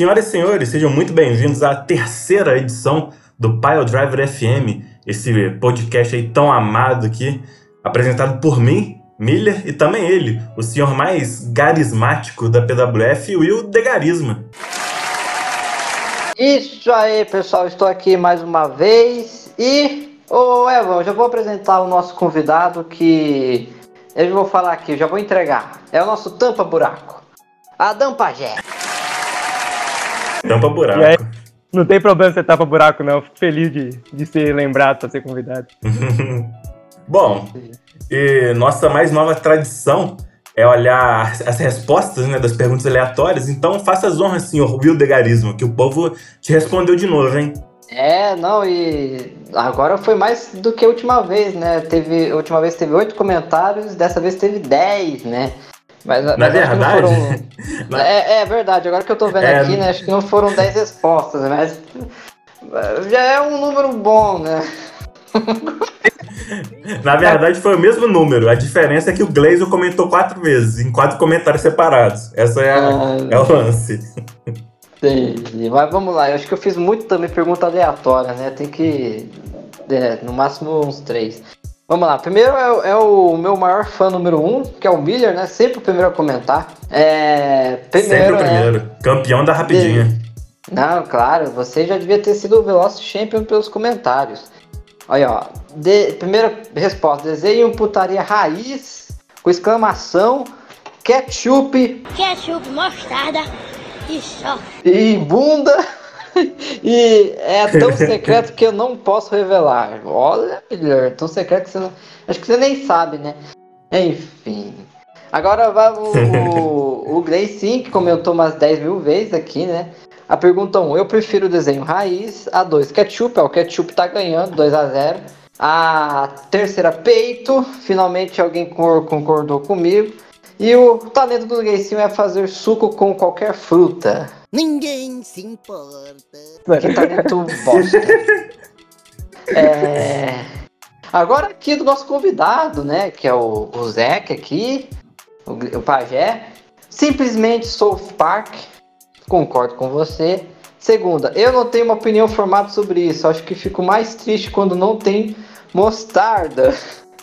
Senhoras e senhores, sejam muito bem-vindos à terceira edição do Pile Driver FM, esse podcast aí tão amado aqui, apresentado por mim, Miller, e também ele, o senhor mais garismático da PWF, Will Degarisma. Isso aí, pessoal, estou aqui mais uma vez e, ô Evan, já vou apresentar o nosso convidado que eu vou falar aqui, já vou entregar. É o nosso tampa-buraco, Adam Pajé. Tampa-buraco. E aí, não tem problema você tapa buraco, não. Fico feliz de, de ser lembrado para ser convidado. Bom, e nossa mais nova tradição é olhar as respostas né, das perguntas aleatórias. Então faça as honras, senhor Will Degarismo, que o povo te respondeu de novo, hein? É, não, e agora foi mais do que a última vez, né? Teve, a última vez teve oito comentários, dessa vez teve dez, né? Mas, Na mas verdade. Foram... é, é, verdade, agora que eu tô vendo é... aqui, né? Acho que não foram dez respostas, mas já é um número bom, né? Na verdade, foi o mesmo número. A diferença é que o Glazer comentou quatro vezes, em quatro comentários separados. Essa é, a, ah, é o lance. Entendi. Mas vamos lá, eu acho que eu fiz muito também pergunta aleatória, né? Tem que. É, no máximo uns três. Vamos lá, primeiro é, é, o meu maior fã número um, que é o Miller, né? Sempre o primeiro a comentar. É, primeiro, Sempre o primeiro. É... Campeão da rapidinha. Não, claro, você já devia ter sido o Veloz Champion pelos comentários. Olha, ó. De, primeira resposta: desenho putaria raiz com exclamação, ketchup. Ketchup, mostarda e só. E bunda. e é tão secreto que eu não posso revelar. Olha, melhor, tão secreto que você não. Acho que você nem sabe, né? Enfim. Agora vai o, o, o Gray que comentou umas 10 mil vezes aqui, né? A pergunta 1, eu prefiro o desenho raiz. A 2, ketchup, ó, o ketchup tá ganhando, 2 a 0 A terceira, peito. Finalmente alguém concordou comigo. E o talento do Gaycinho é fazer suco com qualquer fruta. Ninguém se importa. Que talento bosta. é... Agora aqui do nosso convidado, né? Que é o, o Zeke aqui, o, o Pajé. Simplesmente South Park concordo com você. Segunda, eu não tenho uma opinião formada sobre isso. Acho que fico mais triste quando não tem mostarda.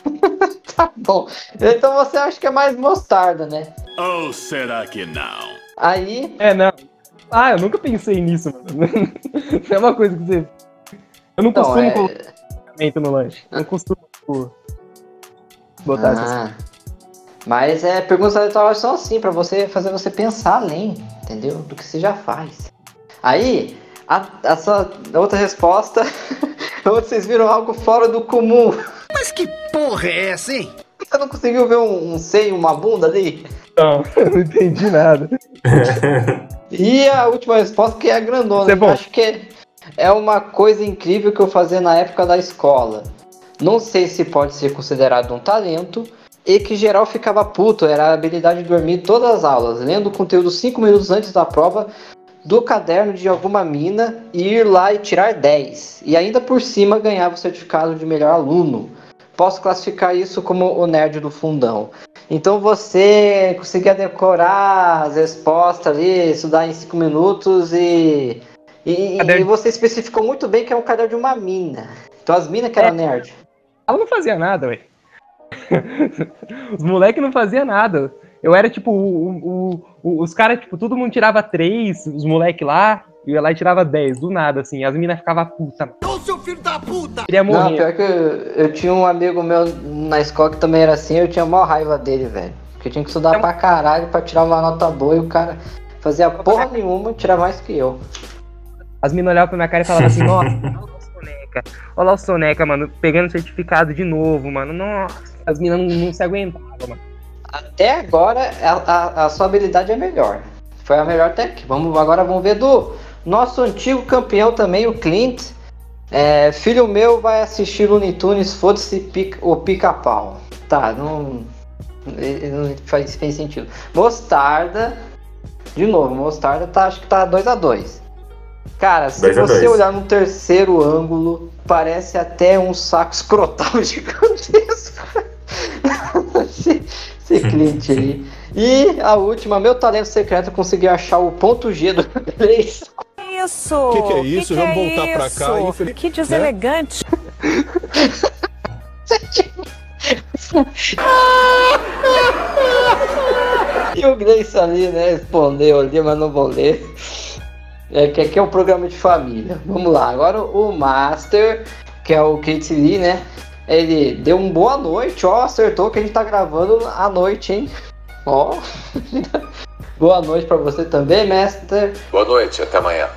tá bom. Então você acha que é mais mostarda, né? Ou será que não? Aí. É, não. Ah, eu nunca pensei nisso, mano. é uma coisa que você. Eu não então, costumo é... colocar no lanche. Eu não costumo tipo, botar ah. essas mas é, perguntas aleatórias são assim, para você fazer você pensar além, entendeu? Do que você já faz. Aí, a, a sua outra resposta, vocês viram algo fora do comum. Mas que porra é essa, hein? Você não conseguiu ver um, um seio, uma bunda ali? Não, eu não entendi nada. e a última resposta que é a grandona. É acho que é, é uma coisa incrível que eu fazia na época da escola. Não sei se pode ser considerado um talento, e que geral ficava puto, era a habilidade de dormir todas as aulas, lendo o conteúdo 5 minutos antes da prova do caderno de alguma mina e ir lá e tirar 10. E ainda por cima ganhava o certificado de melhor aluno. Posso classificar isso como o nerd do fundão. Então você conseguia decorar as respostas ali, estudar em 5 minutos e, e, e, você especificou muito bem que é um caderno de uma mina. Então as minas que eram é. nerd. Ela não fazia nada, ué. os moleques não faziam nada. Eu era tipo, o, o, o, os caras, tipo, todo mundo tirava três, os moleques lá, eu ia lá e tirava dez, do nada, assim. As minas ficavam puta. Seu filho da puta! Queria morrer. Não, pior que eu, eu, tinha um amigo meu na escola que também era assim, eu tinha maior raiva dele, velho. Porque eu tinha que estudar é... pra caralho pra tirar uma nota boa e o cara fazia porra nenhuma tirar mais que eu. As minas olhavam pra minha cara e falavam assim, nossa, olha o Soneca. Olha lá o Soneca, mano, pegando certificado de novo, mano. Nossa as minas não, não se aguentavam, mano. Até agora, a, a, a, sua habilidade é melhor. Foi a melhor até aqui. Vamos, agora vamos ver do nosso antigo campeão também, o Clint. É, filho meu vai assistir Looney Tunes, foda-se pica, o pica-pau. Tá, não, não faz, faz sentido. Mostarda, de novo, Mostarda tá, acho que tá 2 a 2 Cara, se você dois. olhar no terceiro ângulo, parece até um saco escrotal gigantesco esse, esse cliente aí. E a última, meu talento secreto, consegui achar o ponto G do Gleison. Isso! O que, que, é isso? Que Vamos que é voltar é pra cá. Infeliz... Que deselegante. Né? e o Gleison ali, né, respondeu ali, mas não vou ler. É que aqui é um programa de família. Vamos lá, agora o Master, que é o Kate Lee, né? Ele deu um boa noite, ó, acertou que a gente tá gravando à noite, hein? Ó. boa noite para você também, Master. Boa noite, até amanhã.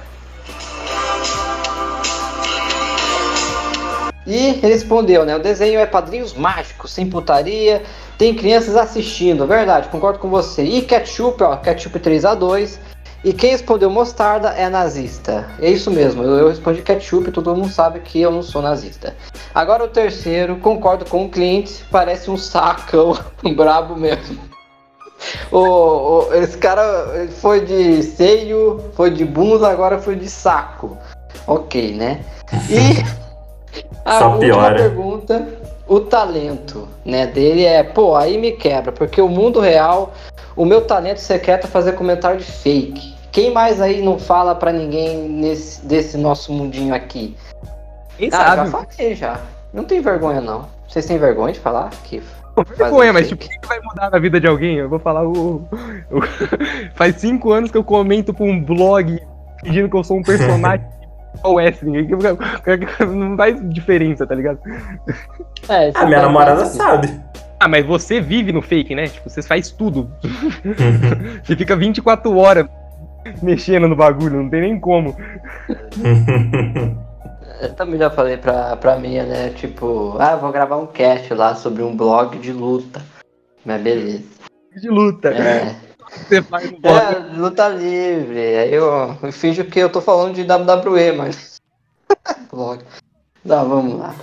E respondeu, né? O desenho é padrinhos mágicos, sem putaria, tem crianças assistindo, verdade, concordo com você. E ketchup, ó, ketchup 3x2. E quem respondeu mostarda é nazista. É isso mesmo, eu, eu respondi ketchup, todo mundo sabe que eu não sou nazista. Agora o terceiro, concordo com o cliente, parece um sacão, um brabo mesmo. O, o, esse cara foi de seio, foi de bunda, agora foi de saco. Ok, né? E a Só última piora. pergunta, o talento, né, dele é, pô, aí me quebra, porque o mundo real, o meu talento secreto é fazer comentário de fake. Quem mais aí não fala para ninguém nesse desse nosso mundinho aqui? Quem ah, sabe? já falei já. Não tem vergonha não. Vocês têm vergonha de falar? Que vergonha, mas tipo, o que vai mudar na vida de alguém? Eu vou falar o, o... Faz cinco anos que eu comento pra um blog fingindo que eu sou um personagem o wrestling. Não faz diferença, tá ligado? É, a minha namorada sabe. Ah, mas você vive no fake, né? Tipo, você faz tudo. você fica 24 horas mexendo no bagulho, não tem nem como. Eu também já falei pra, pra minha, né? Tipo, ah, vou gravar um cast lá sobre um blog de luta. Mas beleza. De luta. É. Você faz no É, luta livre. Aí eu, eu finjo que eu tô falando de WWE, mas. Blog. Tá, vamos lá.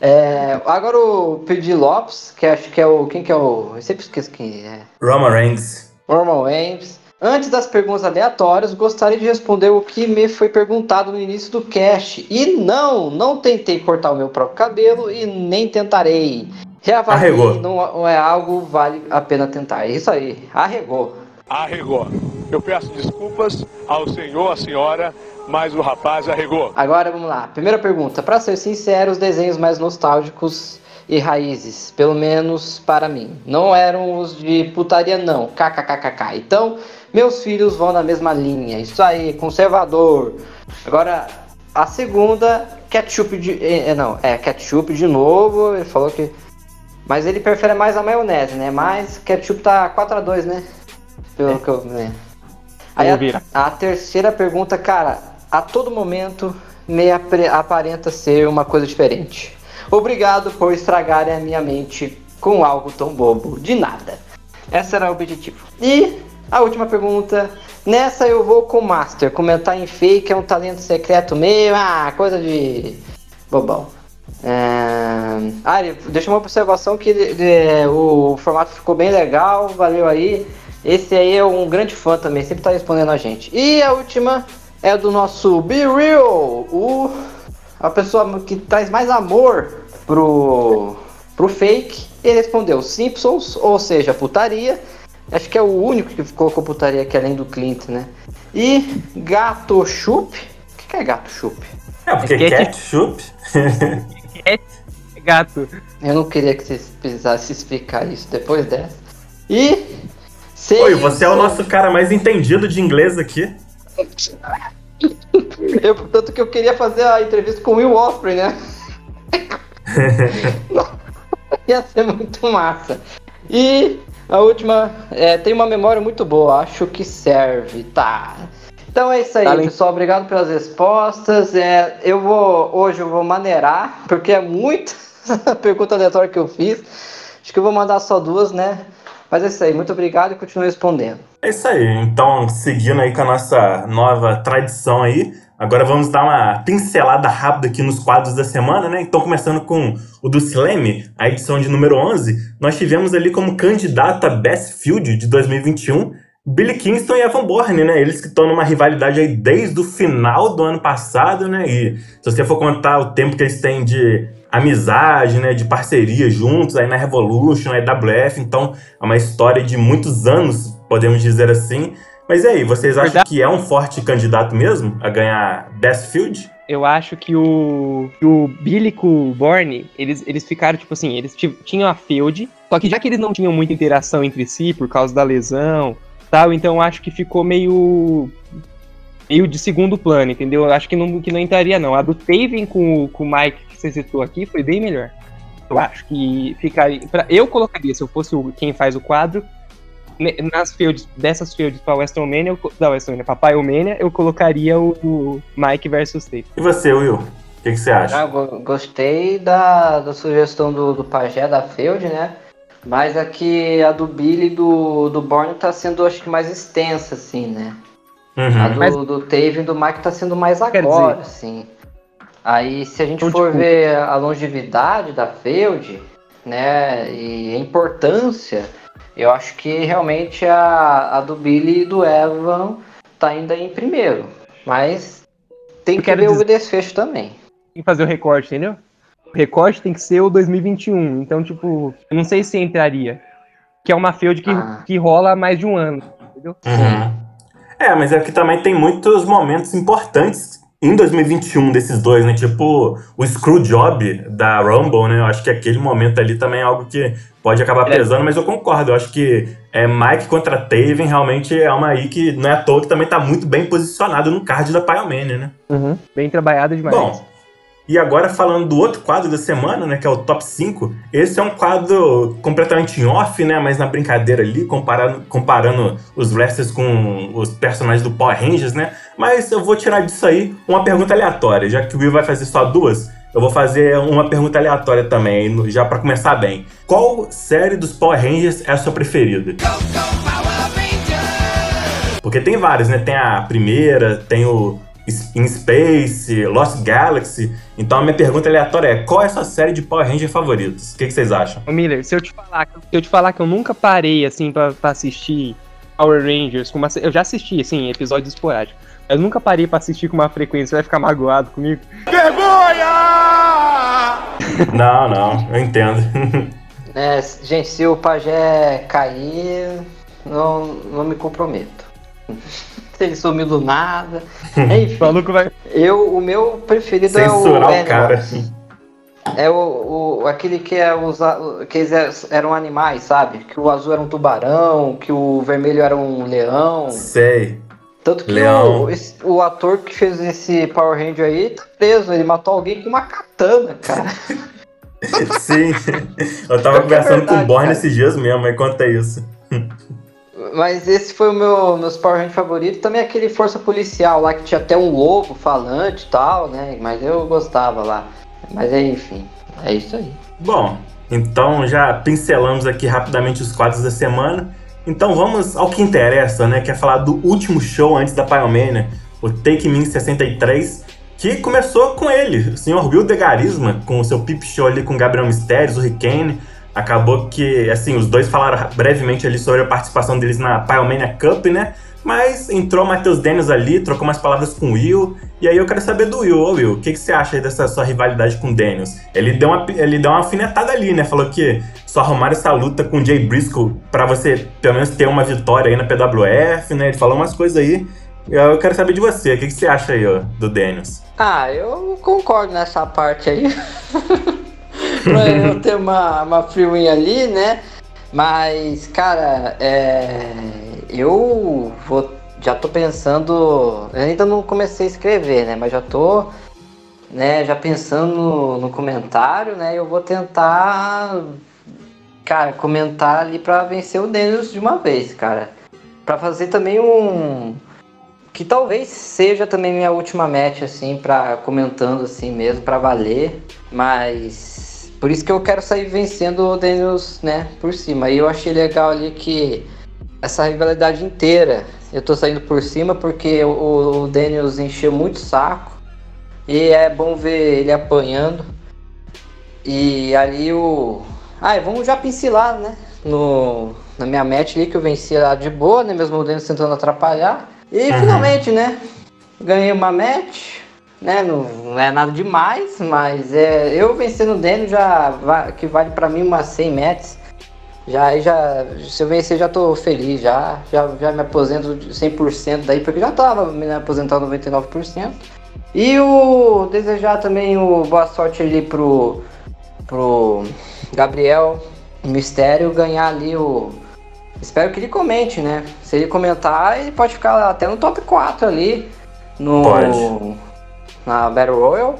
É, agora o Pedi Lopes, que acho que é o. Quem que é o. Eu sempre esqueço quem é. Roman Reigns. Roman Reigns. Antes das perguntas aleatórias, gostaria de responder o que me foi perguntado no início do cast. E não, não tentei cortar o meu próprio cabelo e nem tentarei. Reavalie Arregou. não é algo vale a pena tentar. É isso aí. Arregou. Arregou. Eu peço desculpas ao senhor, à senhora, mas o rapaz arregou. Agora vamos lá. Primeira pergunta. Para ser sincero, os desenhos mais nostálgicos e raízes, pelo menos para mim, não eram os de putaria não. KKKKK. Então, meus filhos vão na mesma linha. Isso aí, conservador. Agora, a segunda, ketchup de. É, não, é ketchup de novo. Ele falou que mas ele prefere mais a maionese, né? Mas ketchup tá 4x2, né? Pelo é. que eu vi. Aí a, a, terceira pergunta, cara, a todo momento me aparenta ser uma coisa diferente. Obrigado por estragarem a minha mente com algo tão bobo. De nada. Esse era o objetivo. E a última pergunta. Nessa eu vou com o Master. Comentar em fake é um talento secreto meu. Ah, coisa de bobão. É... Ah, deixa uma observação que de, o formato ficou bem legal, valeu aí. Esse aí é um grande fã também, sempre tá respondendo a gente. E a última é do nosso Be Real, o, a pessoa que traz mais amor pro, pro fake. Ele respondeu Simpsons, ou seja, putaria. Acho que é o único que colocou putaria aqui além do Clint, né? E Gato Chup. O que, que é Gato Chup? É, porque é ketchup. é gato. Eu não queria que vocês precisassem explicar isso depois dessa. E. Oi, você é o nosso cara mais entendido de inglês aqui. Eu, tanto que eu queria fazer a entrevista com o Will Osprey, né? Ia ser muito massa. E a última, é, tem uma memória muito boa, acho que serve, tá? Então é isso aí, Além... pessoal. Obrigado pelas respostas. É, eu vou hoje eu vou maneirar, porque é muita pergunta aleatória que eu fiz. Acho que eu vou mandar só duas, né? Mas é isso aí. Muito obrigado e continuo respondendo. É isso aí. Então, seguindo aí com a nossa nova tradição aí, agora vamos dar uma pincelada rápida aqui nos quadros da semana, né? Então, começando com o do Slam, a edição de número 11, nós tivemos ali como candidata Best Field de 2021 Billy Kingston e Evan Bourne, né? Eles que estão numa rivalidade aí desde o final do ano passado, né? E se você for contar o tempo que eles têm de amizade, né, de parceria juntos aí na Revolution, na WF, então é uma história de muitos anos, podemos dizer assim. Mas e aí, vocês acham Verdade. que é um forte candidato mesmo a ganhar Best Field? Eu acho que o, que o Billy com o Borne, eles, eles ficaram, tipo assim, eles tinham a field, só que já que eles não tinham muita interação entre si por causa da lesão tal, então eu acho que ficou meio meio de segundo plano, entendeu? Eu acho que não, que não entraria, não. A do Taven com, com o Mike que você citou aqui foi bem melhor. Eu acho que ficaria. Pra, eu colocaria, se eu fosse o, quem faz o quadro, nas fields, dessas fields pra WrestleMania, eu, da WrestleMania, pra Pyromania, eu colocaria o, o Mike versus Taven. E você, Will? O que, que, você acha? Ah, gostei da, da sugestão do, do Pajé da Field, né? Mas aqui a do Billy e do, do Borne tá sendo, acho que, mais extensa, assim, né? Uhum. A do, Mas... do Taven e do Mike tá sendo mais agora, assim. Aí, se a gente então, for tipo... ver a longevidade da Field, né, e a importância, eu acho que realmente a, a do Billy e do Evan tá ainda em primeiro. Mas tem que ver dizer... o desfecho também. Tem que fazer o recorte, entendeu? O recorte tem que ser o 2021. Então, tipo, eu não sei se entraria. Que é uma field que, ah. que rola há mais de um ano, entendeu? Uhum. É, mas é que também tem muitos momentos importantes em 2021 desses dois, né? Tipo, o Screwjob da Rumble, né? Eu acho que aquele momento ali também é algo que pode acabar é. pesando, mas eu concordo. Eu acho que é, Mike contra Taven realmente é uma aí que não é à toa que também tá muito bem posicionado no card da Pyromania, né? Uhum. Bem trabalhado demais. Bom, e agora falando do outro quadro da semana, né, que é o Top 5, esse é um quadro completamente em off, né, mas na brincadeira ali, comparando, comparando os wrestlers com os personagens do Power Rangers, né, mas eu vou tirar disso aí uma pergunta aleatória, já que o Will vai fazer só duas, eu vou fazer uma pergunta aleatória também, já para começar bem. Qual série dos Power Rangers é a sua preferida? Porque tem várias, né? Tem a primeira, tem o In Space, Lost Galaxy. Então a minha pergunta aleatória é: qual é a sua série de Power Rangers favoritos? O que, que, vocês acham? Ô Miller, se eu te falar, se eu te falar que eu nunca parei assim para assistir Power Rangers, uma, eu já assisti assim, episódios esporádicos. Eu nunca parei para assistir com uma frequência, você vai ficar magoado comigo? Vergonha! Não, não, eu entendo. É, gente, se o pajé cair, não, não me comprometo ele sumiu do nada. Enfim, o maluco vai. Eu, o meu preferido Censurar é o. o cara, assim. É o, o, aquele que é os que eles eram animais, sabe? Que o azul era um tubarão, que o vermelho era um leão. Sei. Tanto que o, esse, o, ator que fez esse Power Ranger aí tá preso, ele matou alguém com uma katana, cara. Sim. Eu tava é conversando com o Borne esses dias mesmo, aí conta isso. Mas esse foi o meu meus Power Rangers favorito. Também aquele Força Policial lá que tinha até um lobo falante e tal, né? Mas eu gostava lá. Mas enfim, é isso aí. Bom, então já pincelamos aqui rapidamente os quadros da semana. Então vamos ao que interessa, né? Que é falar do último show antes da Pyromania, o Take Me 63, que começou com ele, o senhor Will de Garisma, com o seu pip show ali com Gabriel Mistérios, o Rickane, Acabou que, assim, os dois falaram brevemente ali sobre a participação deles na Pyromania Cup, né? Mas entrou o Matheus Daniels ali, trocou umas palavras com o Will. E aí eu quero saber do Will. Ô Will, o que, que você acha dessa sua rivalidade com o Daniels? Ele deu, uma, ele deu uma alfinetada ali, né? Falou que só arrumaram essa luta com o Jay Briscoe pra você, pelo menos, ter uma vitória aí na PWF, né? Ele falou umas coisas aí. Eu quero saber de você. O que, que você acha aí, ó, do Daniels? Ah, eu concordo nessa parte aí. pra eu ter uma, uma free ali, né? Mas, cara, é, eu vou, já tô pensando. Eu ainda não comecei a escrever, né? Mas já tô né, já pensando no, no comentário, né? Eu vou tentar, cara, comentar ali para vencer o Daniels de uma vez, cara. Para fazer também um. Que talvez seja também minha última match, assim, para comentando assim mesmo, para valer. Mas por isso que eu quero sair vencendo o Daniels, né, por cima. E eu achei legal ali que essa rivalidade inteira, eu tô saindo por cima porque o, o Daniels encheu muito saco. E é bom ver ele apanhando. E ali o. Ah, vamos já pincelar, né? No, na minha match ali que eu venci lá de boa, né? Mesmo o Daniels tentando atrapalhar. E uhum. finalmente, né? Ganhei uma match. Né? Não, não é nada demais, mas é, eu vencendo o Daniel já que vale para mim umas 100 metros. Já, já, se eu vencer, já tô feliz, já, já, já me aposento 100% daí, porque já tava me aposentando 99%. E o desejar também o boa sorte ali pro, pro Gabriel Mistério ganhar ali o. Espero que ele comente, né? Se ele comentar, ele pode ficar até no top 4 ali. No, pode. Na Battle Royale.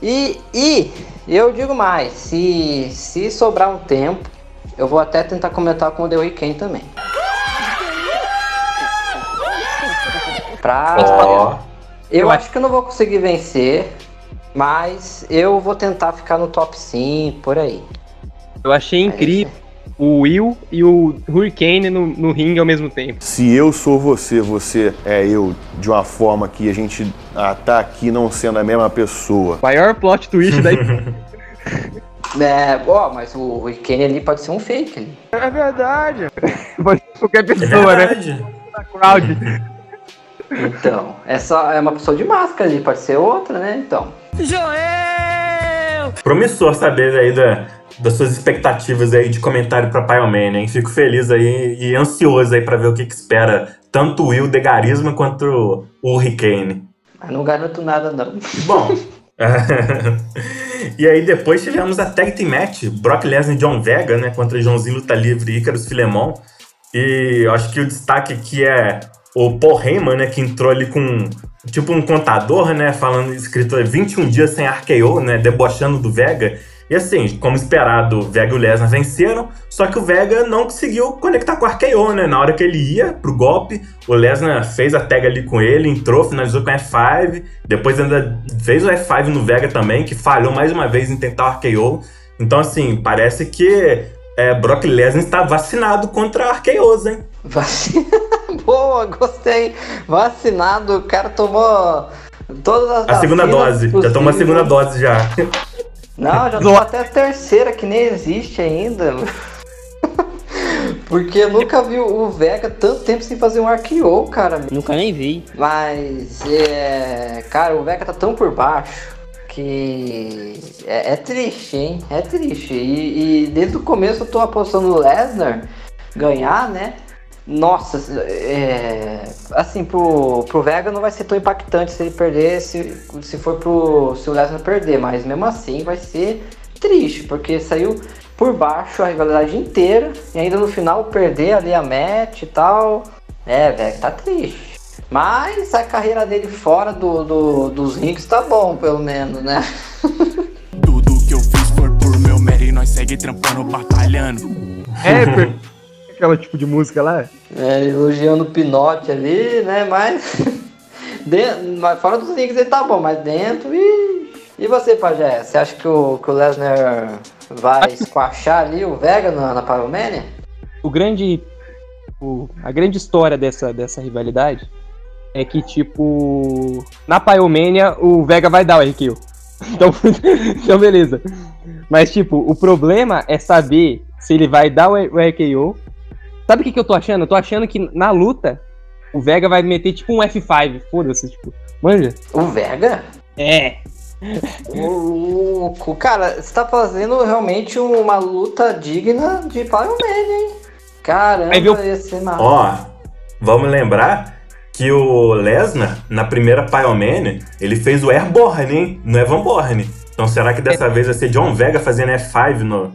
E, e eu digo mais, se, se sobrar um tempo, eu vou até tentar comentar com o The Weeknd também. Pra. Oh. Eu acho que eu não vou conseguir vencer, mas eu vou tentar ficar no top 5 por aí. Eu achei incrível o Will e o Hurricane no, no ringue ao mesmo tempo. Se eu sou você, você é eu, de uma forma que a gente ah, tá aqui não sendo a mesma pessoa. Maior plot twist daí. É, ó, mas o Hurricane ali pode ser um fake ali. É verdade. pode ser qualquer pessoa, é verdade. né? crowd. Então, essa é uma pessoa de máscara ali, pode ser outra, né? Então. Joel! Promissor saber aí da, das suas expectativas aí de comentário para Pyromania, hein? Fico feliz aí e ansioso aí para ver o que, que espera tanto o Will de Garisma quanto o Hurricane. Mas não garanto nada, não. Bom. e aí depois tivemos a Tag Team Match, Brock Lesnar e John Vega, né, contra Joãozinho Luta Livre e Icarus Filemon. E eu acho que o destaque aqui é o Paul Heyman, né, que entrou ali com tipo um contador, né, falando escrito 21 dias sem RKO, né, debochando do Vega. E assim, como esperado, o Vega e o Lesnar venceram, só que o Vega não conseguiu conectar com o RKO, né? Na hora que ele ia pro golpe, o Lesnar fez a tag ali com ele, entrou, finalizou com F5, depois ainda fez o F5 no Vega também, que falhou mais uma vez em tentar o RKO. Então, assim, parece que é, Brock Lesnar está vacinado contra RKOs, hein? Vacinado? Boa, gostei. Vacinado, o cara tomou todas as A segunda dose, possíveis. já tomou a segunda dose já. Não, já tô até a terceira, que nem existe ainda. Porque eu nunca vi o Vega tanto tempo sem fazer um RKO, cara. Nunca nem vi. Mas, é, cara, o Vega tá tão por baixo que é, é triste, hein? É triste. E, e, desde o começo eu tô apostando no Lesnar ganhar, né? Nossa, é, assim, pro, pro Vega não vai ser tão impactante se ele perder, se, se for pro se o Lesnar perder, mas mesmo assim vai ser triste, porque saiu por baixo a rivalidade inteira e ainda no final perder ali a match e tal. É, velho, tá triste. Mas a carreira dele fora do, do, dos rings tá bom, pelo menos, né? Tudo que eu fiz foi por meu mérito e nós segue trampando, batalhando. É, aquela tipo de música lá? É, elogiando o Pinote ali, né? Mas, dentro, mas fora dos links ele tá bom, mas dentro. E, e você, Pajé? Você acha que o, que o Lesnar vai esquachar ali o Vega na, na? O grande. O, a grande história dessa, dessa rivalidade é que, tipo, na Pyromania o Vega vai dar o RKO. Então, então, beleza. Mas, tipo, o problema é saber se ele vai dar o RKO Sabe o que, que eu tô achando? Eu tô achando que na luta o Vega vai meter tipo um F5. Foda-se, tipo. Manja? O Vega? É. Louco. Cara, você tá fazendo realmente uma luta digna de Power Man, hein? Caramba, viu... ia ser Ó, vamos lembrar que o Lesnar, na primeira Pyromania, ele fez o Airborne, hein? No Evan Borne. Então será que dessa é. vez vai ser John Vega fazendo F5 no,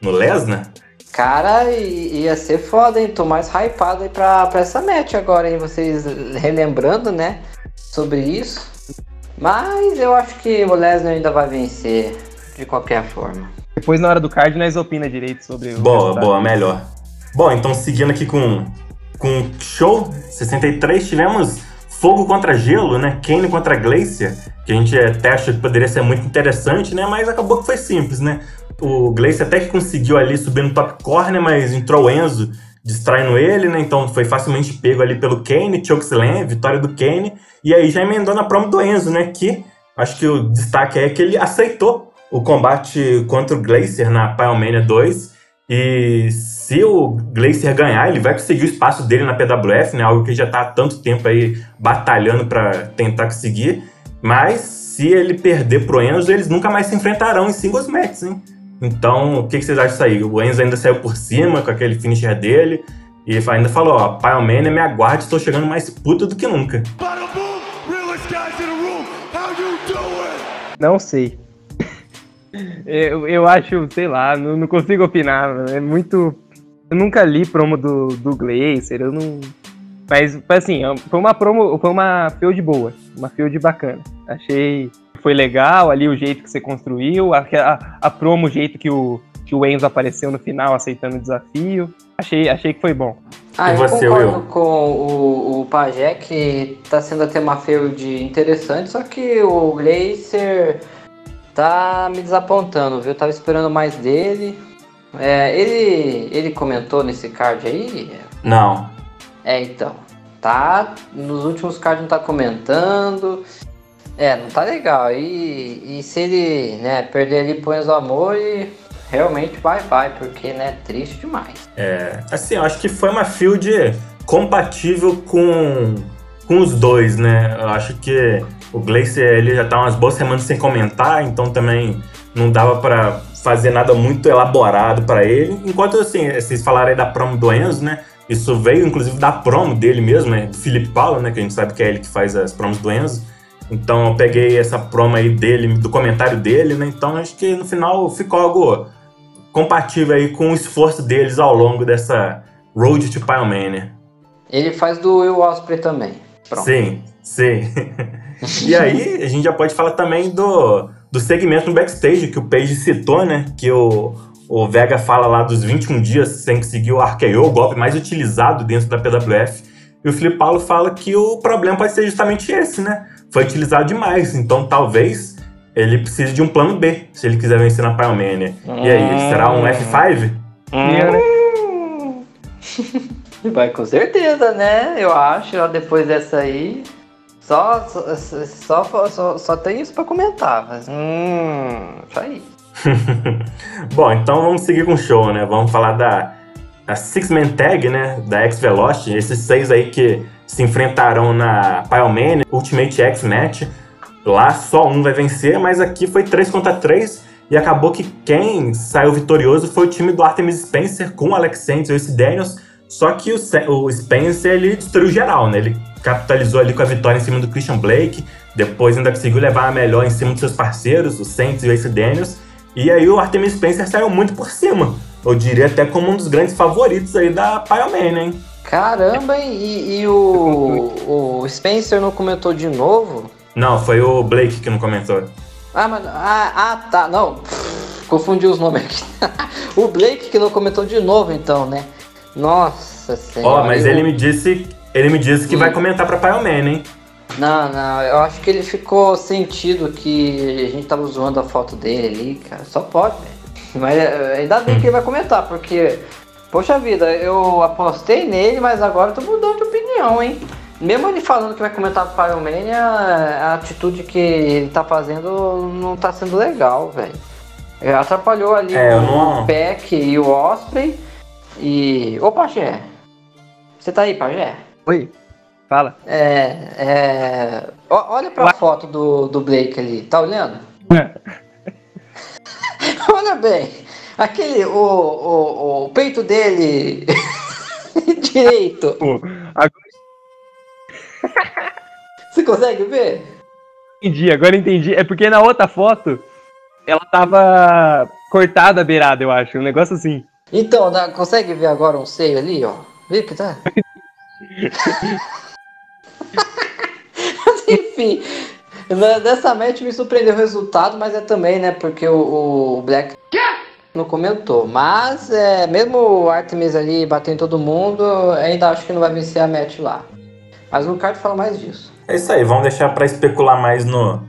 no Lesnar? Cara, ia ser foda, hein? Tô mais hypado aí pra, pra essa match agora, hein? Vocês relembrando, né? Sobre isso. Mas eu acho que o Lesnar ainda vai vencer, de qualquer forma. Depois, na hora do card, nós opina direito sobre o. Boa, resultado. boa, melhor. Bom, então seguindo aqui com, com show 63, tivemos Fogo contra Gelo, né? Kane contra Glacier, que a gente até acha que poderia ser muito interessante, né? Mas acabou que foi simples, né? O Gleice até que conseguiu ali subir no top corner, mas entrou o Enzo distraindo ele, né? Então foi facilmente pego ali pelo Kane, Chokeslam, vitória do Kane. E aí já emendou na promo do Enzo, né? Que acho que o destaque é que ele aceitou o combate contra o Glacier na Pyromania 2. E se o Glacier ganhar, ele vai conseguir o espaço dele na PWF, né? Algo que já está há tanto tempo aí batalhando para tentar conseguir. Mas se ele perder pro Enzo, eles nunca mais se enfrentarão em singles matches, hein? Então, o que, que vocês acham disso aí? O Enzo ainda saiu por cima com aquele finisher dele. E ainda falou, ó, Pyle Mania, me aguarde, estou chegando mais puto do que nunca. Não sei. eu, eu acho, sei lá, não, não consigo opinar. É muito. Eu nunca li promo do, do Glacier, eu não. Mas, assim, foi uma promo, foi uma field boa, uma field bacana. Achei foi legal ali o jeito que você construiu, a, a, a promo, o jeito que o, que o Enzo apareceu no final aceitando o desafio. Achei, achei que foi bom. Ah, e você, eu concordo Will? com o, o Pajé que tá sendo até uma field interessante, só que o Glacier tá me desapontando, viu? Eu tava esperando mais dele. É, ele, ele comentou nesse card aí? Não. É, então. Tá. Nos últimos cards não tá comentando. É, não tá legal. E, e se ele né, perder ali põe o amor e realmente vai, vai, porque né, triste demais. É, assim, eu acho que foi uma field compatível com, com os dois, né? Eu acho que o Glacier ele já tá umas boas semanas sem comentar, então também não dava para fazer nada muito elaborado para ele. Enquanto assim, vocês falaram aí da promo do Enzo, né? Isso veio inclusive da promo dele mesmo, né? Do Felipe Paulo, né? Que a gente sabe que é ele que faz as promos do Enzo. Então eu peguei essa promo aí dele, do comentário dele, né? Então acho que no final ficou algo compatível aí com o esforço deles ao longo dessa Road to Pyromania. Ele faz do Will Osprey também. Pronto. Sim, sim. e aí a gente já pode falar também do, do segmento no backstage que o Page citou, né? Que o, o Vega fala lá dos 21 dias sem conseguir o RKO, o golpe mais utilizado dentro da PWF. E o Felipe Paulo fala que o problema pode ser justamente esse, né? Foi utilizado demais, então talvez ele precise de um plano B se ele quiser vencer na Pyromania. Hum. E aí, será um F5? Hum. Vai com certeza, né? Eu acho, ó, depois dessa aí. Só, só, só, só, só tem isso pra comentar. Mas, hum, isso aí. Bom, então vamos seguir com o show, né? Vamos falar da a Six Man Tag, né? Da X Velocity. Esses seis aí que se enfrentarão na Pyromania Ultimate X Match. Lá só um vai vencer, mas aqui foi 3 contra 3 e acabou que quem saiu vitorioso foi o time do Artemis Spencer com o Alex Saints e o Daniels. Só que o, o Spencer ele destruiu geral, né? Ele capitalizou ali com a vitória em cima do Christian Blake, depois ainda conseguiu levar a melhor em cima dos seus parceiros, o Saints e o Ace Daniels. E aí o Artemis Spencer saiu muito por cima. Eu diria até como um dos grandes favoritos aí da Pyroman, hein? Caramba, e, e o, o Spencer não comentou de novo? Não, foi o Blake que não comentou. Ah, mas. Ah, ah tá. Não. confundi os nomes aqui. o Blake que não comentou de novo, então, né? Nossa senhora. Ó, oh, mas eu... ele me disse. Ele me disse que hum. vai comentar pra Pioman, hein? Não, não, eu acho que ele ficou sentido que a gente tava zoando a foto dele ali, cara. Só pode, velho. Mas eh, ainda bem que ele vai comentar, porque, poxa vida, eu apostei nele, mas agora eu tô mudando de opinião, hein? Mesmo ele falando que vai comentar pro Pyromania, a atitude que ele tá fazendo não tá sendo legal, velho. Atrapalhou ali é, o não... Peck e o Osprey. E. Ô Pajé! Você tá aí, Pajé? Oi, fala. É. é... olha pra Ué? foto do, do Blake ali, tá olhando? É. olha bem. Aquele. O, o, o peito dele. direito. Agora você consegue ver? Entendi, agora entendi. É porque na outra foto ela tava cortada a beirada, eu acho. Um negócio assim. Então, dá, consegue ver agora um seio ali, ó? Vê que tá? enfim, dessa match me surpreendeu o resultado, mas é também, né? Porque o, o Black não comentou. Mas é, mesmo o Artemis ali batendo todo mundo, ainda acho que não vai vencer a match lá. Mas no card fala mais disso. É isso aí, vamos deixar para especular mais no,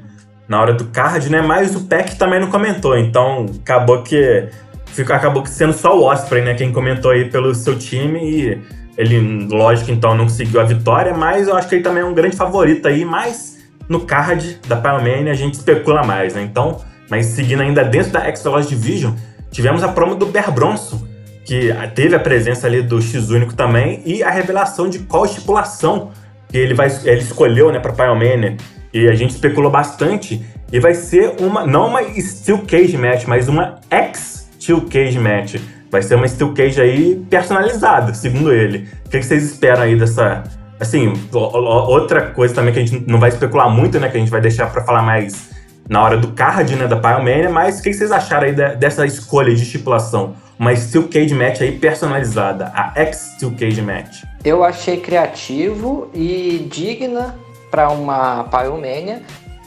na hora do card, né? Mas o Peck também não comentou, então acabou que ficou, acabou sendo só o Osprey, né? Quem comentou aí pelo seu time e ele, lógico, então não conseguiu a vitória, mas eu acho que ele também é um grande favorito aí, mas no card da Pyromania a gente especula mais, né? Então, mas seguindo ainda dentro da X-Velocity Division, tivemos a promo do Bear Bronson, que teve a presença ali do X-Único também, e a revelação de qual estipulação que ele vai ele escolheu, né, para Pyromania. E a gente especulou bastante. E vai ser uma, não uma Steel Cage Match, mas uma ex-Steel Cage Match. Vai ser uma Steel Cage aí personalizada, segundo ele. O que, vocês esperam aí dessa. Assim, outra coisa também que a gente não vai especular muito, né? Que a gente vai deixar para falar mais na hora do card, né? Da Pyromania. Mas o que, vocês acharam aí dessa escolha de estipulação? Uma Steel Cage Match aí personalizada, a ex-Steel Cage Match. Eu achei criativo e digna para uma Pyromania,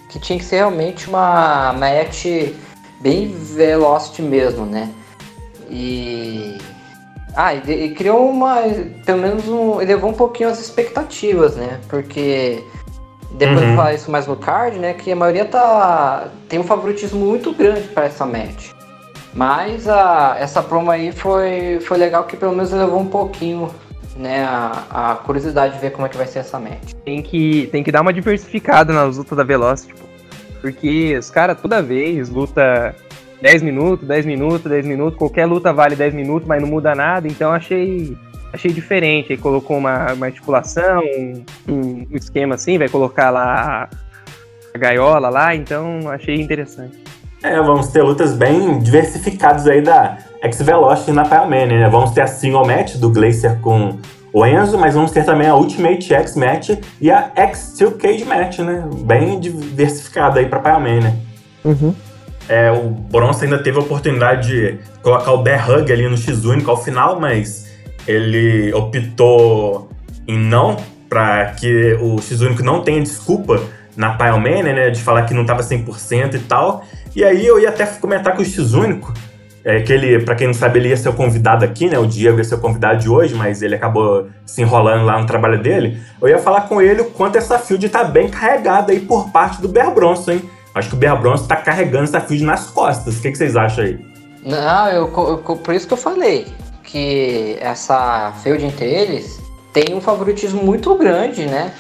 que tinha que ser realmente uma match bem Velocity mesmo, né? E. Ah, e, criou uma. Pelo menos um. Elevou um pouquinho as expectativas, né? Porque. Depois uhum. de falar isso mais no card, né? Que a maioria tá. tem um favoritismo muito grande para essa match. Mas a, essa promo aí foi, foi legal que pelo menos levou um pouquinho né, a, a, curiosidade de ver como é que vai ser essa match. Tem que, tem que dar uma diversificada nas lutas da Velocity, tipo, porque os caras toda vez luta 10 minutos, 10 minutos, 10 minutos, qualquer luta vale 10 minutos, mas não muda nada, então achei achei diferente. Aí colocou uma, uma articulação, um, um esquema assim, vai colocar lá a gaiola lá, então achei interessante. É, vamos ter lutas bem diversificadas aí da X-Velocity na Pile né? Vamos ter a single match do Glacier com o Enzo, mas vamos ter também a Ultimate X Match e a X Steel Cage Match, né? Bem diversificada aí pra Pile né? Uhum. É, o Bronson ainda teve a oportunidade de colocar o Bear Hug ali no X único ao final, mas ele optou em não, para que o único não tenha desculpa na Pile né? De falar que não tava 100% e tal. E aí eu ia até comentar com o único, é, que ele, pra quem não sabe, ele ia ser o convidado aqui, né? O Diego ia ser o convidado de hoje, mas ele acabou se enrolando lá no trabalho dele. Eu ia falar com ele o quanto essa field tá bem carregada aí por parte do Bear Bronson, hein? Acho que o Bear Bronson tá carregando essa field nas costas. O que, que vocês acham aí? Não, eu, eu, por isso que eu falei que essa field entre eles tem um favoritismo muito grande, né?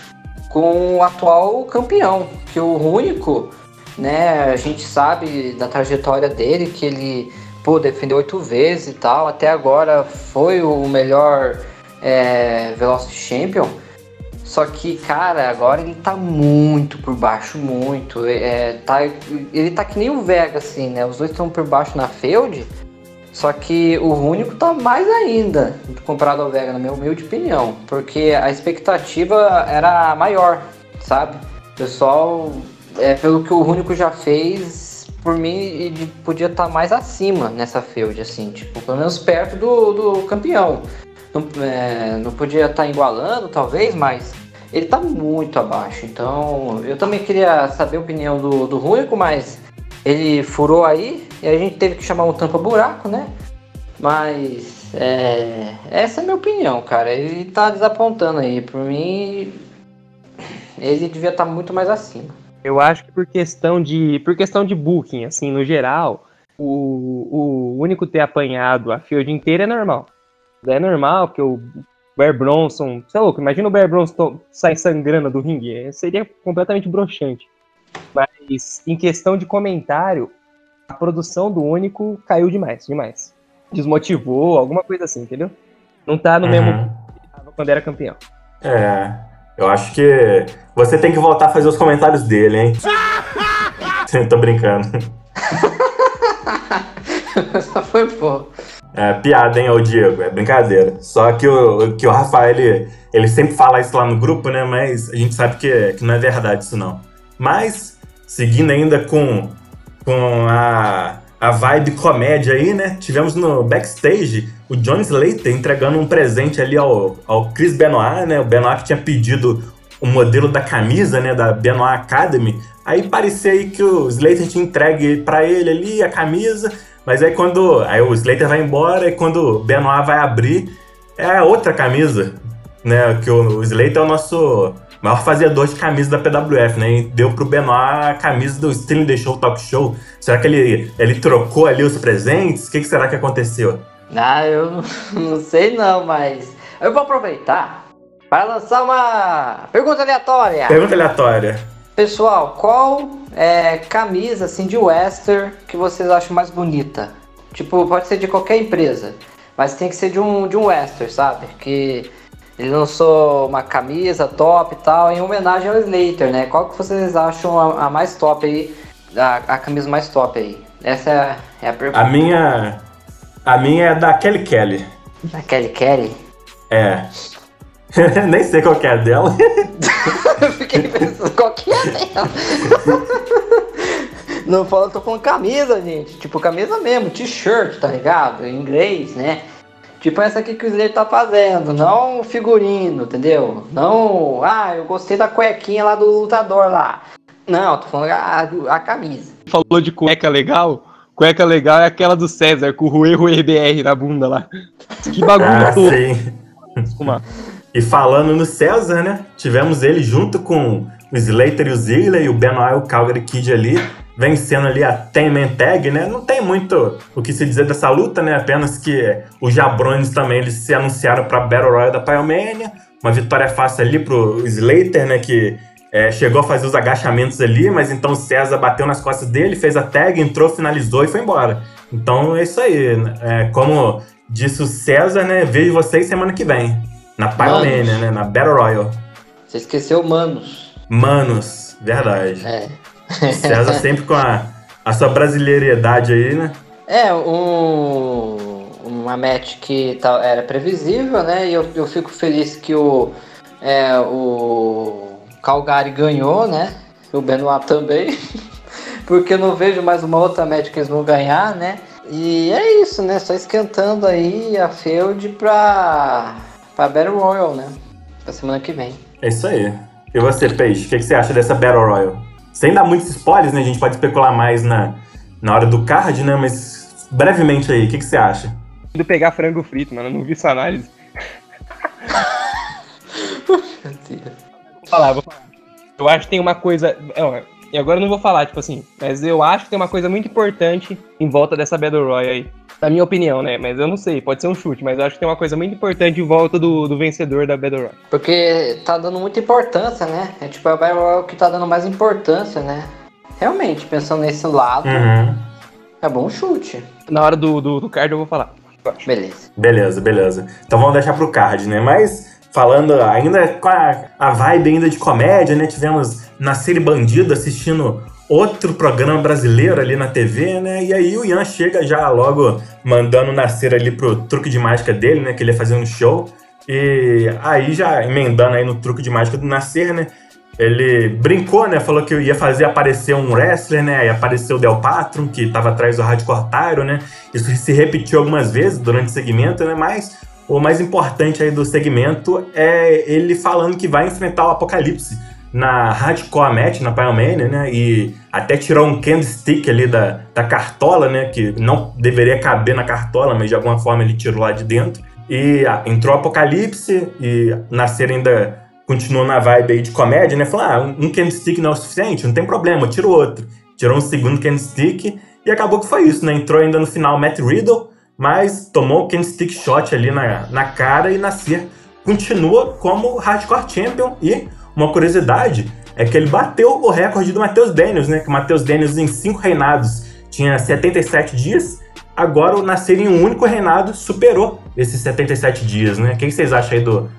Com o atual campeão, que o único né? A gente sabe da trajetória dele que ele pô, defendeu oito vezes e tal. Até agora foi o melhor é, Velocity Champion. Só que, cara, agora ele tá muito por baixo, muito. É, tá, ele tá que nem o Vega, assim, né? Os dois estão por baixo na field. Só que o único tá mais ainda comparado ao Vega, na minha humilde opinião. Porque a expectativa era maior, sabe? Pessoal é, pelo que o Único já fez, por mim, ele podia estar tá mais acima nessa field, assim, tipo, pelo menos perto do, do campeão. Não, é, não podia estar tá igualando, talvez, mas ele está muito abaixo. Então, eu também queria saber a opinião do, do Único, mas ele furou aí e a gente teve que chamar um tampa-buraco, né? Mas é, essa é a minha opinião, cara. Ele está desapontando aí. Por mim, ele devia estar tá muito mais acima. Eu acho que por questão de, por questão de booking, assim, no geral, o, o único ter apanhado a field inteira é normal. É normal, porque o Bear Bronson, você é louco, imagina o Bear Bronson sair sangrando do ringue, seria completamente broxante. Mas em questão de comentário, a produção do único caiu demais, demais. Desmotivou, alguma coisa assim, entendeu? Não tá no uhum. mesmo quando era campeão. É. Eu acho que você tem que voltar a fazer os comentários dele, hein? Tô brincando. Só foi pô. É, piada, hein, ô Diego? É brincadeira. Só que o, que o Rafael, ele, ele sempre fala isso lá no grupo, né? Mas a gente sabe que, que não é verdade isso, não. Mas, seguindo ainda com, com a, a vibe comédia aí, né? Tivemos no backstage o John Slater entregando um presente ali ao, ao Chris Benoit, né? O Benoit que tinha pedido o modelo da camisa, né? Da Benoit Academy. Aí parecia aí que o Slater tinha entregue para ele ali a camisa, mas aí quando aí o Slater vai embora e quando o Benoit vai abrir é outra camisa, né? Que o, o Slater é o nosso maior fazedor de camisa da PWF, né? E deu pro Benoit a camisa do Stealing The Show Talk Show. Será que ele, ele trocou ali os presentes? O que, que será que aconteceu? Ah, eu não, não sei não, mas eu vou aproveitar para lançar uma pergunta aleatória. Pergunta aleatória. Pessoal, qual é, camisa assim de Western que vocês acham mais bonita? Tipo, pode ser de qualquer empresa, mas tem que ser de um de um Western, sabe? Que ele lançou uma camisa top e tal, em homenagem ao Slater, né? Qual que vocês acham a, a mais top aí? A, a, camisa mais top aí? Essa é, é a pergunta. A minha. A minha é da Kelly Kelly. Da Kelly Kelly? É. Nem sei qual que é dela. Fiquei pensando qual que é dela. Não falo, tô falando camisa, gente. Tipo, camisa mesmo, t-shirt, tá ligado? Em inglês, né? Tipo essa aqui que o Slater tá fazendo, não figurino, entendeu? Não, ah, eu gostei da cuequinha lá do lutador lá. Não, tô falando a, a camisa. Falou de cueca legal? Cueca legal é aquela do César, com o Rue Rue BR na bunda lá. Que bagulho ah, sim. E falando no César, né? Tivemos ele junto com o Slater e o Ziggler e o Benoit e o Calgary Kid ali vencendo ali a Ten Man Tag, né? Não tem muito o que se dizer dessa luta, né? Apenas que os Jabrones também eles se anunciaram para Battle Royale da Pyromania. Uma vitória fácil ali pro Slater, né? Que é, chegou a fazer os agachamentos ali, mas então o César bateu nas costas dele, fez a tag, entrou, finalizou e foi embora. Então é isso aí. Né? É, como disse o César, né? Vejo vocês semana que vem. Na Pyromania, né? Na Battle Royale. Você esqueceu Manos. Manos, verdade. É. César sempre com a, a sua brasileiridade aí, né? É, um, uma match que tá, era previsível, né? E eu, eu fico feliz que o, é, o Calgary ganhou, né? O Benoit também. Porque eu não vejo mais uma outra match que eles vão ganhar, né? E é isso, né? Só esquentando aí a Feud pra, pra Battle Royal, né? Pra semana que vem. É isso aí. E você, Peixe, o que, que, você acha dessa Battle Royal? Sem dar muitos spoilers, né? A gente pode especular mais na, na hora do card, né? Mas brevemente aí, o que, que você acha? De pegar frango frito, mano. Eu não vi essa análise. vou falar, vou falar. Eu acho que tem uma coisa. E agora eu não vou falar, tipo assim, mas eu acho que tem uma coisa muito importante em volta dessa Battle Royale aí. Na minha opinião, né? Mas eu não sei, pode ser um chute, mas eu acho que tem uma coisa muito importante em volta do, do vencedor da Battle Royale. Porque tá dando muita importância, né? É tipo a Battle Royale que tá dando mais importância, né? Realmente, pensando nesse lado, uhum. é bom chute. Na hora do, do, do card eu vou falar. Beleza. Beleza, beleza. Então vamos deixar pro card, né? Mas falando ainda com a, a vibe ainda de comédia, né? Tivemos Nascer Bandido assistindo outro programa brasileiro ali na TV, né? E aí o Ian chega já logo mandando nascer ali pro truque de mágica dele, né? Que ele ia fazer um show. E aí já emendando aí no truque de mágica do Nascer, né? Ele brincou, né? Falou que ia fazer aparecer um wrestler, né? Aí apareceu o Del Patron, que estava atrás do Hardcore Tyro, né? Isso se repetiu algumas vezes durante o segmento, né? Mas o mais importante aí do segmento é ele falando que vai enfrentar o Apocalipse na Hardcore Match, na Pyromania, né? E até tirou um candlestick ali da, da cartola, né? Que não deveria caber na cartola, mas de alguma forma ele tirou lá de dentro. E ah, entrou Apocalipse e Nascer ainda continuou na vibe aí de comédia, né? Falou, ah, um candlestick não é o suficiente, não tem problema, tira outro. Tirou um segundo candlestick e acabou que foi isso, né? Entrou ainda no final Matt Riddle, mas tomou o candlestick shot ali na, na cara e Nascer continua como Hardcore Champion e uma curiosidade é que ele bateu o recorde do Matheus Daniels, né? Que o Matheus Daniels, em cinco reinados, tinha 77 dias. Agora, o Nascer em um único reinado superou esses 77 dias, né? O que vocês acham aí do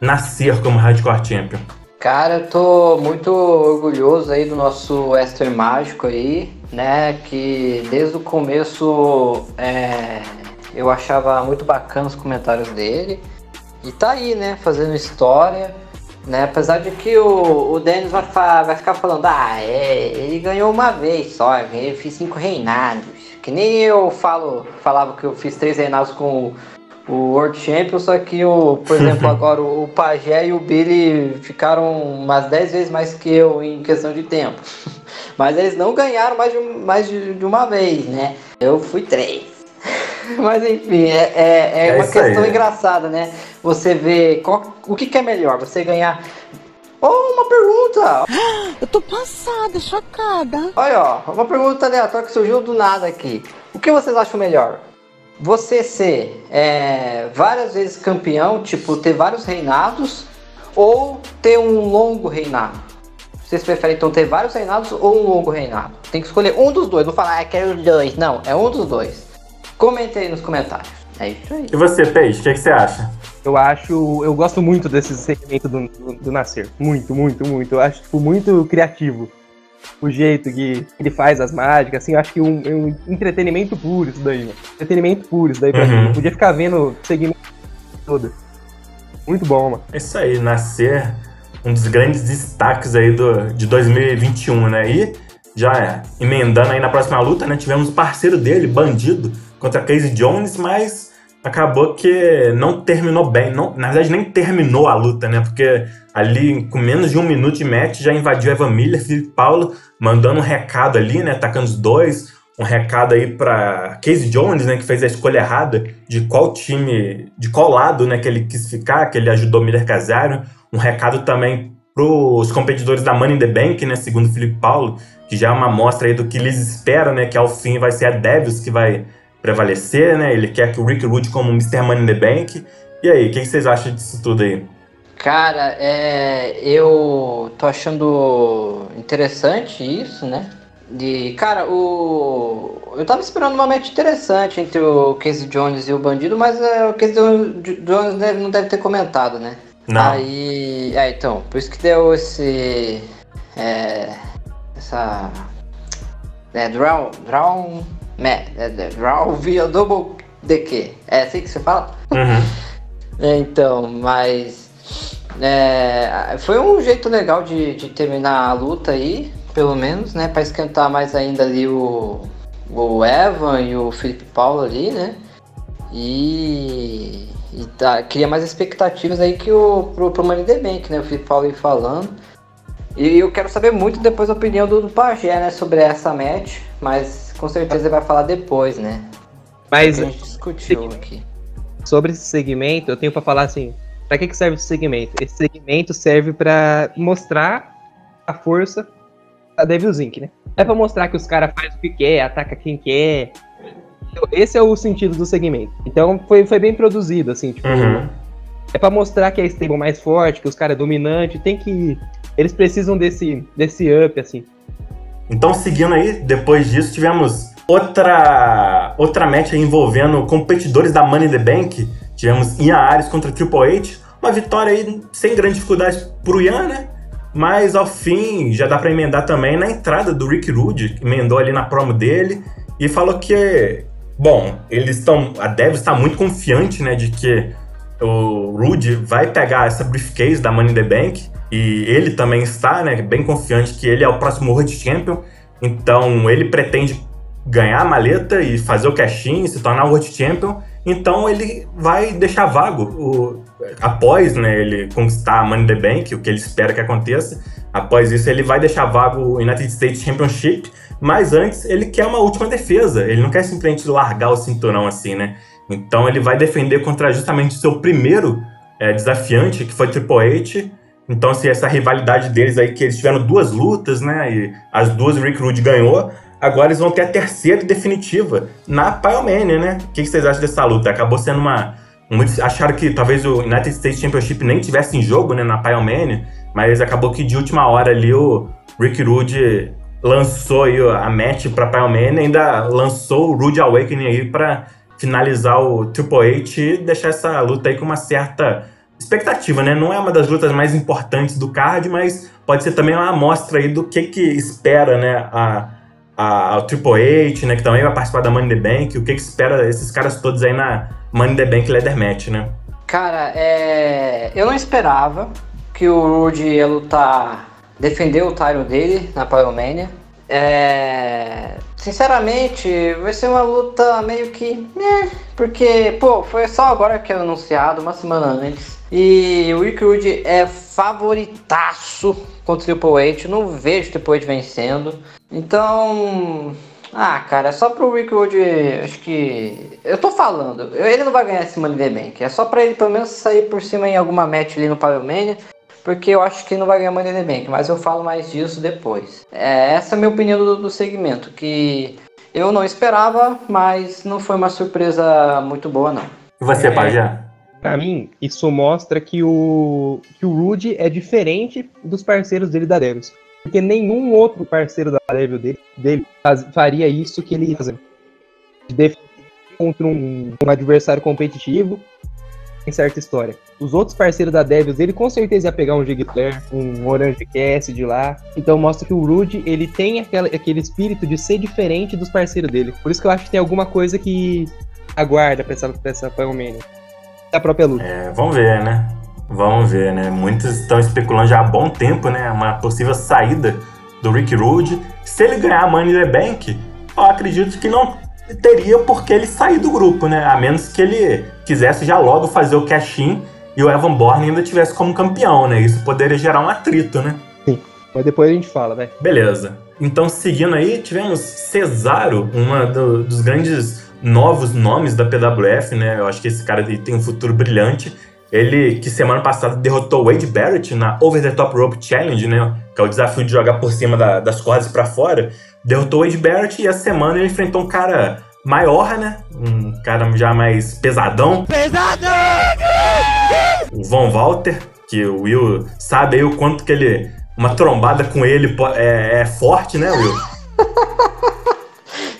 Nascer como Hardcore Champion? Cara, eu tô muito orgulhoso aí do nosso Western Mágico aí, né? Que desde o começo é, eu achava muito bacana os comentários dele. E tá aí, né? Fazendo história. Né? Apesar de que o, o Dennis vai, vai ficar falando, ah, é, ele ganhou uma vez só, eu fiz cinco reinados. Que nem eu falo, falava que eu fiz três reinados com o World Champion, só que o, por exemplo, agora o, o Pajé e o Billy ficaram umas dez vezes mais que eu em questão de tempo. Mas eles não ganharam mais de, mais de, de uma vez, né? Eu fui três. Mas enfim, é, é, é, é uma questão aí. engraçada, né? Você vê qual, o que, que, é melhor, você ganhar. Oh, uma pergunta! Eu tô passada, chocada. Olha, ó, uma pergunta aleatória que surgiu do nada aqui. O que vocês acham melhor? Você ser é, várias vezes campeão, tipo, ter vários reinados, ou ter um longo reinado? Vocês preferem então ter vários reinados ou um longo reinado? Tem que escolher um dos dois, não falar, ah, quero os dois. Não, é um dos dois. Comente aí nos comentários. É isso aí. E você, Peixe, o que, que, você acha? Eu acho. Eu gosto muito desse segmento do, do, do Nascer. Muito, muito, muito. Eu acho, tipo, muito criativo. O jeito que ele faz as mágicas, assim, eu acho que um, um entretenimento puro isso daí, mano. Entretenimento puro isso daí pra uhum. mim. Eu podia ficar vendo segmento todo. Muito bom, mano. É isso aí, Nascer, um dos grandes destaques aí do, de 2021, né? E já emendando aí na próxima luta, né? Tivemos o parceiro dele, Bandido, contra Casey Jones, mas acabou que não terminou bem. Não, na verdade, nem terminou a luta, né? Porque ali, com menos de um minuto de match, já invadiu Evan Miller, Felipe Paulo, mandando um recado ali, né? Atacando os dois. Um recado aí para Casey Jones, né? Que fez a escolha errada de qual time, de qual lado, né? Que ele quis ficar, que ele ajudou Miller Casário. Um recado também pros competidores da Money in the Bank, né? Segundo Felipe Paulo, que já é uma amostra aí do que eles esperam, né? Que ao fim vai ser a Devils que vai prevalecer, né? Ele quer que o Rick Rude como Mr. Money in the Bank. E aí, o que vocês acham disso tudo aí? Cara, é, eu tô achando interessante isso, né? De, cara, o. Eu tava esperando uma match interessante entre o Casey Jones e o Bandido, mas é, o Casey Jones deve, não deve ter comentado, né? Não. Aí. É, então, por isso que deu esse. É, essa. É, draw. Draw. Draw via double DQ. É assim que você fala? Uhum. é, então, mas. É, foi um jeito legal de, de terminar a luta aí, pelo menos, né? Pra esquentar mais ainda ali o, o Evan e o Felipe Paulo ali, né? E, e tá, cria mais expectativas aí que o pro, pro Money the Bank, né? O Felipe Paulo aí falando. E eu quero saber muito depois a opinião do, do Pajé, né, sobre essa match, mas com certeza vai falar depois, né? Mas a gente discutiu aqui. Sobre esse segmento, eu tenho para falar assim, para que que serve esse segmento? Esse segmento serve para mostrar a força da Devil's Inc, né? É para mostrar que os caras fazem o que quer, ataca quem quer. Esse é o sentido do segmento. Então foi, foi bem produzido, assim, tipo, uhum. É para mostrar que é stable mais forte, que os caras é dominante, tem que. Eles precisam desse, desse up, assim. Então, seguindo aí, depois disso, tivemos outra, outra match envolvendo competidores da Money in the Bank. Tivemos Ian Ares contra Triple H. Uma vitória aí sem grande dificuldade pro Ian, né? Mas ao fim, já dá para emendar também na entrada do Rick Rude, emendou ali na promo dele e falou que, bom, eles estão. A Dev está muito confiante, né, de que o Rude vai pegar essa briefcase da Money in the Bank e ele também está, né, bem confiante que ele é o próximo World Champion. Então ele pretende ganhar a maleta e fazer o cash-in, se tornar World Champion. Então ele vai deixar vago o, após né, ele conquistar a Money the Bank, o que ele espera que aconteça. Após isso, ele vai deixar vago o United States Championship, mas antes ele quer uma última defesa. Ele não quer simplesmente largar o cinturão assim, né? Então ele vai defender contra justamente o seu primeiro é, desafiante, que foi Triple H então, assim, essa rivalidade deles aí, que eles tiveram duas lutas, né? E as duas Rick Rude ganhou. Agora eles vão ter a terceira e definitiva na Pyromania, né? O que vocês acham dessa luta? Acabou sendo uma. Acharam que talvez o United States Championship nem tivesse em jogo, né? Na Pyromania. Mas acabou que de última hora ali o Rick Rude lançou aí a match pra Pyromania e ainda lançou o Rude Awakening aí pra finalizar o Triple H e deixar essa luta aí com uma certa expectativa, né? Não é uma das lutas mais importantes do card, mas pode ser também uma amostra aí do que que espera, né? A, a, a Triple H, né? Que também vai participar da Money the Bank. O que que espera esses caras todos aí na Money the Bank Leather Match, né? Cara, é... eu não esperava que o Rude ia lutar, defender o Tyro dele na Pyromania. É... Sinceramente, vai ser uma luta meio que. Né, porque, pô, foi só agora que é anunciado, uma semana antes. E o Rick Rude é favoritaço contra o Triple H. Não vejo o Triple H vencendo. Então. Ah, cara, é só pro Rick Rude. Acho que. Eu tô falando. Ele não vai ganhar esse Money the Bank. É só pra ele pelo menos sair por cima em alguma match ali no Pyromania. Porque eu acho que não vai ganhar Money the Bank. Mas eu falo mais disso depois. É, essa é a minha opinião do, do segmento. Que eu não esperava, mas não foi uma surpresa muito boa, não. E você, é... Pajé? Para mim, isso mostra que o, que o Rude é diferente dos parceiros dele da Devils. Porque nenhum outro parceiro da Devil dele, dele faz, faria isso que ele ia fazer. De contra um, um, adversário competitivo em certa história. Os outros parceiros da Devils, ele com certeza ia pegar um Gigler, um Orange de lá. Então mostra que o Rude, ele tem aquela, aquele espírito de ser diferente dos parceiros dele. Por isso que eu acho que tem alguma coisa que aguarda pra essa, pra essa Mania. Da própria luta. É, vamos ver, né? Vamos ver, né? Muitos estão especulando já há bom tempo, né? Uma possível saída do Rick Rude. Se ele ganhar a Money in the Bank, eu acredito que não teria por que ele sair do grupo, né? A menos que ele quisesse já logo fazer o cash-in e o Evan Bourne ainda tivesse como campeão, né? Isso poderia gerar um atrito, né? Sim, mas depois a gente fala, né? Beleza. Então, seguindo aí, tivemos Cesaro, uma do, dos grandes novos nomes da PWF, né? Eu acho que esse cara tem um futuro brilhante. Ele, que semana passada derrotou Wade Barrett na Over the Top Rope Challenge, né? Que é o desafio de jogar por cima da, das cordas para fora. Derrotou Wade Barrett e a semana ele enfrentou um cara maior, né? Um cara já mais pesadão. Pesadão! O Von Walter, que o Will sabe aí o quanto que ele. Uma trombada com ele é, é forte, né, Will?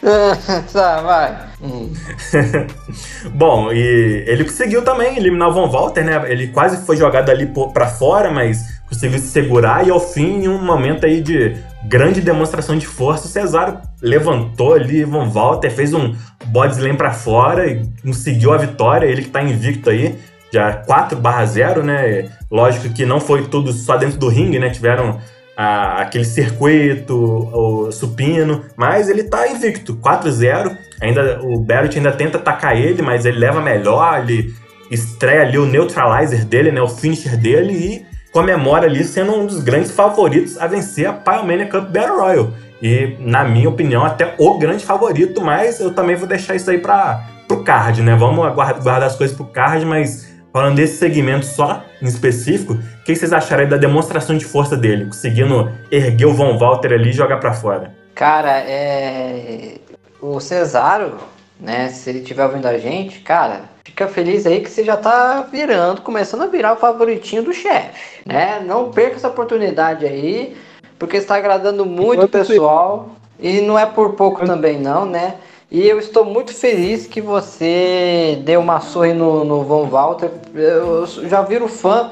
tá, vai. Bom, e ele conseguiu também eliminar o Von Walter, né? Ele quase foi jogado ali para fora, mas conseguiu se segurar e ao fim, em um momento aí de grande demonstração de força, o Cesaro levantou ali, Von Walter fez um body slam para fora e conseguiu a vitória, ele que tá invicto aí, já 4 0 né? Lógico que não foi tudo só dentro do ringue, né? Tiveram a, aquele circuito, o supino, mas ele tá invicto, 4-0. Ainda o Barrett ainda tenta atacar ele, mas ele leva melhor, ele estreia ali o neutralizer dele, né, o finisher dele e comemora ali sendo um dos grandes favoritos a vencer a Pyromania Cup Battle Royal. E, na minha opinião, até o grande favorito, mas eu também vou deixar isso aí para pro card, né? Vamos guardar as coisas pro card, mas falando desse segmento só, em específico, o que vocês acharam da demonstração de força dele, conseguindo erguer o Von Walter ali e jogar para fora? Cara, é. O Cesaro, né? Se ele estiver ouvindo a gente, cara, fica feliz aí que você já tá virando, começando a virar o favoritinho do chefe, né? Não perca essa oportunidade aí, porque está agradando muito o pessoal. E não é por pouco também não, né? E eu estou muito feliz que você deu uma surra no, no Von Walter. Eu já viro fã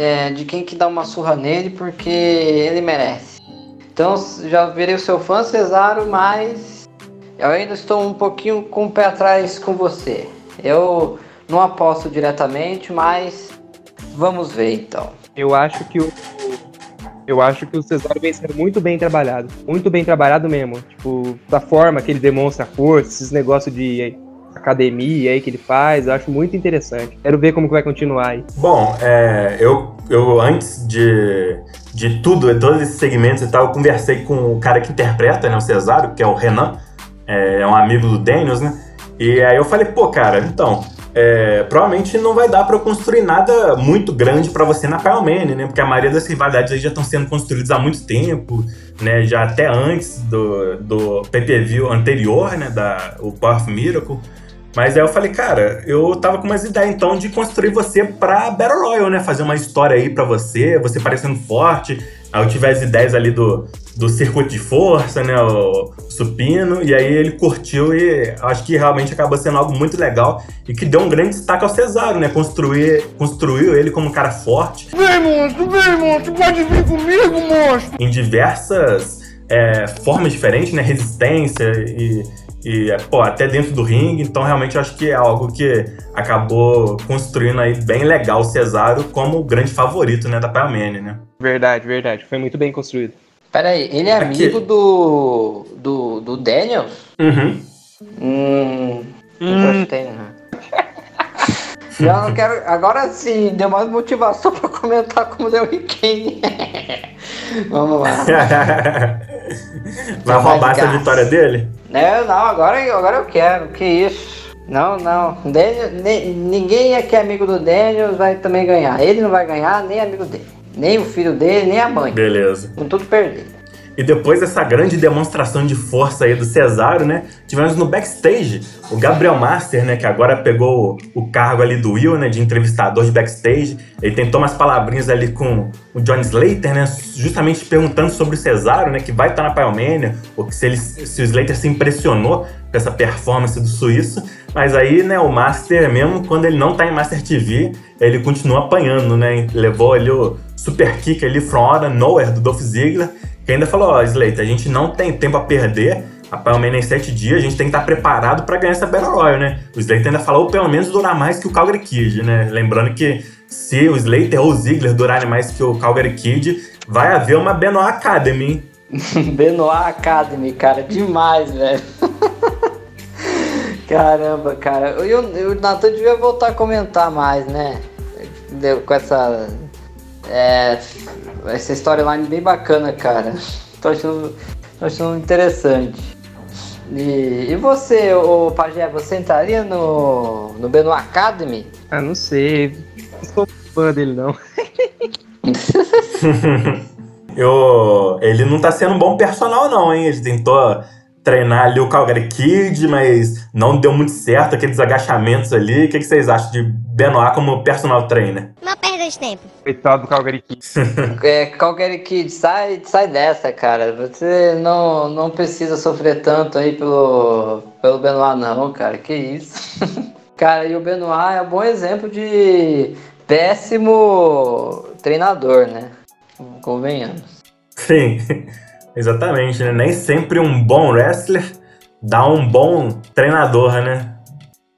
é, de quem que dá uma surra nele, porque ele merece. Então já virei o seu fã, Cesaro, mas eu ainda estou um pouquinho com o pé atrás com você. Eu não aposto diretamente, mas vamos ver então. Eu acho que o eu acho que o Cesaro vem sendo muito bem trabalhado. Muito bem trabalhado mesmo. Tipo, da forma que ele demonstra força, esses negócios de academia aí que ele faz, eu acho muito interessante. Quero ver como que vai continuar aí. Bom, é, eu, eu antes de, de tudo, todos esses segmentos e tal, eu conversei com o cara que interpreta, né, o Cesaro, que é o Renan, é, é um amigo do Daniels, né? E aí eu falei, pô, cara, então, é, provavelmente não vai dar para eu construir nada muito grande para você na Pyromania, né? Porque a maioria das rivalidades aí já estão sendo construídas há muito tempo, né? Já até antes do, do PPV anterior, né? Da, o of Miracle. Mas aí eu falei, cara, eu tava com umas ideias então de construir você pra Battle Royale, né? Fazer uma história aí pra você, você parecendo forte. Aí eu tive as ideias ali do, do circuito de força, né? O supino, e aí ele curtiu e acho que realmente acabou sendo algo muito legal e que deu um grande destaque ao Cesaro, né? Construir, construiu ele como um cara forte. Vem, monstro, vem, monstro, pode vir comigo, monstro! Em diversas é, formas diferentes, né? Resistência e, e pô, até dentro do ringue, então realmente eu acho que é algo que acabou construindo aí bem legal o Cesaro como o grande favorito, né, da Pyromania, né? Verdade, verdade, foi muito bem construído. Peraí, ele é Aqui. amigo do, do. do Daniels? Uhum. Hum. Né? Já não quero. Agora sim, deu mais motivação pra comentar como deu o Kane. Vamos lá. Vai roubar essa vitória dele? Não, não, agora, agora eu quero. Que isso? Não, não. Daniel, ninguém que é amigo do Daniels vai também ganhar. Ele não vai ganhar, nem amigo dele nem o filho dele, nem a mãe. Beleza. Com tudo perdido. E depois dessa grande demonstração de força aí do Cesaro, né? Tivemos no backstage o Gabriel Master, né? Que agora pegou o cargo ali do Will, né? De entrevistador de backstage. Ele tentou umas palavrinhas ali com o John Slater, né? Justamente perguntando sobre o Cesaro, né? Que vai estar na Pyromania, ou que se, ele, se o Slater se impressionou com essa performance do suíço. Mas aí, né? O Master, mesmo quando ele não tá em Master TV, ele continua apanhando, né? Levou ali o super kick ali from out nowhere do Dolph Ziggler que ainda falou, ó, oh, Slater, a gente não tem tempo a perder, a Palmeiras em sete dias, a gente tem que estar preparado para ganhar essa Battle Royale, né? O Slater ainda falou pelo menos durar mais que o Calgary Kid, né? Lembrando que se o Slater ou o Ziggler durarem mais que o Calgary Kid, vai haver uma Benoit Academy. Benoit Academy, cara, demais, velho. Caramba, cara. Eu, o Nathan devia voltar a comentar mais, né? Com essa é, essa storyline bem bacana, cara. Tô achando, tô achando interessante. E, e você, o Pajé, você entraria no, no Benoit Academy? Ah, não sei. Não sou fã dele, não. Eu, ele não tá sendo um bom personal, não, hein? Ele tentou treinar ali o Calgary Kid, mas não deu muito certo aqueles agachamentos ali. O que, que vocês acham de Benoit como personal trainer? Uma perda de tempo. Coitado do Calgary Kid. é, Calgary Kid, sai, sai dessa, cara. Você não, não precisa sofrer tanto aí pelo, pelo Benoit, não, cara. Que isso. cara, e o Benoit é um bom exemplo de péssimo treinador, né? Convenhamos. Sim. Exatamente, né? Nem sempre um bom wrestler dá um bom treinador, né?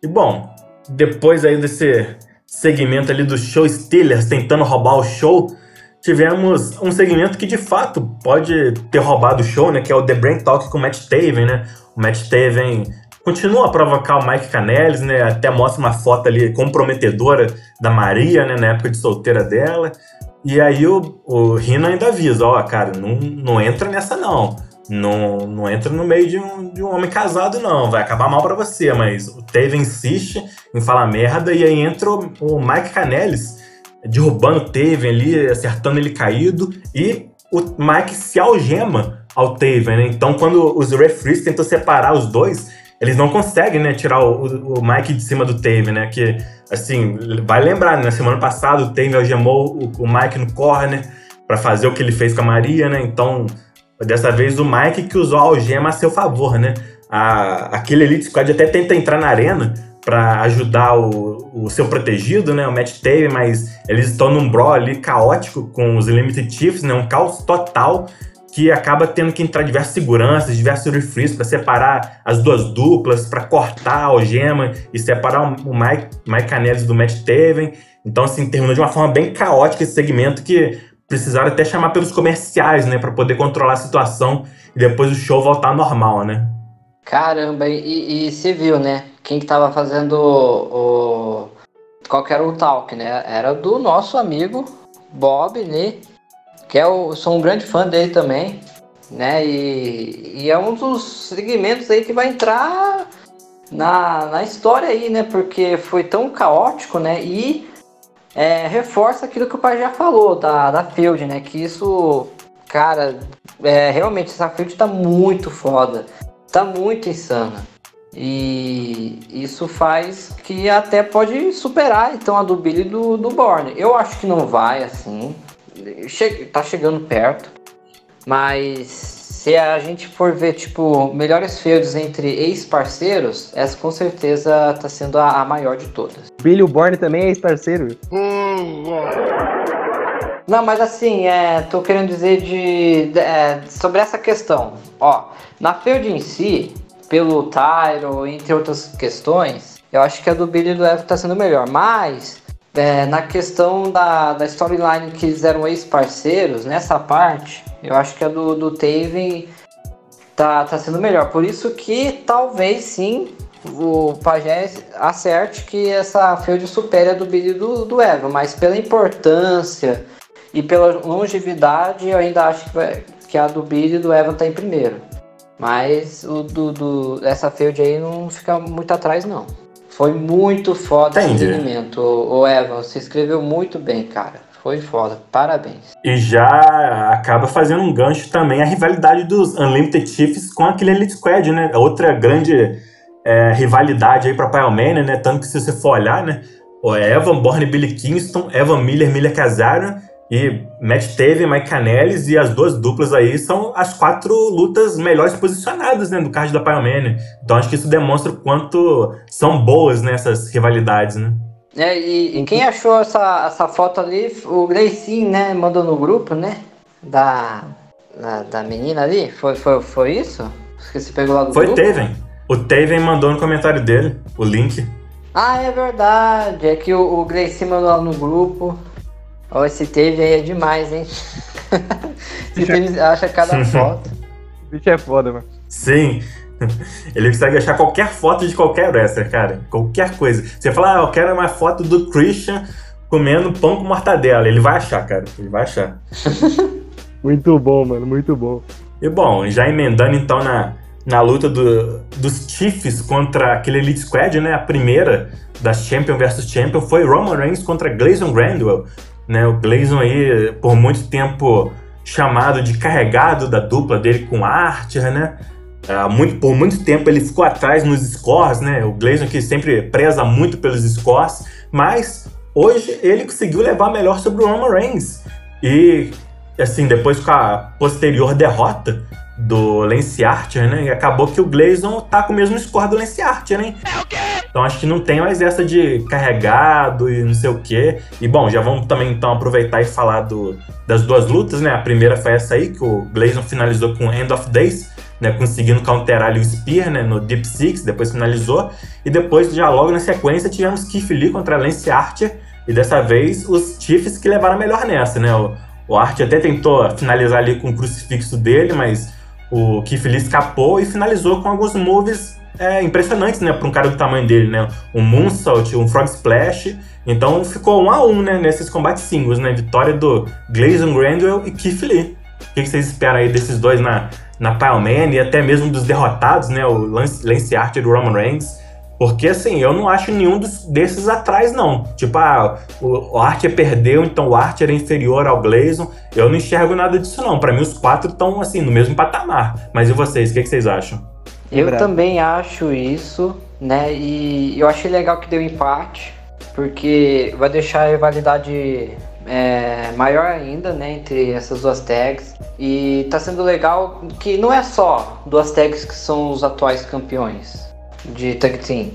E bom, depois aí desse segmento ali do show Steelers tentando roubar o show, tivemos um segmento que de fato pode ter roubado o show, né? Que é o The Brain Talk com o Matt Taven, né? O Matt Taven continua a provocar o Mike Canellis, né? Até mostra uma foto ali comprometedora da Maria, né? Na época de solteira dela. E aí o, o Rino ainda avisa, ó, cara, não, não entra nessa não. Não, não entra no meio de um, de um homem casado, não. Vai acabar mal para você. Mas o Teve insiste em falar merda. E aí entra o, o Mike Canellis derrubando o Taven ali, acertando ele caído. E o Mike se algema ao Taven, né? Então, quando os referees tentam separar os dois, eles não conseguem, né, tirar o, o, Mike de cima do Taven, né? Que assim, vai lembrar, né? Na semana passada o Taylor algemou o, o Mike no corner para fazer o que ele fez com a Maria, né? Então, dessa vez o Mike que usou a algema a seu favor, né? A, aquele Elite Squad até tenta entrar na arena para ajudar o, o, seu protegido, né? O Matt Taylor, mas eles estão num brawl ali caótico com os Limited Chiefs, né? Um caos total que acaba tendo que entrar diversas seguranças, diversos refrees para separar as duas duplas, para cortar a algema e separar o Mike, Mike Canellis do Matt Taven. Então, assim, terminou de uma forma bem caótica esse segmento que precisaram até chamar pelos comerciais, né, para poder controlar a situação e depois o show voltar normal, né? Caramba, e, e viu, né? Quem que tava fazendo o, o... Qual que era o talk, né? Era do nosso amigo Bob, né? que é o, sou um grande fã dele também, né? E, e é um dos segmentos aí que vai entrar na, na história aí, né? Porque foi tão caótico, né? E é, reforça aquilo que o pai já falou da, da Field, né? Que isso, cara, é, realmente essa Field tá muito foda, tá muito insana. E isso faz que até pode superar então a do Billy do, do Borne. Eu acho que não vai assim che tá chegando perto, mas se a gente for ver, tipo, melhores feudos entre ex-parceiros, essa com certeza tá sendo a, a maior de todas. Billy Borne também é ex-parceiro? Não, mas assim, é, tô querendo dizer de, de é, sobre essa questão. Ó, na feud em si, pelo Tyro, entre outras questões, eu acho que a do Billy e do Evo tá sendo melhor, mas é, na questão da, da storyline que eles eram ex-parceiros, nessa parte, eu acho que a do, do Taven tá, tá sendo melhor. Por isso que talvez sim o Pajé acerte que essa feud supere a do Billy do, do Eva, mas pela importância e pela longevidade, eu ainda acho que, vai, que a do Billy do Eva tá em primeiro. Mas o do, do, essa feud aí não fica muito atrás, não. Foi muito foda Entendi. esse segmento. O Evan, você escreveu muito bem, cara. Foi foda, parabéns. E já acaba fazendo um gancho também a rivalidade dos Unlimited Chiefs com aquele Elite Squad, né? Outra grande é, rivalidade aí pra Pyromania, né? Tanto que se você for olhar, né? O Evan Bourne Billy Kingston, Evan Miller, Miller Casaro e Matt Taven, Mike Canellis e as duas duplas aí são as quatro lutas melhores posicionadas né, no card da Pyromania. Então acho que isso demonstra o quanto são boas nessas né, rivalidades, né? É, e, e, quem achou essa, essa foto ali, o Gleicinho, né, mandou no grupo, né, da, da, da, menina ali, foi, foi, foi isso? Que você pegou lá do foi grupo? Foi Taven. O Taven mandou no comentário dele o link. Ah, é verdade, é que o, o Gleicinho mandou lá no grupo. Ó, esse Taven aí é demais, hein? esse Taven acha cada foto. O bicho é foda, mano. Sim. Ele consegue achar qualquer foto de qualquer wrestler, cara. Qualquer coisa. Você fala, ah, eu quero uma foto do Christian comendo pão com mortadela. Ele vai achar, cara. Ele vai achar. muito bom, mano. Muito bom. E bom, já emendando então na, na luta do, dos Chiefs contra aquele Elite Squad, né? A primeira das Champion versus Champion foi Roman Reigns contra Gleison Grandwell. Né? O Gleison aí, por muito tempo chamado de carregado da dupla dele com Archer, né? Uh, muito, por muito tempo ele ficou atrás nos scores, né? O Gleison que sempre preza muito pelos scores, mas hoje ele conseguiu levar melhor sobre o Roman Reigns. E assim, depois com a posterior derrota do Lance Archer, né? acabou que o Gleison tá com o mesmo score do Lance Archer, né? Então acho que não tem mais essa de carregado e não sei o quê. E bom, já vamos também então aproveitar e falar do, das duas lutas, né? A primeira foi essa aí, que o Gleison finalizou com End of Days né, conseguindo counterar ali o Spear né, no Deep Six, depois finalizou. E depois, já logo na sequência, tivemos Keith Lee contra Lance Archer. E dessa vez, os Chiefs que levaram melhor nessa, né? O, o Archer até tentou finalizar ali com o crucifixo dele, mas o Keith Lee escapou e finalizou com alguns moves é, impressionantes, né? Para um cara do tamanho dele, né? Um Moonsault, um Frog Splash. Então ficou um a um, né? Nesses combates singles, né? Vitória do Gleison Grandwell e Keith Lee. O que vocês esperam aí desses dois na, na Pileman e até mesmo dos derrotados, né? O Lance, Lance Archer e o Roman Reigns. Porque assim, eu não acho nenhum dos, desses atrás, não. Tipo, ah, o, o Archer perdeu, então o Archer é inferior ao Gleison. Eu não enxergo nada disso, não. Para mim, os quatro estão assim, no mesmo patamar. Mas e vocês, o que, que vocês acham? Eu é também acho isso, né? E eu achei legal que deu empate, porque vai deixar a rivalidade é, maior ainda, né, entre essas duas tags. E tá sendo legal que não é só duas tags que são os atuais campeões de tag team.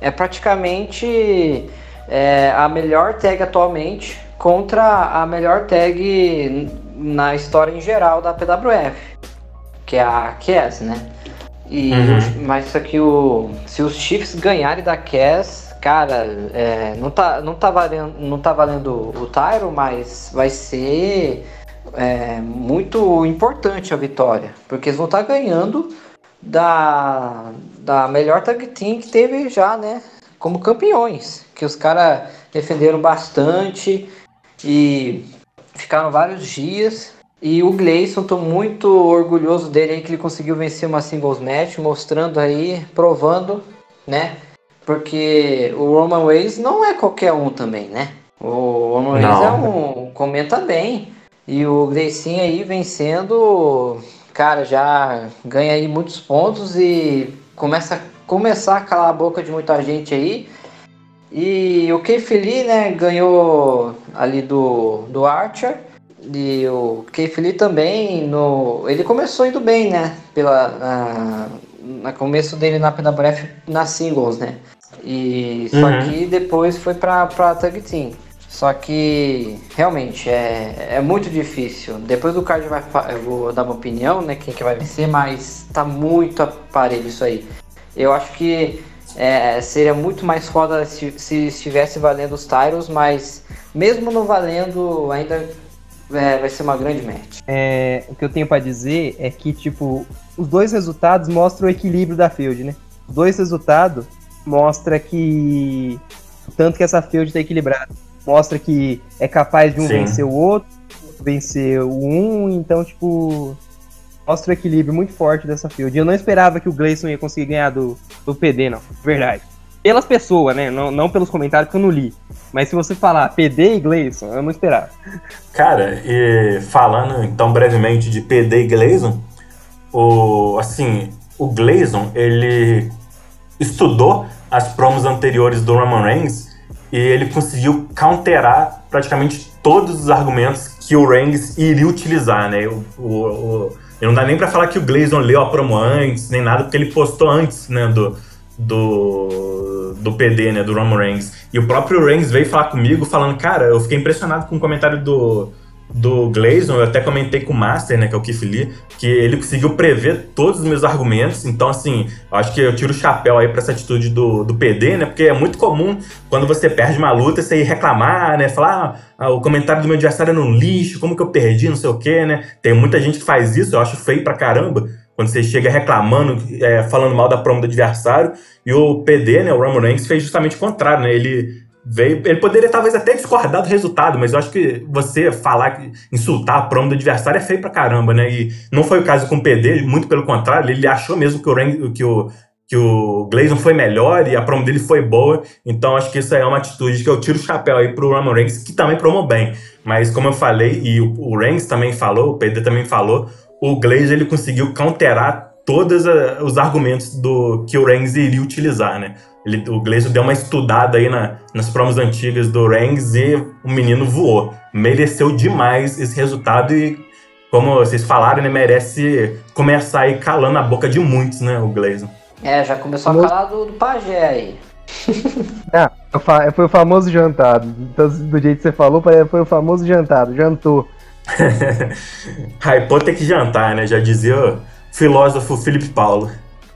É praticamente é, a melhor tag atualmente contra a melhor tag na história em geral da PWF, que é a Cass, né? E uhum. mas só que o se os Chiefs ganharem da Cass cara, é, não, tá, não, tá valendo, não tá valendo o Tyro, mas vai ser é, muito importante a vitória, porque eles vão estar tá ganhando da, da melhor tag team que teve já, né? Como campeões, que os caras defenderam bastante e ficaram vários dias. E o Gleison, tô muito orgulhoso dele aí que ele conseguiu vencer uma singles match, mostrando aí, provando, né? Porque o Roman Reigns não é qualquer um também, né? O Roman Reigns é um. comenta bem. E o Gleicinho aí vencendo, cara, já ganha aí muitos pontos e começa a começar a calar a boca de muita gente aí. E o Keith Lee, né, ganhou ali do, do Archer. E o Keith Lee também, no, ele começou indo bem, né? Pela, no começo dele na PWF na singles, né? E só uhum. que depois foi pra, pra Tag Team. Só que realmente é, é muito difícil. Depois do card vai, eu vou dar uma opinião, né? Quem que vai vencer, mas tá muito aparelho isso aí. Eu acho que é, seria muito mais foda se, se estivesse valendo os Tyros, mas mesmo não valendo, ainda é, vai ser uma grande match. É, o que eu tenho para dizer é que, tipo, os dois resultados mostram o equilíbrio da field, né? Os dois resultados mostra que. Tanto que essa field tá equilibrada. Mostra que é capaz de um Sim. vencer o outro, vencer o um, então, tipo. Mostra o equilíbrio muito forte dessa field. Eu não esperava que o Gleison ia conseguir ganhar do, do PD, não. Verdade. pelas pessoas, né? Não, não pelos comentários que eu não li. Mas se você falar PD e Gleison, eu não esperava. Cara, e falando então brevemente de PD e Gleison, o, assim, o Gleison, ele estudou as promos anteriores do Roman Reigns e ele conseguiu counterar praticamente todos os argumentos que o Reigns iria utilizar, né? O, o, o, não dá nem para falar que o Gleison leu a promo antes, nem nada, porque ele postou antes, né, do, do, do PD, né, do Roman Reigns. E o próprio Reigns veio falar comigo, falando, cara, eu fiquei impressionado com o comentário do, do Glazon, eu até comentei com o Master, né, que é o Keith Lee, que ele conseguiu prever todos os meus argumentos, então, assim, acho que eu tiro o chapéu aí pra essa atitude do, do PD, né, porque é muito comum quando você perde uma luta, você ir reclamar, né, falar, ah, o comentário do meu adversário é no lixo, como que eu perdi, não sei o quê, né, tem muita gente que faz isso, eu acho feio pra caramba, quando você chega reclamando, é, falando mal da promo do adversário, e o PD, né, o Roman Reigns, fez justamente o contrário, né, ele veio. Ele poderia talvez até discordar do resultado, mas eu acho que você falar, insultar a promo do adversário é feio pra caramba, né? E não foi o caso com o PD, muito pelo contrário, ele achou mesmo que o, que o, que o Gleison foi melhor e a promo dele foi boa, então acho que isso aí é uma atitude que eu tiro o chapéu aí pro Roman Reigns, que também promou bem. Mas como eu falei, e o, o Reigns também falou, o PD também falou, o Glaze ele conseguiu counterar todos os argumentos do que o Reigns iria utilizar, né? Ele, o Gleison deu uma estudada aí na, nas promos antigas do Reigns e o menino voou. Mereceu demais esse resultado e, como vocês falaram, né, merece começar aí calando a boca de muitos, né, o Gleison. É, já começou a calar do, do pajé aí. é, foi o famoso jantado. Então, do jeito que você falou, foi o famoso jantado. Jantou. Raipô tem que jantar, né? Já dizia filósofo Felipe Paulo.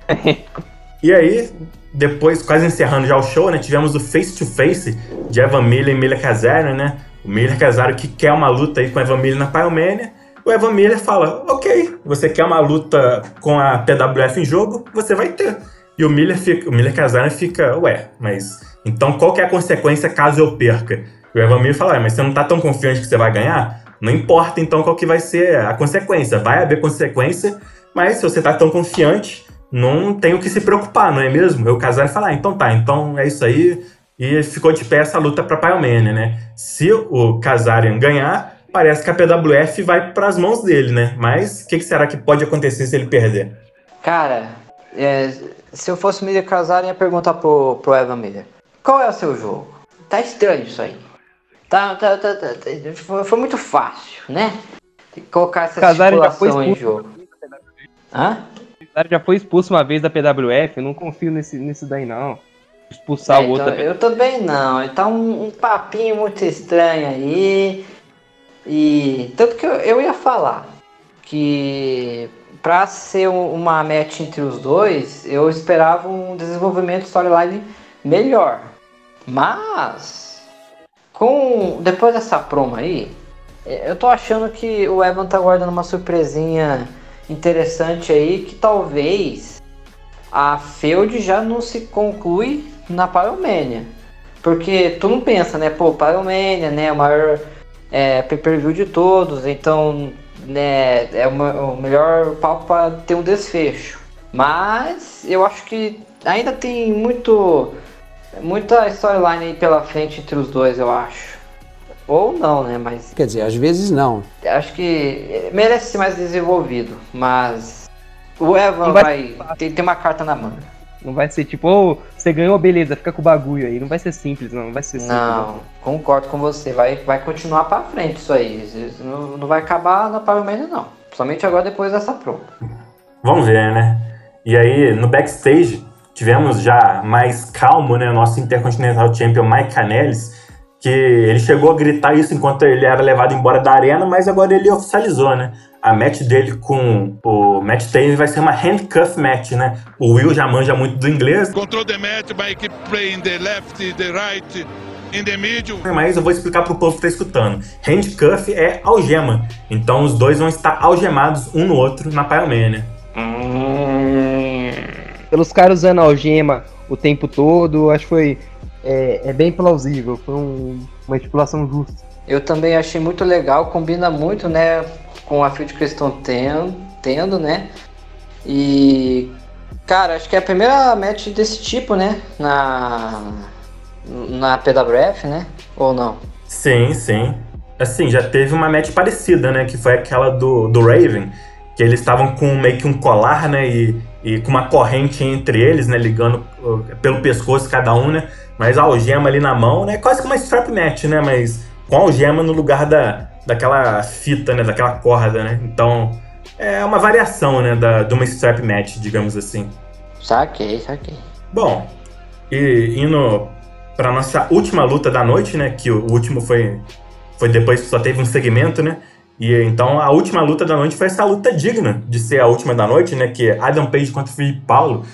e aí, depois, quase encerrando já o show, né? Tivemos o Face to Face de Evan Miller e Miller Kazarian, né? O Miller Kazarian que quer uma luta aí com Evan Miller na Pyromania. O Evan Miller fala, ok, você quer uma luta com a PWF em jogo, você vai ter. E o Miller, fica, o Miller Kazarian fica, ué, mas então qual que é a consequência caso eu perca? O Evan Miller fala, mas você não tá tão confiante que você vai ganhar? Não importa então qual que vai ser a consequência. Vai haver consequência, mas se você tá tão confiante, não tem o que se preocupar, não é mesmo? Eu casar e falar, ah, então tá, então é isso aí. E ficou de pé essa luta para Pyromania, né? Se o Kazarian ganhar, parece que a PWF vai para as mãos dele, né? Mas o que, que, será que pode acontecer se ele perder? Cara, é, se eu fosse o Miller Kazarian, ia perguntar pro, pro Evan Miller: qual é o seu jogo? Tá estranho isso aí. Tá, tá, tá, tá, tá foi, muito fácil, né? Colocar essa Kazarian estipulação em jogo. Hã? cara já foi expulso uma vez da PWF, eu não confio nesse, nisso daí não. Expulsar é, o outro. Então, eu também não. Tá um, um, papinho muito estranho aí. E tanto que eu, eu ia falar que para ser uma match entre os dois, eu esperava um desenvolvimento storyline melhor. Mas com depois dessa promo aí, eu tô achando que o Evan tá guardando uma surpresinha interessante aí que talvez a Feud já não se conclui na Pyromania. Porque tu não pensa, né? Pô, Pyromania, né? O maior é, pay-per-view de todos, então né, é uma, o melhor palco para ter um desfecho. Mas eu acho que ainda tem muito muita storyline aí pela frente entre os dois, eu acho. Ou não, né? Mas. Quer dizer, às vezes não. Acho que merece ser mais desenvolvido, mas. O Evan vai, vai ter, ter uma carta na manga. Não vai ser tipo, oh, você ganhou, beleza, fica com o bagulho aí. Não vai ser simples, não. Não vai ser simples. Não, concordo com você. Vai, vai continuar pra frente isso aí. Não, não vai acabar na Power não. Somente agora depois dessa prova. Vamos ver, né? E aí, no backstage, tivemos já mais calmo, né? Nosso Intercontinental Champion Mike Canellis que ele chegou a gritar isso enquanto ele era levado embora da arena, mas agora ele oficializou, né? A match dele com o Matt Taylor vai ser uma handcuff match, né? O Will já manja muito do inglês. Control the match by keep playing the left, the right, in the middle. Mas eu vou explicar pro povo que tá escutando. Handcuff é algema. Então os dois vão estar algemados um no outro na Pyromania. Hum. Pelos caras usando algema o tempo todo, acho que foi é, é bem plausível, foi um, uma estipulação justa. Eu também achei muito legal, combina muito, né, com a field que eles estão tendo, tendo, né? E Cara, acho que é a primeira match desse tipo, né? Na. Na PWF, né? Ou não? Sim, sim. Assim, já teve uma match parecida, né? Que foi aquela do, do Raven, que eles estavam com meio que um colar, né? E, e com uma corrente entre eles, né? Ligando uh, pelo pescoço cada um, né? Mas a algema ali na mão, né? Quase que uma strap match, né? Mas com a algema no lugar da, daquela fita, né? Daquela corda, né? Então é uma variação, né? Da, de uma strap match, digamos assim. Saquei, saquei. Bom, e indo para nossa última luta da noite, né? Que o último foi, foi depois que só teve um segmento, né? E então a última luta da noite foi essa luta digna de ser a última da noite, né? Que é Adam Page contra Felipe Paulo,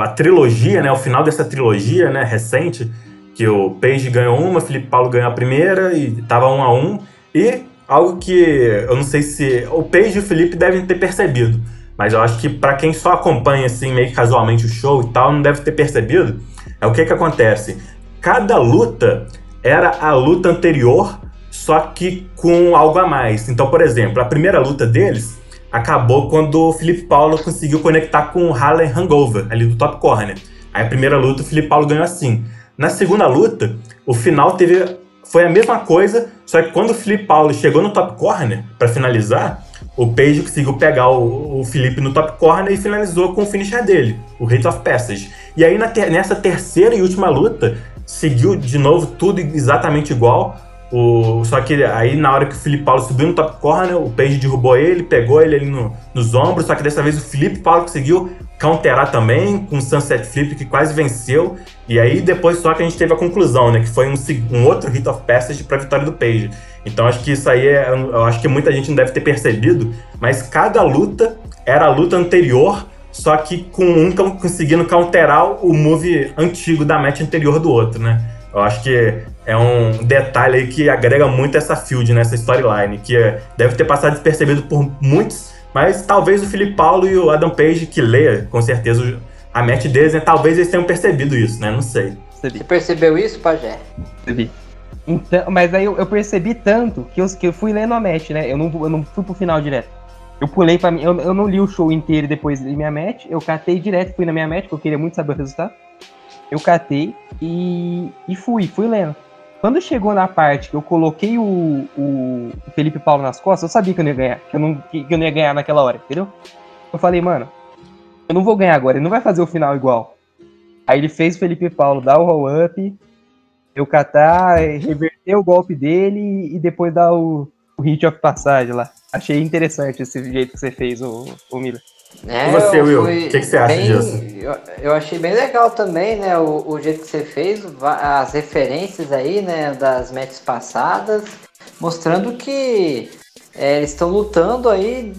a trilogia, né? O final dessa trilogia, né? Recente, que o Page ganhou uma, Felipe Paulo ganhou a primeira e tava um a um. E algo que eu não sei se o Page e o Felipe devem ter percebido, mas eu acho que para quem só acompanha assim meio casualmente o show e tal, não deve ter percebido. É o que que acontece? Cada luta era a luta anterior, só que com algo a mais. Então, por exemplo, a primeira luta deles acabou quando o Felipe Paulo conseguiu conectar com o Harley Hangover, ali do Top Corner. Aí a primeira luta o Felipe Paulo ganhou assim. Na segunda luta, o final teve foi a mesma coisa, só que quando o Felipe Paulo chegou no Top Corner para finalizar, o Page conseguiu pegar o, o Felipe no Top Corner e finalizou com o finisher dele, o Rate of Passage. E aí ter, nessa terceira e última luta, seguiu de novo tudo exatamente igual, o, só que aí, na hora que o Felipe Paulo subiu no top corner, o Page derrubou ele, pegou ele ali no, nos ombros. Só que dessa vez o Felipe Paulo conseguiu counterar também com o Sunset Flip, que quase venceu. E aí, depois só que a gente teve a conclusão, né? Que foi um, um outro hit of passage para vitória do Page. Então, acho que isso aí é. Eu acho que muita gente não deve ter percebido, mas cada luta era a luta anterior só que com um conseguindo counterar o move antigo da match anterior do outro, né? Eu acho que é um detalhe aí que agrega muito essa field, nessa storyline, que é, deve ter passado despercebido por muitos, mas talvez o Felipe Paulo e o Adam Page, que lê com certeza a match deles, né, talvez eles tenham percebido isso, né? Não sei. Você percebeu isso, Pajé? Percebi. Então, mas aí eu, eu, percebi tanto que eu, que eu fui lendo a match, né? Eu não, eu não fui pro final direto. Eu pulei pra mim, eu, eu não li o show inteiro depois da minha match, eu catei direto, fui na minha match, porque eu queria muito saber o resultado. Eu catei e, e fui, fui lendo. Quando chegou na parte que eu coloquei o, o Felipe Paulo nas costas, eu sabia que eu não ia ganhar, que eu não, que, eu não ia ganhar naquela hora, entendeu? Eu falei, mano, eu não vou ganhar agora, ele não vai fazer o final igual. Aí ele fez o Felipe Paulo dar o roll-up, eu catar, reverter o golpe dele e depois dar o, o hit of passagem lá. Achei interessante esse jeito que você fez, o, o Miller. É, e você, Will? O que, que, você acha bem, disso? Eu, eu, achei bem legal também, né? O, o, jeito que você fez, as referências aí, né? Das matches passadas, mostrando que é, eles estão lutando aí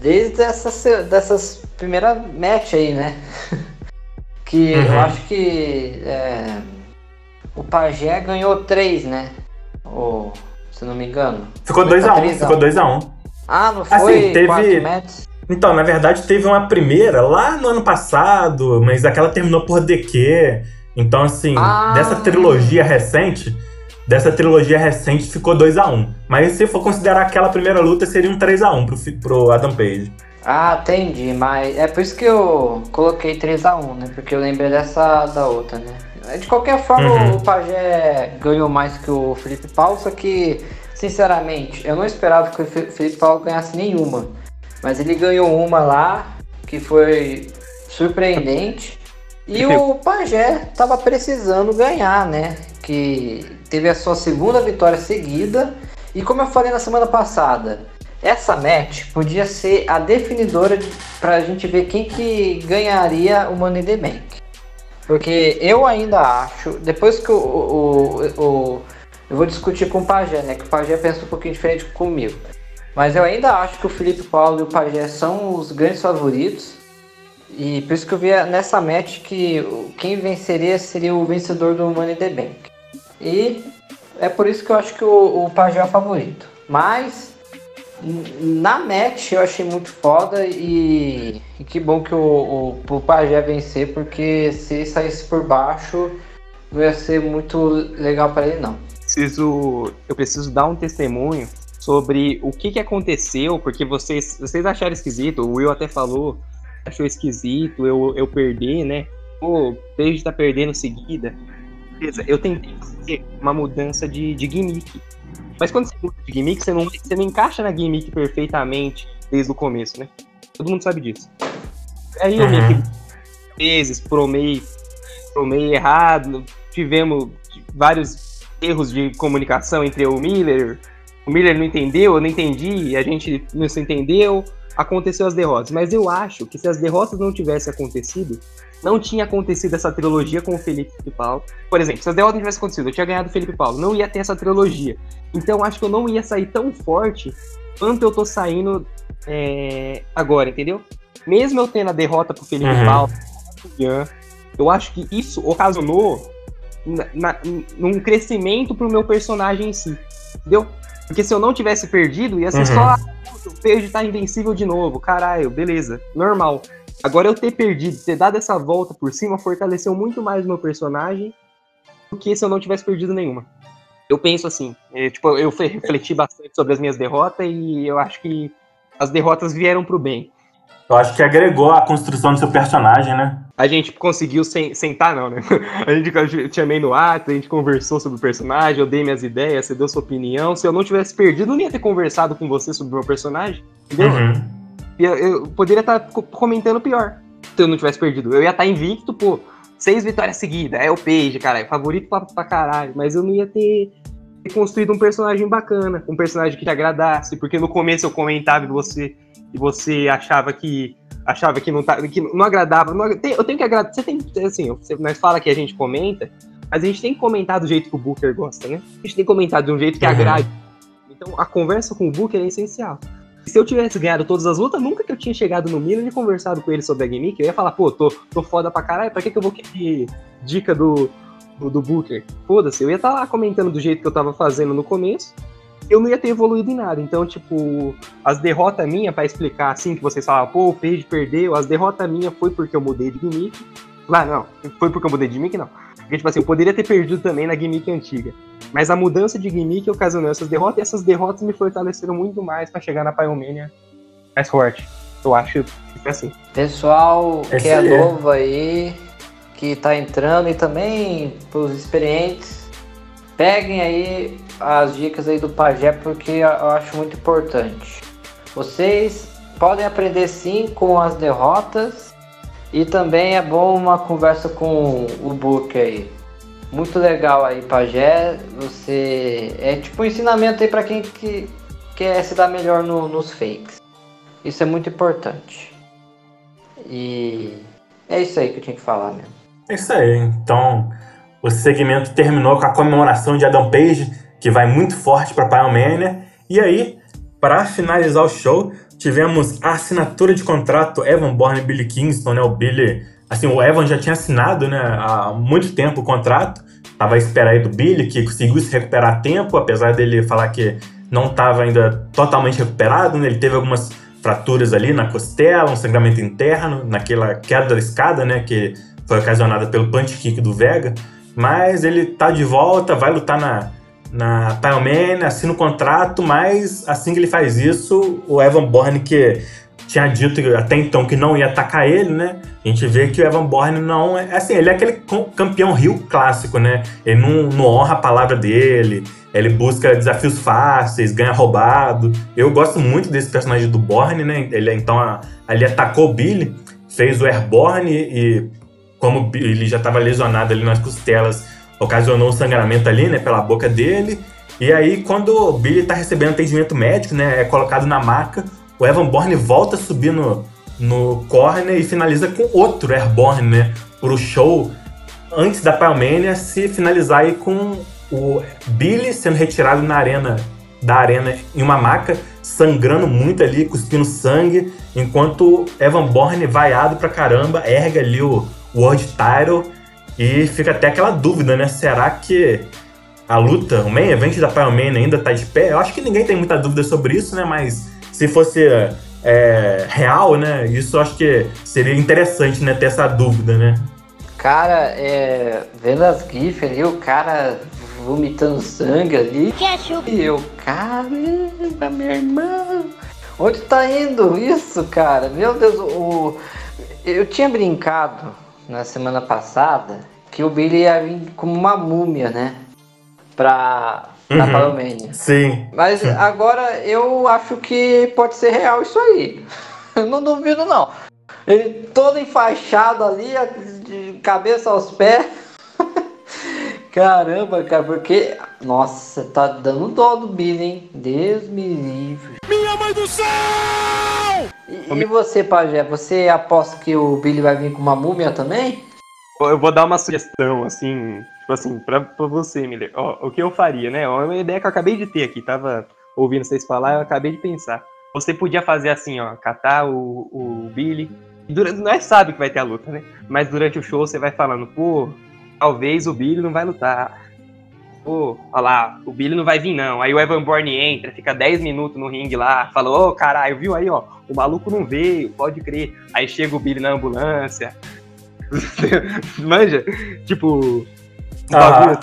desde essas, dessas primeiras match aí, né? que uhum. eu acho que é, o Pajé ganhou três, né? Ou, se não me engano. Ficou 2x1, um, ficou 2x1. Um. Ah, não foi? Assim, teve. Então, na verdade, teve uma primeira lá no ano passado, mas aquela terminou por DQ. Então, assim, ah. dessa trilogia recente, dessa trilogia recente ficou 2 a 1 um. Mas se for considerar aquela primeira luta, seria um 3 a 1 pro, pro Adam Page. Ah, entendi, mas é por isso que eu coloquei 3 a 1 né? Porque eu lembrei dessa da outra, né? De qualquer forma, uhum. o Pajé ganhou mais que o Felipe Paulo, só que, sinceramente, eu não esperava que o Felipe Paulo ganhasse nenhuma. Mas ele ganhou uma lá que foi surpreendente. E o Pajé estava precisando ganhar, né? Que teve a sua segunda vitória seguida. E como eu falei na semana passada, essa match podia ser a definidora para a gente ver quem que ganharia o Money the Bank. Porque eu ainda acho, depois que o, o, o, o eu vou discutir com o Pajé, né? Que o Pajé pensa um pouquinho diferente comigo. Mas eu ainda acho que o Felipe Paulo e o Pajé são os grandes favoritos. E por isso que eu via nessa match que quem venceria seria o vencedor do Money the Bank. E é por isso que eu acho que o, o Pajé é o favorito. Mas na match eu achei muito foda e, e que bom que o, o, o Pajé vencer, porque se saísse por baixo não ia ser muito legal para ele não. Preciso, eu preciso dar um testemunho sobre o que, que aconteceu, porque vocês, vocês acharam esquisito, o Will até falou achou esquisito eu, eu perder, né? Pô, Page tá perdendo seguida. Beleza, eu tentei fazer uma mudança de, de gimmick. Mas quando você muda de gimmick, você não, você não encaixa na gimmick perfeitamente desde o começo, né? Todo mundo sabe disso. Aí eu uhum. que vezes promei, promei errado, tivemos vários erros de comunicação entre o Miller, o Miller não entendeu, eu não entendi, a gente não se entendeu, aconteceu as derrotas. Mas eu acho que se as derrotas não tivessem acontecido, não tinha acontecido essa trilogia com o Felipe Paulo. Por exemplo, se as derrotas não tivessem acontecido, eu tinha ganhado o Felipe Paulo, não ia ter essa trilogia. Então acho que eu não ia sair tão forte quanto eu tô saindo é, agora, entendeu? Mesmo eu tendo a derrota pro Felipe uhum. Paulo, eu acho que isso ocasionou na, na, num crescimento pro meu personagem em si. Entendeu? Porque se eu não tivesse perdido, ia ser uhum. só o Page tá invencível de novo. Caralho, beleza, normal. Agora eu ter perdido, ter dado essa volta por cima, fortaleceu muito mais o meu personagem do que se eu não tivesse perdido nenhuma. Eu penso assim, é, tipo, eu refleti bastante sobre as minhas derrotas e eu acho que as derrotas vieram pro bem. Eu acho que agregou a construção do seu personagem, né? A gente conseguiu sen sentar, não, né? A gente eu te chamei no ato, a gente conversou sobre o personagem, eu dei minhas ideias, você deu sua opinião. Se eu não tivesse perdido, eu não ia ter conversado com você sobre o meu personagem, entendeu? Uhum. Eu, eu poderia estar comentando pior se eu não tivesse perdido. Eu ia estar invicto, pô, seis vitórias seguidas, é o Page, cara, favorito pra, pra caralho, mas eu não ia ter construído um personagem bacana, um personagem que te agradasse, porque no começo eu comentava que você e você achava que achava que não tá, que não agradava, não, eu tenho que agradar, você tem, assim, você, nós fala que a gente comenta, mas a gente tem que comentar do jeito que o Booker gosta, né? A gente tem que comentar de um jeito que uhum. agrade. Então a conversa com o Booker é essencial. Se eu tivesse ganhado todas as lutas, nunca que eu tinha chegado no Miller e conversado com ele sobre a gimmick, eu ia falar, pô, tô, tô foda pra caralho, pra que, que eu vou querer dica do, do, do Booker? Foda-se, eu ia estar tá lá comentando do jeito que eu tava fazendo no começo, eu não ia ter evoluído em nada. Então, tipo, as derrotas minha para explicar assim, que vocês falavam, pô, o Page perdeu, as derrotas minha foi porque eu mudei de gimmick. Lá, não, foi porque eu mudei de gimmick, não. Porque, tipo assim, eu poderia ter perdido também na gimmick antiga. Mas a mudança de gimmick ocasionou essas derrotas, e essas derrotas me fortaleceram muito mais para chegar na Pyromania mais forte. Eu acho que é assim. Pessoal Esse que é, é novo aí, que tá entrando, e também pros experientes, peguem aí as dicas aí do Pajé porque eu acho muito importante. Vocês podem aprender sim com as derrotas e também é bom uma conversa com o Book aí. Muito legal aí, Pajé. Você é tipo um ensinamento aí para quem que quer se dar melhor no, nos fakes. Isso é muito importante. E é isso aí que eu tinha que falar mesmo. É isso aí. Então, o segmento terminou com a comemoração de Adam Page que vai muito forte para Pyromania. E aí, para finalizar o show, tivemos a assinatura de contrato Evan Bourne e Billy Kingston, né? O Billy, assim, o Evan já tinha assinado, né, há muito tempo o contrato. Tava à espera aí do Billy, que conseguiu se recuperar a tempo, apesar dele falar que não estava ainda totalmente recuperado, né? Ele teve algumas fraturas ali na costela, um sangramento interno, naquela queda da escada, né, que foi ocasionada pelo punch kick do Vega. Mas ele tá de volta, vai lutar na na Tileman, assina o contrato, mas assim que ele faz isso, o Evan Bourne, que tinha dito até então que não ia atacar ele, né? A gente vê que o Evan Bourne não é. Assim, ele é aquele campeão Rio clássico, né? Ele não, não honra a palavra dele, ele busca desafios fáceis, ganha roubado. Eu gosto muito desse personagem do Bourne, né? Ele então ali atacou o Billy, fez o Airborne e, como ele já estava lesionado ali nas costelas, ocasionou um sangramento ali, né, pela boca dele. E aí, quando o Billy tá recebendo atendimento médico, né, é colocado na maca, o Evan Bourne volta subir no, no corner e finaliza com outro Airborne, né, pro show antes da Pyromania se finalizar aí com o Billy sendo retirado na arena da arena em uma maca, sangrando muito ali, cuspindo sangue, enquanto Evan Bourne, vaiado pra caramba, erga ali o World Title e fica até aquela dúvida, né? Será que a luta, o main event da Pyromania ainda tá de pé? Eu acho que ninguém tem muita dúvida sobre isso, né? Mas se fosse é, real, né? Isso eu acho que seria interessante, né? Ter essa dúvida, né? Cara, é, vendo as GIFs ali, o cara vomitando sangue ali. Ketchup. E eu, caramba, meu irmão. Onde tá indo isso, cara? Meu Deus, o, Eu tinha brincado na semana passada que o Billy ia vir como uma múmia, né? Pra na uhum. Palomania. Sim. Mas agora eu acho que pode ser real isso aí. Eu não duvido não. Ele todo enfaixado ali, de cabeça aos pés. Caramba, cara, porque. Nossa, tá dando dó do Billy, hein? Deus me livre. Minha mãe do céu! E, e você, Pajé, você aposta que o Billy vai vir com uma múmia também? Eu vou dar uma sugestão, assim, tipo assim, pra, pra você, Miller. Ó, o que eu faria, né? É uma ideia que eu acabei de ter aqui, tava ouvindo vocês falar, eu acabei de pensar. Você podia fazer assim, ó, catar o, o Billy. Durante, nós sabe que vai ter a luta, né? Mas durante o show você vai falando, pô, talvez o Billy não vai lutar. Pô, olha lá, o Billy não vai vir não. Aí o Evan Bourne entra, fica 10 minutos no ringue lá, falou, ô oh, caralho, viu aí, ó, o maluco não veio, pode crer. Aí chega o Billy na ambulância. Manja? Tipo. Ah.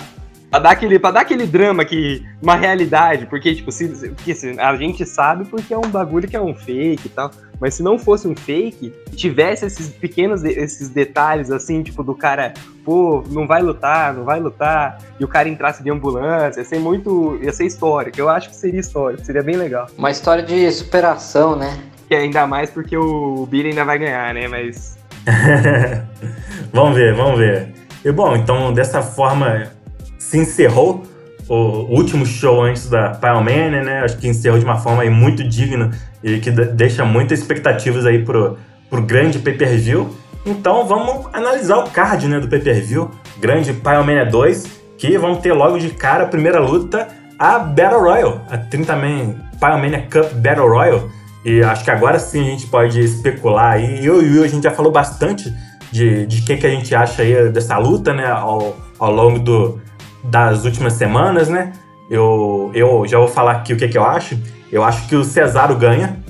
Pra dar, aquele, pra dar aquele drama que. Uma realidade, porque, tipo, se, porque, se, a gente sabe porque é um bagulho que é um fake e tal. Mas se não fosse um fake, tivesse esses pequenos esses detalhes, assim, tipo, do cara, pô, não vai lutar, não vai lutar, e o cara entrasse de ambulância, ia ser muito. ia ser histórico. Eu acho que seria histórico, seria bem legal. Uma história de superação, né? E ainda mais porque o Billy ainda vai ganhar, né? Mas vamos ver, vamos ver. E bom, então dessa forma se encerrou o último show antes da Pyromania, né? Acho que encerrou de uma forma aí muito digna e que deixa muitas expectativas aí pro, pro grande pay-per-view. Então vamos analisar o card né, do pay-per-view, grande Pyromania 2, que vamos ter logo de cara a primeira luta, a Battle Royal, a 30 Man Pyromania Cup Battle Royal, e acho que agora sim a gente pode especular aí. Eu e o Will, a gente já falou bastante de, de que, que a gente acha aí dessa luta, né, ao, ao longo do, das últimas semanas, né? Eu, eu já vou falar aqui o que, que eu acho. Eu acho que o Cesaro ganha.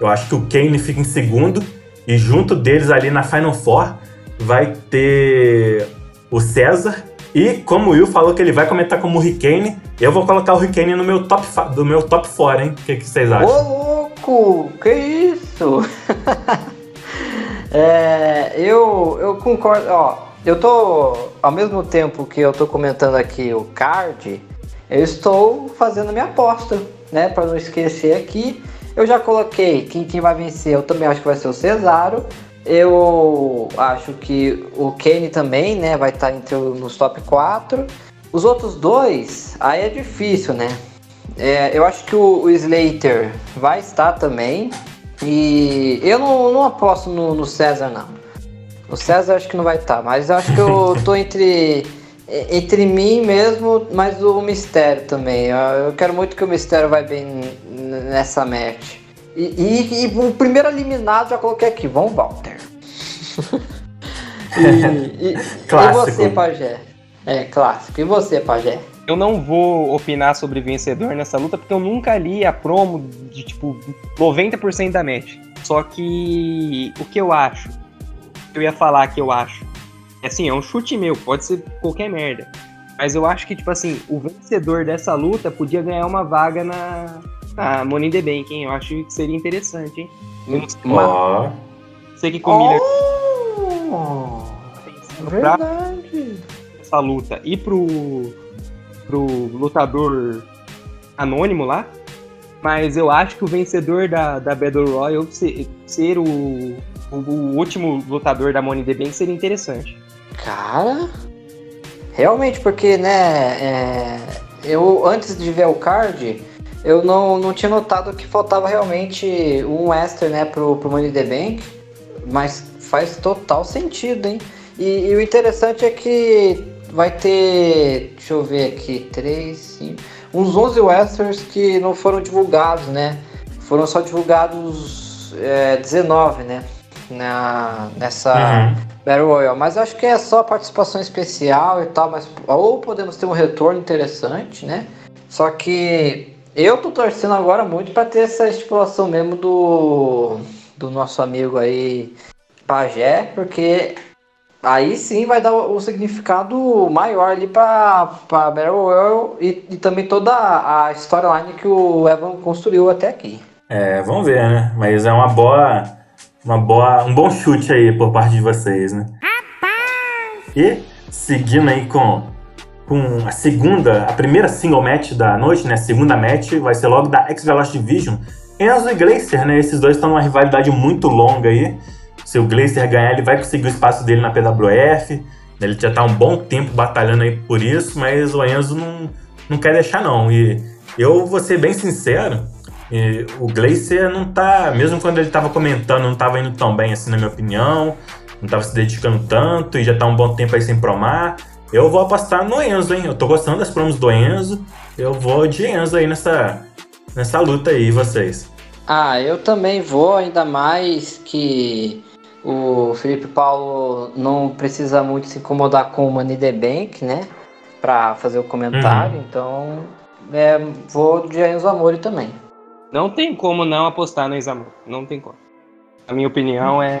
Eu acho que o Kane fica em segundo. E junto deles ali na Final Four vai ter o César. E como o Will falou que ele vai comentar como o Hurricane, eu vou colocar o Hurricane no meu top, do meu top 4, hein? O que, que vocês acham? louco! Que isso? é, eu, eu concordo, ó, eu tô, ao mesmo tempo que eu tô comentando aqui o card, eu estou fazendo minha aposta, né, para não esquecer aqui. Eu já coloquei quem, quem vai vencer, eu também acho que vai ser o Cesaro. Eu acho que o Kane também, né, vai estar entre nos top 4. Os outros dois, aí é difícil, né? É, eu acho que o, o, Slater vai estar também. E eu não, não aposto no, no, César, não. O César acho que não vai estar, mas eu acho que eu tô entre, entre mim mesmo, mas o Mistério também. Eu, eu quero muito que o Mistério vai bem nessa match. E, e, e o primeiro eliminado já coloquei aqui, Von Walter. e, e, e você, Pajé? É, clássico. E você, Pajé? Eu não vou opinar sobre vencedor nessa luta porque eu nunca li a promo de tipo 90% da match. Só que o que eu acho, eu ia falar que eu acho, é assim, é um chute meu, pode ser qualquer merda. Mas eu acho que, tipo assim, o vencedor dessa luta podia ganhar uma vaga na, na Money in the Bank, hein? Eu acho que seria interessante, hein? Uma... Sei que com o Miller... Oh, verdade. Essa luta e pro pro lutador anônimo lá. Mas eu acho que o vencedor da, da Battle Royale ser, ser o, o, o, último lutador da Money the Bank seria interessante. Cara, realmente, porque, né, é, eu antes de ver o card, eu não, não tinha notado que faltava realmente um extra, né, pro, pro Money the Bank, mas faz total sentido, hein? E, e o interessante é que vai ter, deixa eu ver aqui, 3, 5, uns 11 westerns que não foram divulgados, né? Foram só divulgados é, 19, né? Na, nessa uhum. Battle Royale. Mas acho que é só participação especial e tal, mas ou podemos ter um retorno interessante, né? Só que eu tô torcendo agora muito para ter essa estipulação mesmo do, do nosso amigo aí Pajé, porque aí sim vai dar o significado maior ali para Battle Royale e, e, também toda a storyline que o Evan construiu até aqui. É, vamos ver, né? Mas é uma boa, Uma boa, um bom chute aí por parte de vocês, né? E seguindo aí com, com a segunda, a primeira single match da noite, né? A segunda match vai ser logo da X-Velocity Division. Enzo e Glacier, né? Esses dois estão numa rivalidade muito longa aí. Se o Glacier ganhar, ele vai conseguir o espaço dele na PWF. Ele já tá um bom tempo batalhando aí por isso, mas o Enzo não, não quer deixar não. E eu vou ser bem sincero, o Glacier não tá, mesmo quando ele tava comentando, não tava indo tão bem assim na minha opinião, não tava se dedicando tanto e já tá um bom tempo aí sem promar. Eu vou apostar no Enzo, hein? Eu tô gostando das promos do Enzo. Eu vou de Enzo aí nessa, nessa luta aí, vocês. Ah, eu também vou, ainda mais que o Felipe Paulo não precisa muito se incomodar com o Money the Bank, né? Pra fazer o comentário, uhum. então é, vou de Enzo Amori também. Não tem como não apostar no Amori, não tem como. A minha opinião é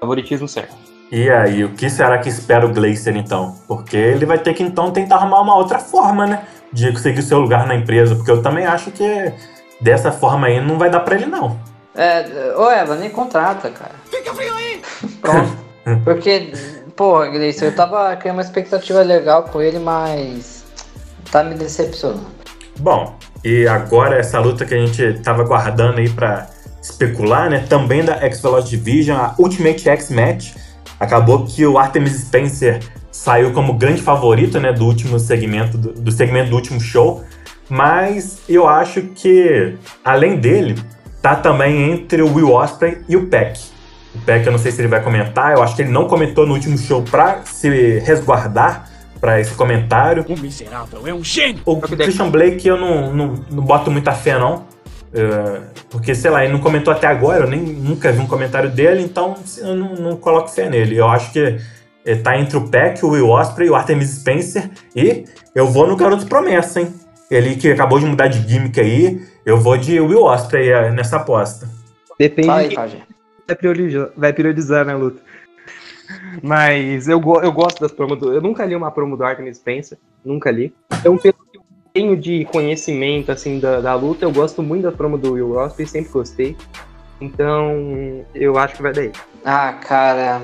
favoritismo certo. E aí, o que será que espera o Glacier então? Porque ele vai ter que então tentar arrumar uma outra forma, né? De conseguir seu lugar na empresa, porque eu também acho que dessa forma aí não vai dar pra ele não. É, ô Eva, nem contrata, cara. Fica frio aí! Pronto. Porque, porra, Gleice, eu tava criando uma expectativa legal com ele, mas tá me decepcionando. Bom, e agora essa luta que a gente tava guardando aí pra especular, né? Também da X-Velocity Division, a Ultimate X Match. Acabou que o Artemis Spencer saiu como grande favorito, né? Do último segmento, do, do segmento do último show. Mas eu acho que, além dele, tá também entre o Will Osprey e o Peck. O Peck eu não sei se ele vai comentar, eu acho que ele não comentou no último show pra se resguardar para esse comentário. O miserável é um gênio! O Christian Blake eu não, não, não boto muita fé não. Uh, porque, sei lá, ele não comentou até agora, eu nem nunca vi um comentário dele, então eu não, não coloco fé nele. Eu acho que ele tá entre o Peck, o Will Osprey, o Artemis Spencer e eu vou no Garoto Promessa, hein? Ele que acabou de mudar de gimmick aí, eu vou de Will Osprey eh, nessa aposta. Depende. Vai, vai priorizar, vai priorizar na luta. Mas eu, eu gosto das promos do. Eu nunca li uma promo do Artemis Spencer. Nunca li. Então, pelo que eu tenho de conhecimento assim da, da luta, eu gosto muito da promo do Will Osprey, sempre gostei. Então, eu acho que vai daí. Ah, cara.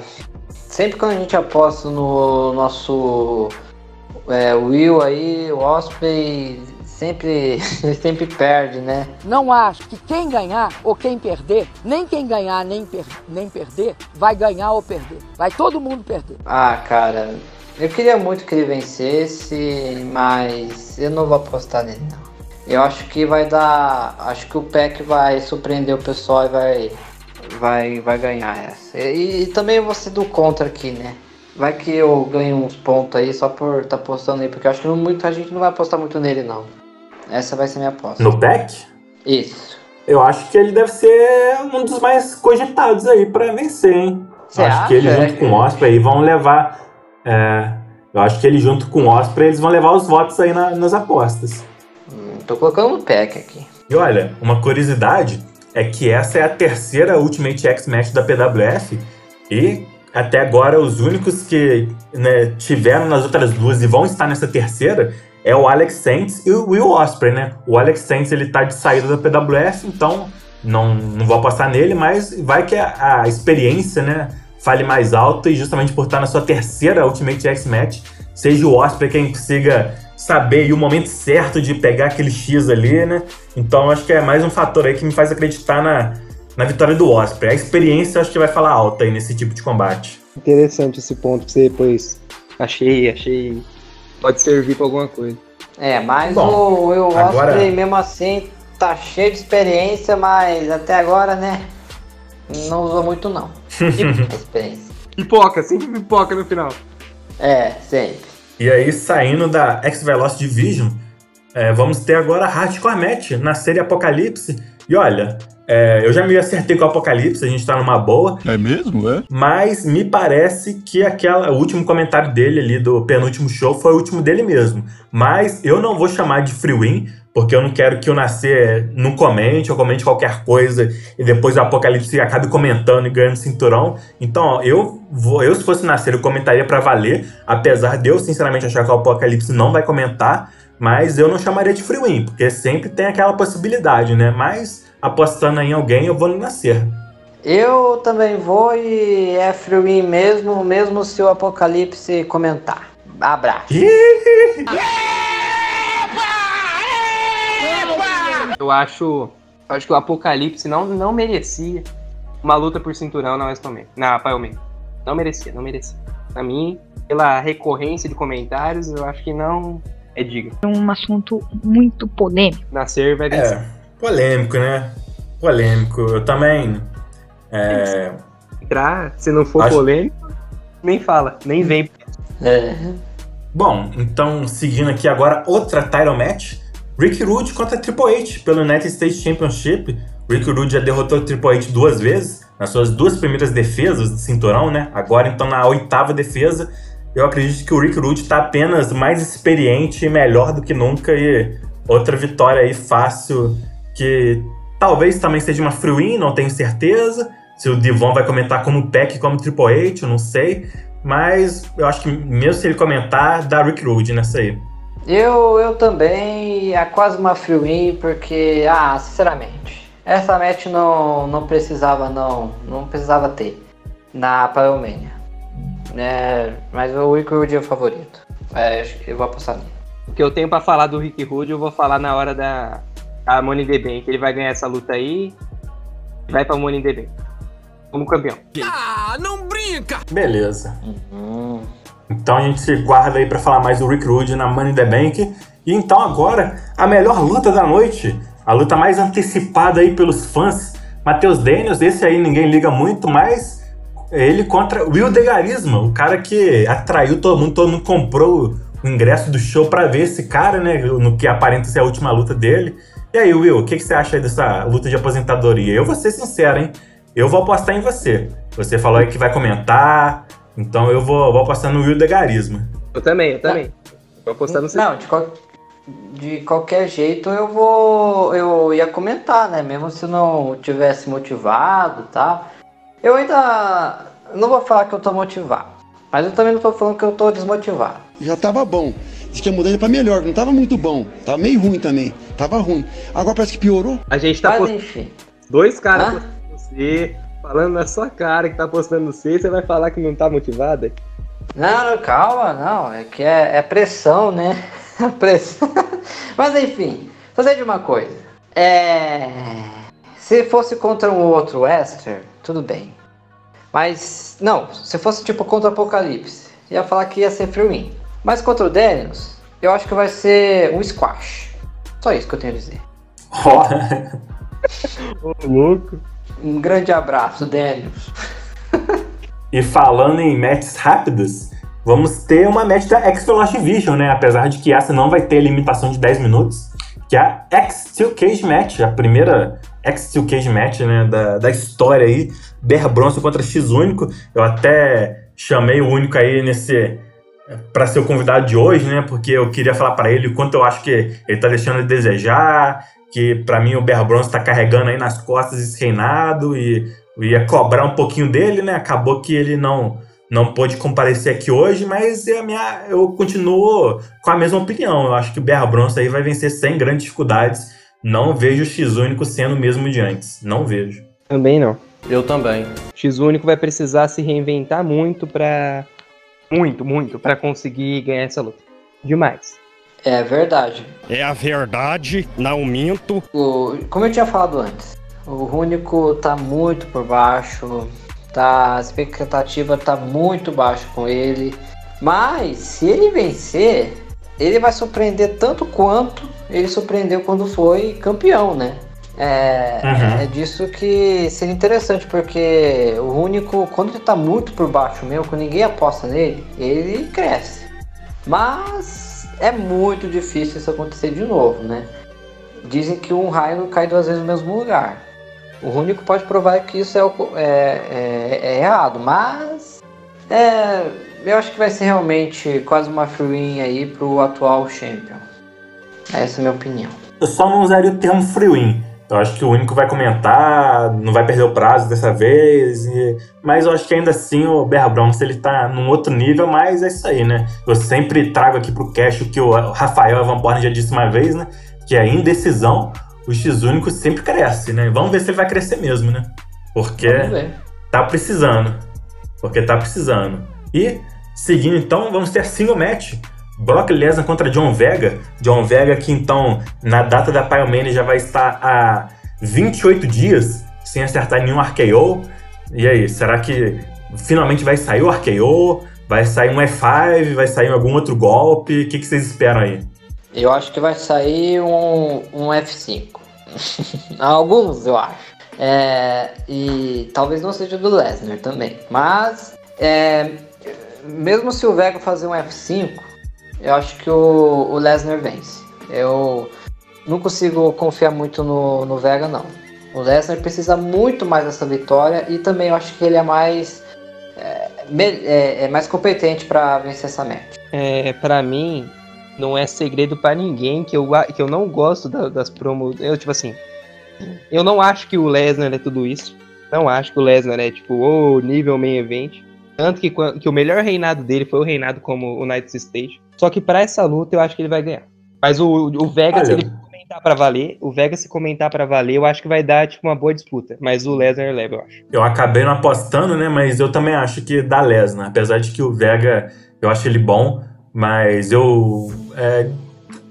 Sempre quando a gente aposta no nosso é, Will aí, o Osprey sempre, sempre perde, né? Não acho que quem ganhar ou quem perder, nem quem ganhar nem, per nem perder, vai ganhar ou perder. Vai todo mundo perder. Ah, cara, eu queria muito que ele vencesse, mas eu não vou apostar nele, não. Eu acho que vai dar. Acho que o PEC vai surpreender o pessoal e vai, vai, vai ganhar essa. E, e também eu vou ser do contra aqui, né? Vai que eu ganho uns pontos aí só por estar tá postando aí, porque eu acho que muita gente não vai apostar muito nele, não. Essa vai ser minha aposta. No pack? Isso. Eu acho que ele deve ser um dos mais cogitados aí para vencer, hein? Cê acho acha? que ele junto com o Osprey vão levar. É, eu acho que ele junto com o Osprey eles vão levar os votos aí na, nas apostas. Hum, tô colocando no pack aqui. E olha, uma curiosidade é que essa é a terceira Ultimate X Match da PWF e até agora os únicos que né, tiveram nas outras duas e vão estar nessa terceira é o Alex Saints e o Will Osprey, né? O Alex Saints ele tá de saída da PWF, então não, não vou passar nele, mas vai que a, a experiência, né, fale mais alto e justamente por estar na sua terceira Ultimate X Match, seja o Osprey quem consiga saber o momento certo de pegar aquele X ali, né? Então acho que é mais um fator aí que me faz acreditar na, na vitória do Osprey. A experiência acho que vai falar alta aí nesse tipo de combate. Interessante esse ponto pra você depois. Achei, achei pode servir pra alguma coisa. É, mas Bom, o Will agora... Osprey mesmo assim tá cheio de experiência, mas até agora, né? Não usou muito não. experiência. Pipoca, sempre pipoca no final. É, sempre. E aí, saindo da X-Velocity Division, é, vamos ter agora a Hardcore Match na série Apocalipse. E olha, é, eu já me acertei com o Apocalipse, a gente tá numa boa. É mesmo, é? Mas me parece que aquela, o último comentário dele ali do penúltimo show foi o último dele mesmo. Mas eu não vou chamar de free win, porque eu não quero que o Nascer não comente ou comente qualquer coisa e depois o Apocalipse acabe comentando e ganhando cinturão. Então, ó, eu vou, eu se fosse Nascer, eu comentaria para valer, apesar de eu sinceramente achar que o Apocalipse não vai comentar, mas eu não chamaria de free porque sempre tem aquela possibilidade, né? Mas apostando em alguém, eu vou no Nascer. Eu também vou e é free win mesmo, mesmo se o Apocalipse comentar. Abraço. Eu acho, eu acho que o Apocalipse não, não merecia uma luta por cinturão na West na Palmeiras. Não merecia, não merecia. Pra mim, pela recorrência de comentários, eu acho que não é digno. É um assunto muito polêmico. Nascer vai vencer. É, polêmico, né? Polêmico. Eu também. É... Entrar, se não for acho... polêmico, nem fala, nem vem. É. Bom, então seguindo aqui agora outra title match. Rick Rude contra Triple H pelo United States Championship. Rick Rude já derrotou o Triple H duas vezes, nas suas duas primeiras defesas do cinturão, né? Agora então na oitava defesa. Eu acredito que o Rick Rude está apenas mais experiente e melhor do que nunca e outra vitória aí fácil que talvez também seja uma free win, não tenho certeza. Se o Divon vai comentar como Peck como Triple H, eu não sei. Mas eu acho que mesmo se ele comentar, dá Rick Rude nessa aí. Eu, eu também, é quase uma free win, porque, ah, sinceramente, essa match não, não precisava não, não precisava ter na Pyromania. É, mas o Rick Rude é o favorito. É, eu vou apostar nele. O que eu tenho para falar do Rick Rude, eu vou falar na hora da a Money the Bank. Ele vai ganhar essa luta aí e vai pra Money the Bank. Como campeão. Ah, não brinca! Beleza. Uhum. Então a gente se guarda aí para falar mais do Rick Rude na Money the Bank. E então agora, a melhor luta da noite. A luta mais antecipada aí pelos fãs. Matheus Daniels, esse aí ninguém liga muito, mas ele contra Will Degarisma, o cara que atraiu todo mundo, todo mundo comprou o ingresso do show para ver esse cara, né? No que aparenta ser a última luta dele. E aí, Will, o que, que você acha aí dessa luta de aposentadoria? Eu vou ser sincero, hein? Eu vou apostar em você. Você falou aí que vai comentar, então eu vou, vou apostar no Will Degarismo. Eu também, eu também. Vou apostar no Não, de, qual, de qualquer jeito eu vou. Eu ia comentar, né? Mesmo se não tivesse motivado e tá? tal. Eu ainda. Não vou falar que eu tô motivado. Mas eu também não tô falando que eu tô desmotivado. Já tava bom. Diz que a mudança pra melhor, não tava muito bom. Tava meio ruim também. Tava ruim. Agora parece que piorou. A gente tá Mas, post... enfim. Dois caras postando você, falando na sua cara que tá postando você, você vai falar que não tá motivada? Não, não, calma, não. É que é, é pressão, né? pressão. Mas enfim, fazer de uma coisa. É. Se fosse contra um outro Esther, tudo bem. Mas, não, se fosse tipo contra o Apocalipse, ia falar que ia ser free win. Mas contra o Daniels, eu acho que vai ser um squash. Só isso que eu tenho a dizer. Ô, louco. Um grande abraço, Daniels. e falando em matches rápidas, vamos ter uma match da X Vision, né? Apesar de que essa não vai ter limitação de 10 minutos. Que é a X-Steel Cage Match, a primeira X-Steel Cage Match né, da, da história aí. Bear Bronson contra X Único. Eu até chamei o Único aí nesse para ser o convidado de hoje, né? Porque eu queria falar para ele o quanto eu acho que ele tá deixando de desejar, que para mim o Bear Bronson tá carregando aí nas costas esse reinado e ia cobrar um pouquinho dele, né? Acabou que ele não não pôde comparecer aqui hoje, mas a minha, eu continuo com a mesma opinião. Eu acho que o Bear Bronson aí vai vencer sem grandes dificuldades. Não vejo o X único sendo o mesmo de antes. Não vejo. Também não. Eu também. O X único vai precisar se reinventar muito para muito, muito para conseguir ganhar essa luta. Demais. É verdade. É a verdade, não minto. O, como eu tinha falado antes, o Rúnico tá muito por baixo, tá, a expectativa tá muito baixa com ele. Mas se ele vencer, ele vai surpreender tanto quanto ele surpreendeu quando foi campeão, né? É, uhum. é disso que seria interessante, porque o único, quando ele tá muito por baixo mesmo, quando ninguém aposta nele, ele cresce. Mas é muito difícil isso acontecer de novo, né? Dizem que um raio não cai duas vezes no mesmo lugar. O único pode provar que isso é, é, é, é errado, mas é, eu acho que vai ser realmente quase uma free aí pro atual champion. Essa é a minha opinião. Eu só não usaria o termo free win eu acho que o único vai comentar, não vai perder o prazo dessa vez. E... Mas eu acho que ainda assim o Bear Bronx ele tá num outro nível, mas é isso aí, né? Eu sempre trago aqui pro cash o que o Rafael Van Born já disse uma vez, né? Que é indecisão, o X único sempre cresce, né? Vamos ver se ele vai crescer mesmo, né? Porque tá precisando. Porque tá precisando. E, seguindo então, vamos ter single match. Brock Lesnar contra John Vega. John Vega que então, na data da Pyromania, já vai estar há 28 dias sem acertar nenhum RKO. E aí, será que finalmente vai sair o RKO? Vai sair um F5? Vai sair algum outro golpe? O que, que vocês esperam aí? Eu acho que vai sair um, um F5. Alguns, eu acho. É, e talvez não seja do Lesnar também. Mas, é, mesmo se o Vega fazer um F5, eu acho que o, o Lesnar vence. Eu não consigo confiar muito no, no Vega, não. O Lesnar precisa muito mais dessa vitória e também eu acho que ele é mais é, é, é mais competente para vencer essa match. É, para mim não é segredo para ninguém que eu, que eu não gosto da, das promos. Eu tipo assim, eu não acho que o Lesnar é tudo isso. Não acho que o Lesnar é tipo o nível main event. Tanto que, que o melhor reinado dele foi o reinado como o United Stage. Só que para essa luta eu acho que ele vai ganhar. Mas o, o Vegas, Olha. ele comentar para valer, o Vegas se comentar para valer, eu acho que vai dar tipo uma boa disputa, mas o Lesnar leva, eu acho. Eu acabei não apostando, né, mas eu também acho que dá Lesnar, apesar de que o Vega, eu acho ele bom, mas eu é,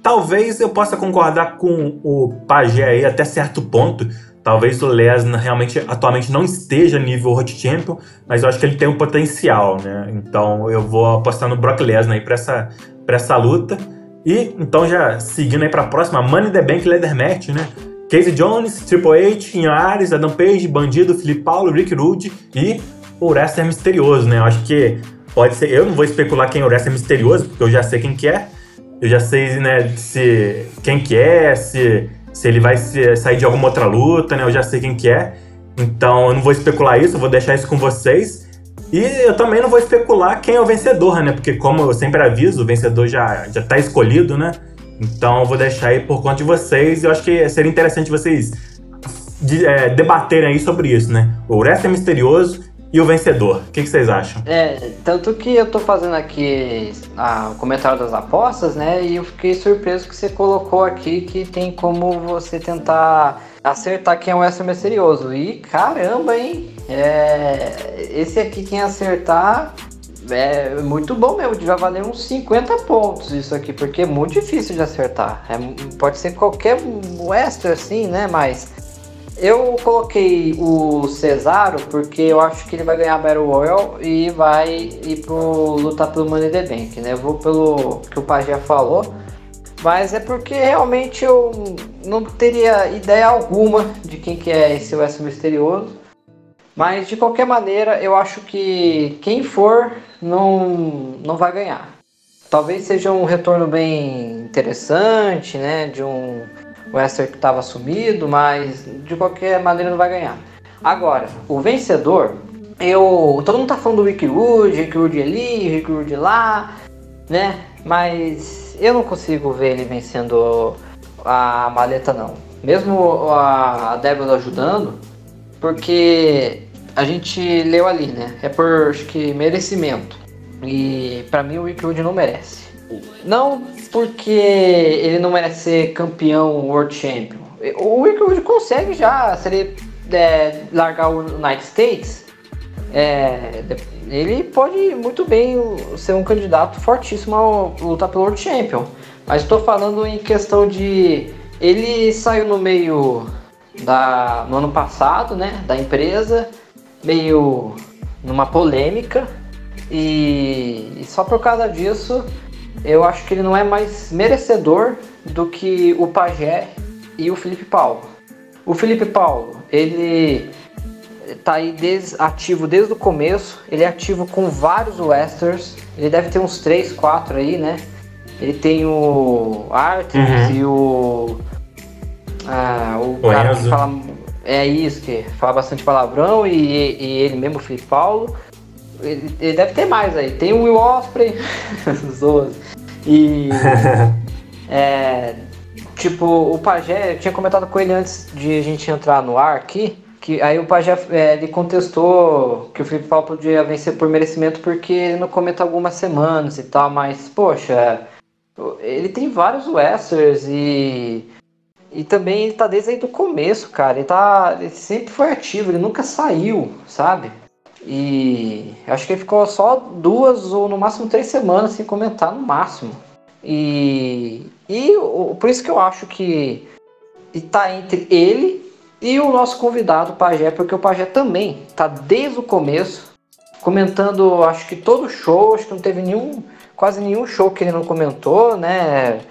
talvez eu possa concordar com o Pajé aí até certo ponto. Talvez o Lesnar realmente atualmente não esteja nível World Champion, mas eu acho que ele tem um potencial, né? Então eu vou apostar no Brock Lesnar aí para essa, pra essa luta. E então já seguindo aí para a próxima, Money the Bank Leather Match, né? Casey Jones, Triple H, Ian Ares, Adam Page, Bandido, Felipe Paulo, Rick Rude e o Wrestler Misterioso, né? Eu acho que pode ser. Eu não vou especular quem é o Wrestler Misterioso, porque eu já sei quem que é. Eu já sei, né, se quem que é, se, se ele vai se, sair de alguma outra luta, né? Eu já sei quem que é. Então eu não vou especular isso, eu vou deixar isso com vocês. E eu também não vou especular quem é o vencedor, né? Porque como eu sempre aviso, o vencedor já, já tá escolhido, né? Então eu vou deixar aí por conta de vocês. Eu acho que seria interessante vocês de, é, debaterem aí sobre isso, né? O Wrestling é misterioso e o vencedor. O que, que, vocês acham? É, tanto que eu tô fazendo aqui a, o comentário das apostas, né? E eu fiquei surpreso que você colocou aqui que tem como você tentar acertar quem é o Wrestler misterioso. E caramba, hein? É, esse aqui, quem acertar, é muito bom mesmo. Já valer uns 50 pontos isso aqui, porque é muito difícil de acertar. É, pode ser qualquer Western assim, né? Mas eu coloquei o Cesaro porque eu acho que ele vai ganhar a Battle Royal e vai ir pro lutar pelo Money the Bank, né? Eu vou pelo que o Pajé falou. Mas é porque realmente eu não teria ideia alguma de quem que é esse Western misterioso. Mas de qualquer maneira, eu acho que quem for não, não vai ganhar. Talvez seja um retorno bem interessante, né? De um Wester que estava sumido, mas de qualquer maneira não vai ganhar. Agora, o vencedor, eu. Todo mundo tá falando do Rick Rude, Rick Rude ali, Rick Rude lá, né? Mas eu não consigo ver ele vencendo a maleta não. Mesmo a Débora ajudando, porque a gente leu ali, né? É por acho que merecimento. E para mim o Rick Rude não merece. Não porque ele não merece ser campeão World Champion. O Rude consegue já, se ele é, largar o United States, é, ele pode muito bem ser um candidato fortíssimo a lutar pelo World Champion. Mas estou falando em questão de ele saiu no meio da no ano passado, né, da empresa, meio numa polêmica e, e só por causa disso eu acho que ele não é mais merecedor do que o Pajé e o Felipe Paulo. O Felipe Paulo, ele tá aí des, ativo desde o começo, ele é ativo com vários Westerns, ele deve ter uns 3, 4 aí, né? Ele tem o Arthur uhum. e o. Ah, o, o cara Enzo. que fala. É isso, que fala bastante palavrão, e, e ele mesmo, o Felipe Paulo. Ele, ele, deve ter mais aí. Tem o Will Osprey, e. é, tipo, o Pajé, eu tinha comentado com ele antes de a gente entrar no ar aqui. Que aí o Pajé é, ele contestou que o Felipe Paulo podia vencer por merecimento porque ele não comenta algumas semanas e tal, mas poxa, ele tem vários Westers e e também ele tá desde aí do começo, cara. Ele, tá, ele sempre foi ativo, ele nunca saiu, sabe? E acho que ele ficou só duas ou no máximo três semanas sem comentar, no máximo. E, e por isso que eu acho que está entre ele e o nosso convidado, o Pajé, porque o Pajé também está desde o começo comentando, acho que todo show, acho que não teve nenhum, quase nenhum show que ele não comentou, né?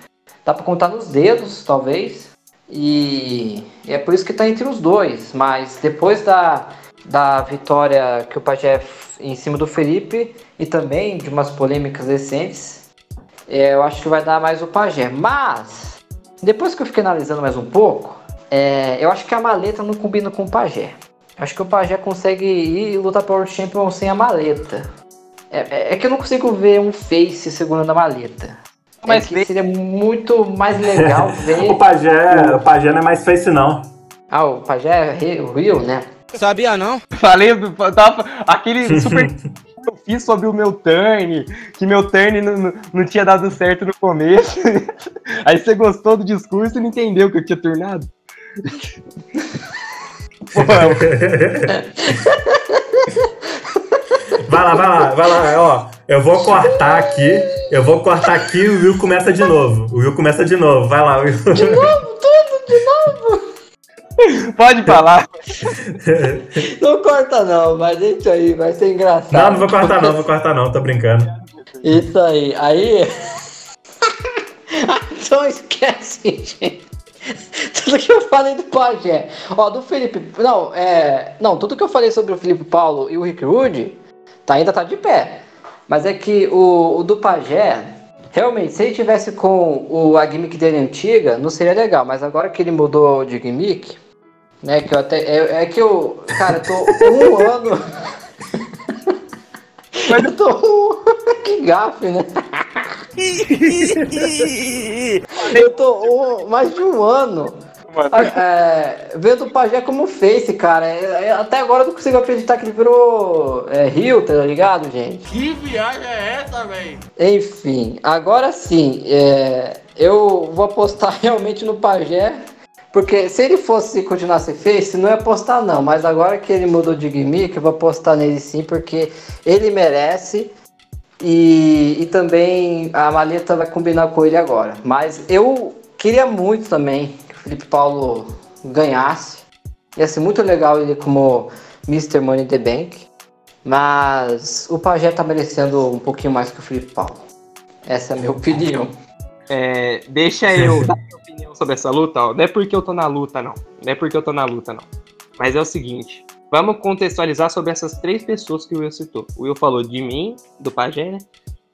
Dá para contar nos dedos, talvez. E é por isso que está entre os dois. Mas depois da, da vitória que o Pajé em cima do Felipe e também de umas polêmicas recentes, é, eu acho que vai dar mais o Pajé. Mas depois que eu fiquei analisando mais um pouco, é, eu acho que a maleta não combina com o Pajé. Acho que o Pajé consegue ir lutar para o World Champion sem a maleta. É, é, é, que eu não consigo ver um face segurando a maleta. Mas é que seria muito mais legal ver. o, Pajé, o Pajé não é mais face, não. Ah, o Pajé é o Rio, né? Sabia não? Falei, tava, aquele super eu fiz sobre o meu turn, que meu turn não, não tinha dado certo no começo. Aí você gostou do discurso e não entendeu que eu tinha turnado. vai lá, vai lá, vai lá, ó. Eu vou cortar aqui, eu vou cortar aqui e o Will começa de novo. O Will começa de novo, vai lá, Will. De novo, tudo, de novo. Pode falar. Não corta não, mas deixa aí, vai ser engraçado. Não, não vou cortar não, vou cortar não, tô brincando. Isso aí, aí... Então esquece, gente. Tudo que eu falei do Pajé. Ó, do Felipe... Não, é... Não, tudo que eu falei sobre o Felipe Paulo e o Rick Rude tá, ainda tá de pé. Mas é que o, o do Pajé... Realmente, se ele tivesse com o, a gimmick dele antiga, não seria legal. Mas agora que ele mudou de gimmick, né? Que eu até. É, é que eu. Cara, eu tô um ano. Mas eu tô. que gafe, né? eu tô um, mais de um ano é, vendo o Pajé como face, cara. É, é, até agora eu não consigo acreditar que ele virou é, Rio, tá ligado, gente? Que viagem é essa, velho? Enfim, agora sim, é, eu vou apostar realmente no Pajé. Porque se ele fosse continuar a ser face, não ia apostar não. Mas agora que ele mudou de gimmick, eu vou apostar nele sim, porque ele merece. E, e também a maleta vai combinar com ele agora. Mas eu queria muito também que o Felipe Paulo ganhasse. Ia ser muito legal ele como Mr. Money the Bank. Mas o Pajé tá merecendo um pouquinho mais que o Felipe Paulo. Essa é a minha opinião. É, deixa eu sobre essa luta. Ó. Não é porque eu tô na luta, não. Não é porque eu tô na luta, não. Mas é o seguinte. Vamos contextualizar sobre essas três pessoas que o Will citou. O Will falou de mim, do Pajé, né?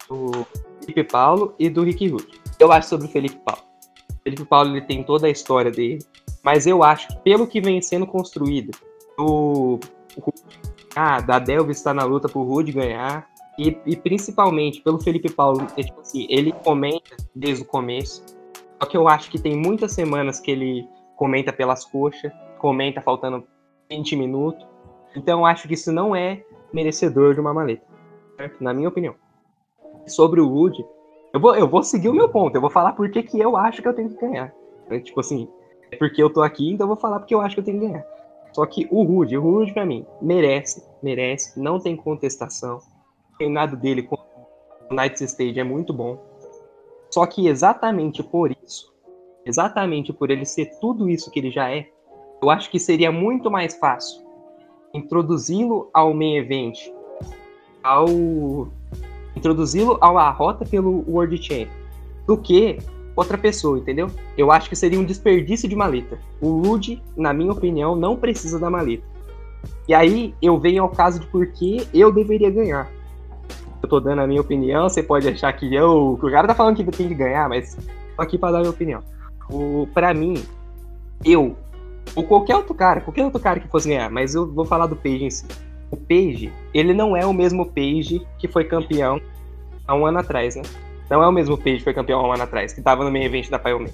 Do Felipe Paulo e do Rick Rude. Eu acho sobre o Felipe Paulo. O Felipe Paulo ele tem toda a história dele. Mas eu acho que pelo que vem sendo construído, o, ah, da Delvis está na luta pro Rude ganhar. E, e, principalmente pelo Felipe Paulo, é, tipo assim, ele comenta desde o começo. Só que eu acho que tem muitas semanas que ele comenta pelas coxas, comenta faltando 20 minutos. Então eu acho que isso não é merecedor de uma maleta, certo? Na minha opinião. Sobre o Wood, eu vou, eu vou seguir o meu ponto, eu vou falar por que eu acho que eu tenho que ganhar. É, tipo assim, é porque eu tô aqui, então eu vou falar porque eu acho que eu tenho que ganhar. Só que o Rude, o Rude pra mim, merece, merece, não tem contestação. O reinado dele com o Knights Stage é muito bom. Só que exatamente por isso, exatamente por ele ser tudo isso que ele já é, eu acho que seria muito mais fácil introduzi-lo ao main event, ao introduzi-lo à rota pelo World Champ, do que outra pessoa, entendeu? Eu acho que seria um desperdício de maleta. O Rude, na minha opinião, não precisa da maleta. E aí eu venho ao caso de por que eu deveria ganhar. Eu tô dando a minha opinião, você pode achar que eu. O cara tá falando que tem que ganhar, mas tô aqui pra dar a minha opinião. O, pra mim, eu, ou qualquer outro cara, qualquer outro cara que fosse ganhar, mas eu vou falar do Page em si. O Page, ele não é o mesmo Page que foi campeão há um ano atrás, né? Não é o mesmo Page que foi campeão há um ano atrás, que tava no main event da Pioneer.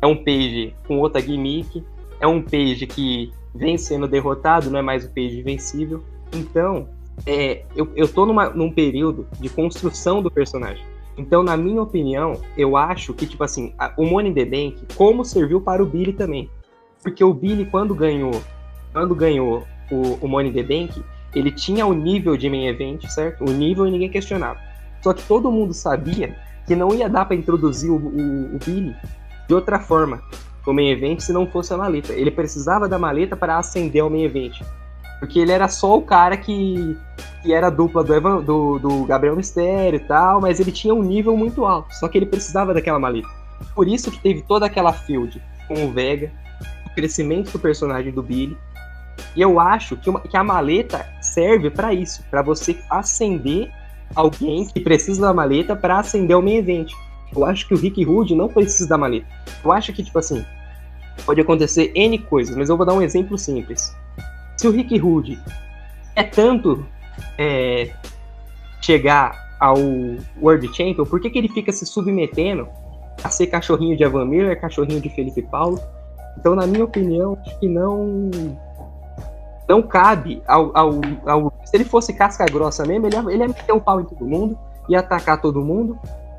É um Page com outra gimmick, é um Page que vem sendo derrotado, não é mais o Page vencível. Então, é, eu, eu tô numa, num período de construção do personagem. Então, na minha opinião, eu acho que, tipo assim, a, o Money in the Bank, como serviu para o Billy também. Porque o Billy, quando ganhou, quando ganhou o, o Money in the Bank, ele tinha o nível de main event, certo? O nível e ninguém questionava. Só que todo mundo sabia que não ia dar para introduzir o, o, o, Billy de outra forma o main event se não fosse a maleta. Ele precisava da maleta para ascender ao main event. Porque ele era só o cara que, que era dupla do, Evan, do, do Gabriel Mistério e tal, mas ele tinha um nível muito alto. Só que ele precisava daquela maleta. Por isso que teve toda aquela field com o Vega, o crescimento do personagem do Billy. E eu acho que, uma, que a maleta serve para isso, para você acender alguém que precisa da maleta para acender o main event. Eu acho que o Rick Rude não precisa da maleta. Eu acho que, tipo assim, pode acontecer N coisas, mas eu vou dar um exemplo simples se o Rick Rude é tanto é, chegar ao World Champion, por que, que ele fica se submetendo a ser cachorrinho de Evan Miller, cachorrinho de Felipe Paulo? Então, na minha opinião, acho que não não cabe ao, ao, ao, Se ele fosse casca grossa mesmo, ele ia, ele ia meter o um pau em todo mundo, ia atacar todo mundo,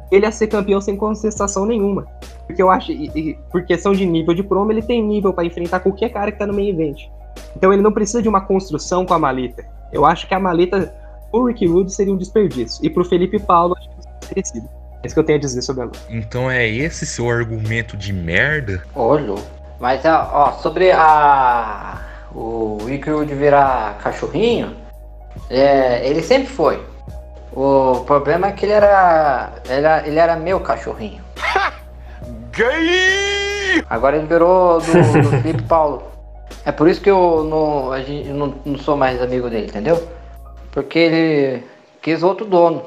ele ia ser campeão sem contestação nenhuma. Porque eu acho, e, e, por questão de nível de promo, ele tem nível para enfrentar qualquer cara que tá no main event. Então ele não precisa de uma construção com a maleta. Eu acho que a maleta pro Rick Rude seria um desperdício. E pro Felipe Paulo, acho que seria sido. É isso que eu tenho a dizer sobre a luta. Então é esse seu argumento de merda? Olha, mas ó, sobre a. O Rick Rude virar cachorrinho, é, ele sempre foi. O problema é que ele era. Ele era, ele era meu cachorrinho. Gay! Agora ele virou do, do Felipe Paulo. É por isso que eu não, a gente, não, não sou mais amigo dele, entendeu? Porque ele quis outro dono.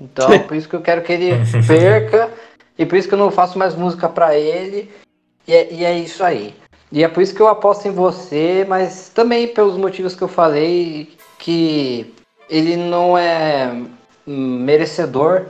Então, é por isso que eu quero que ele perca. e por isso que eu não faço mais música pra ele. E é, e é isso aí. E é por isso que eu aposto em você, mas também pelos motivos que eu falei, que ele não é merecedor